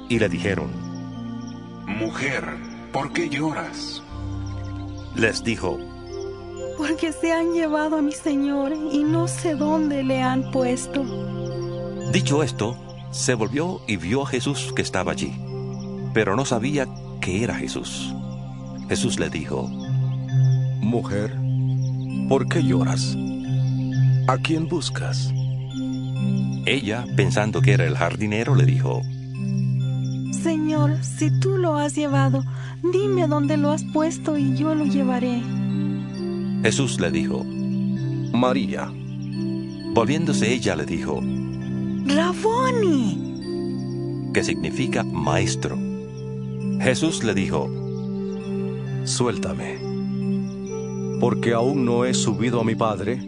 Y le dijeron, Mujer, ¿por qué lloras? Les dijo, Porque se han llevado a mi Señor y no sé dónde le han puesto. Dicho esto, se volvió y vio a Jesús que estaba allí, pero no sabía que era Jesús. Jesús le dijo, Mujer, ¿por qué lloras? ¿A quién buscas? Ella, pensando que era el jardinero, le dijo, Señor, si tú lo has llevado, dime dónde lo has puesto y yo lo llevaré. Jesús le dijo, María. Volviéndose ella le dijo, Raboni, que significa maestro. Jesús le dijo, Suéltame, porque aún no he subido a mi Padre,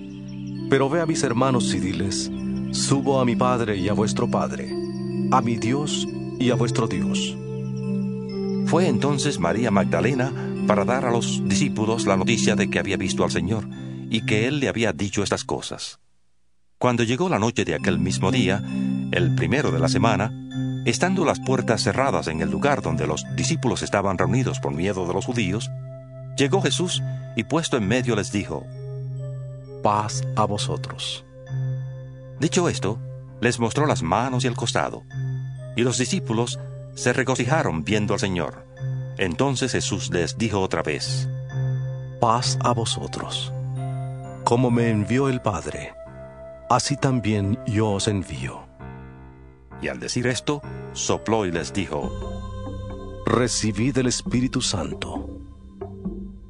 pero ve a mis hermanos y diles, subo a mi Padre y a vuestro Padre, a mi Dios y a vuestro Dios. Fue entonces María Magdalena para dar a los discípulos la noticia de que había visto al Señor y que Él le había dicho estas cosas. Cuando llegó la noche de aquel mismo día, el primero de la semana, estando las puertas cerradas en el lugar donde los discípulos estaban reunidos por miedo de los judíos, llegó Jesús y puesto en medio les dijo, Paz a vosotros. Dicho esto, les mostró las manos y el costado, y los discípulos se regocijaron viendo al Señor. Entonces Jesús les dijo otra vez, Paz a vosotros. Como me envió el Padre, así también yo os envío. Y al decir esto, sopló y les dijo, Recibid el Espíritu Santo.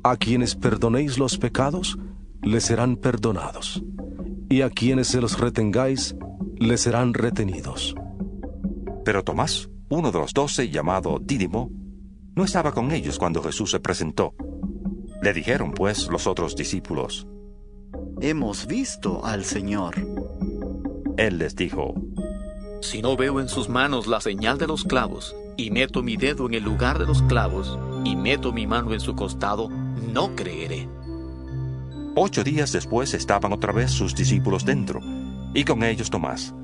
A quienes perdonéis los pecados, les serán perdonados, y a quienes se los retengáis, les serán retenidos. Pero Tomás, uno de los doce, llamado Dídimo, no estaba con ellos cuando Jesús se presentó. Le dijeron, pues, los otros discípulos, Hemos visto al Señor. Él les dijo, Si no veo en sus manos la señal de los clavos, y meto mi dedo en el lugar de los clavos, y meto mi mano en su costado, no creeré. Ocho días después estaban otra vez sus discípulos dentro, y con ellos Tomás.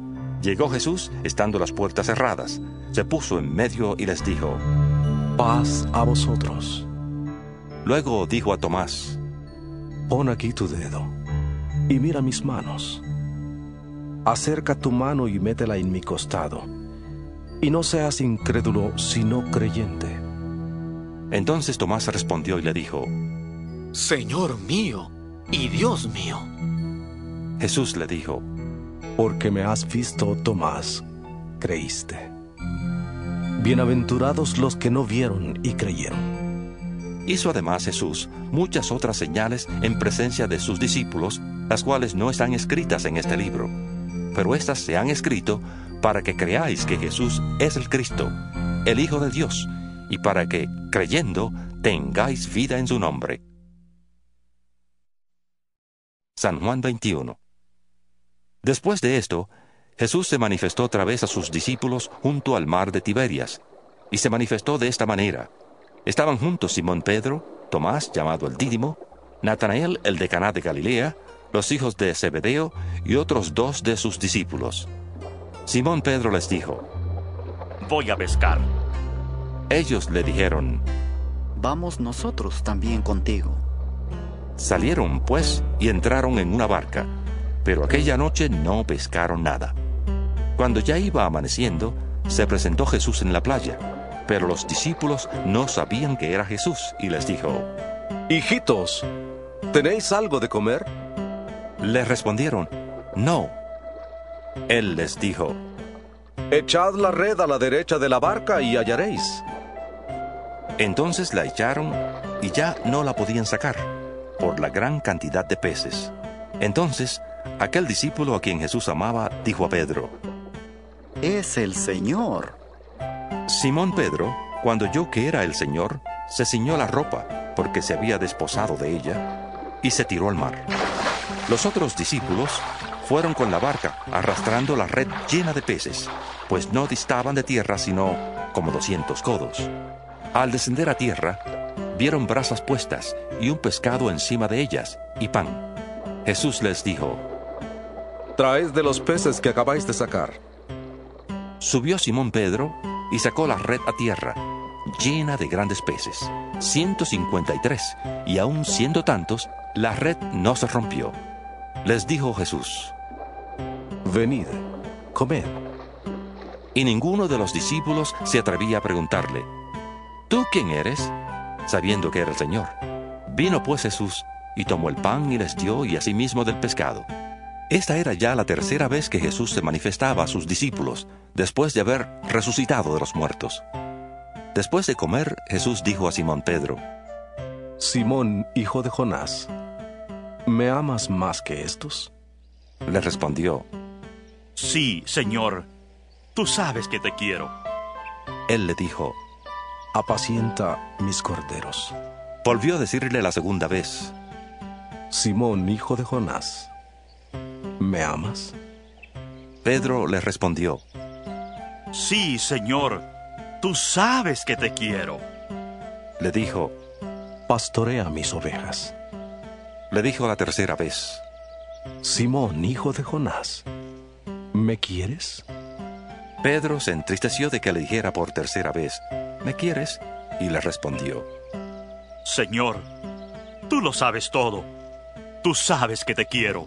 Llegó Jesús, estando las puertas cerradas, se puso en medio y les dijo, Paz a vosotros. Luego dijo a Tomás, Pon aquí tu dedo, y mira mis manos. Acerca tu mano y métela en mi costado, y no seas incrédulo, sino creyente. Entonces Tomás respondió y le dijo, Señor mío y Dios mío. Jesús le dijo, Porque me has visto, Tomás, creíste. Bienaventurados los que no vieron y creyeron. Hizo además Jesús muchas otras señales en presencia de sus discípulos, las cuales no están escritas en este libro, pero éstas se han escrito para que creáis que Jesús es el Cristo, el Hijo de Dios, y para que, creyendo, tengáis vida en su nombre. San Juan 21 Después de esto, Jesús se manifestó otra vez a sus discípulos junto al mar de Tiberias, y se manifestó de esta manera. Estaban juntos Simón Pedro, Tomás, llamado el Dídimo, Natanael, el de Caná de Galilea, los hijos de Zebedeo y otros dos de sus discípulos. Simón Pedro les dijo, Voy a pescar. Ellos le dijeron, Vamos nosotros también contigo. Salieron, pues, y entraron en una barca, pero aquella noche no pescaron nada. Cuando ya iba amaneciendo, se presentó Jesús en la playa, pero los discípulos no sabían que era Jesús, y les dijo, Hijitos, ¿tenéis algo de comer? Les respondieron, No. Él les dijo, Echad la red a la derecha de la barca y hallaréis. Entonces la echaron y ya no la podían sacar, por la gran cantidad de peces. Entonces, aquel discípulo a quien Jesús amaba dijo a Pedro, Es el Señor. Simón Pedro, Cuando oyó que era el Señor, se ciñó la ropa, porque se había desposado de ella, y se tiró al mar. Los otros discípulos fueron con la barca, arrastrando la red llena de peces, pues no distaban de tierra sino como doscientos codos. Al descender a tierra, vieron brasas puestas y un pescado encima de ellas y pan. Jesús les dijo, Traed de los peces que acabáis de sacar. Subió Simón Pedro y sacó la red a tierra, llena de grandes peces, 153, y aun siendo tantos, la red no se rompió. Les dijo Jesús, Venid, comed. Y ninguno de los discípulos se atrevía a preguntarle, ¿Tú quién eres? sabiendo que era el Señor. Vino pues Jesús y tomó el pan y les dio y asimismo del pescado. Esta era ya la tercera vez que Jesús se manifestaba a sus discípulos, después de haber resucitado de los muertos. Después de comer, Jesús dijo a Simón Pedro, Simón, hijo de Jonás, ¿me amas más que estos? Le respondió, Sí, Señor, tú sabes que te quiero. Él le dijo, Apacienta mis corderos. Volvió a decirle la segunda vez, Simón, hijo de Jonás, ¿me amas? Pedro le respondió, Sí, Señor, tú sabes que te quiero. Le dijo, Pastorea mis ovejas. Le dijo la tercera vez, Simón, hijo de Jonás, ¿me quieres? Pedro se entristeció de que le dijera por tercera vez, ¿me quieres? Y le respondió, Señor, tú lo sabes todo. Tú sabes que te quiero.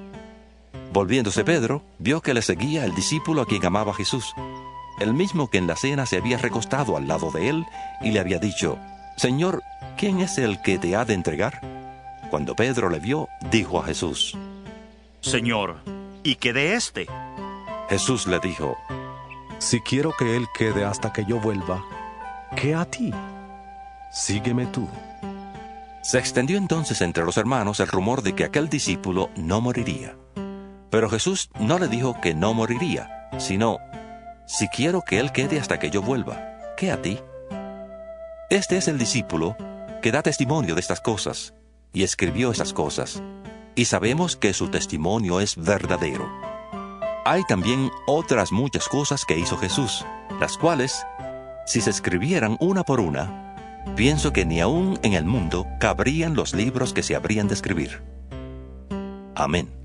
Volviéndose Pedro, vio que le seguía el discípulo a quien amaba Jesús, el mismo que en la cena se había recostado al lado de él y le había dicho, Señor, ¿quién es el que te ha de entregar? Cuando Pedro le vio, dijo a Jesús, Señor, ¿y qué de este? Jesús le dijo, Si quiero que él quede hasta que yo vuelva, ¿qué a ti? Sígueme tú. Se extendió entonces entre los hermanos el rumor de que aquel discípulo no moriría. Pero Jesús no le dijo que no moriría, sino, si quiero que Él quede hasta que yo vuelva, ¿qué a ti? Este es el discípulo que da testimonio de estas cosas, y escribió esas cosas, y sabemos que su testimonio es verdadero. Hay también otras muchas cosas que hizo Jesús, las cuales, si se escribieran una por una, pienso que ni aún en el mundo cabrían los libros que se habrían de escribir. Amén.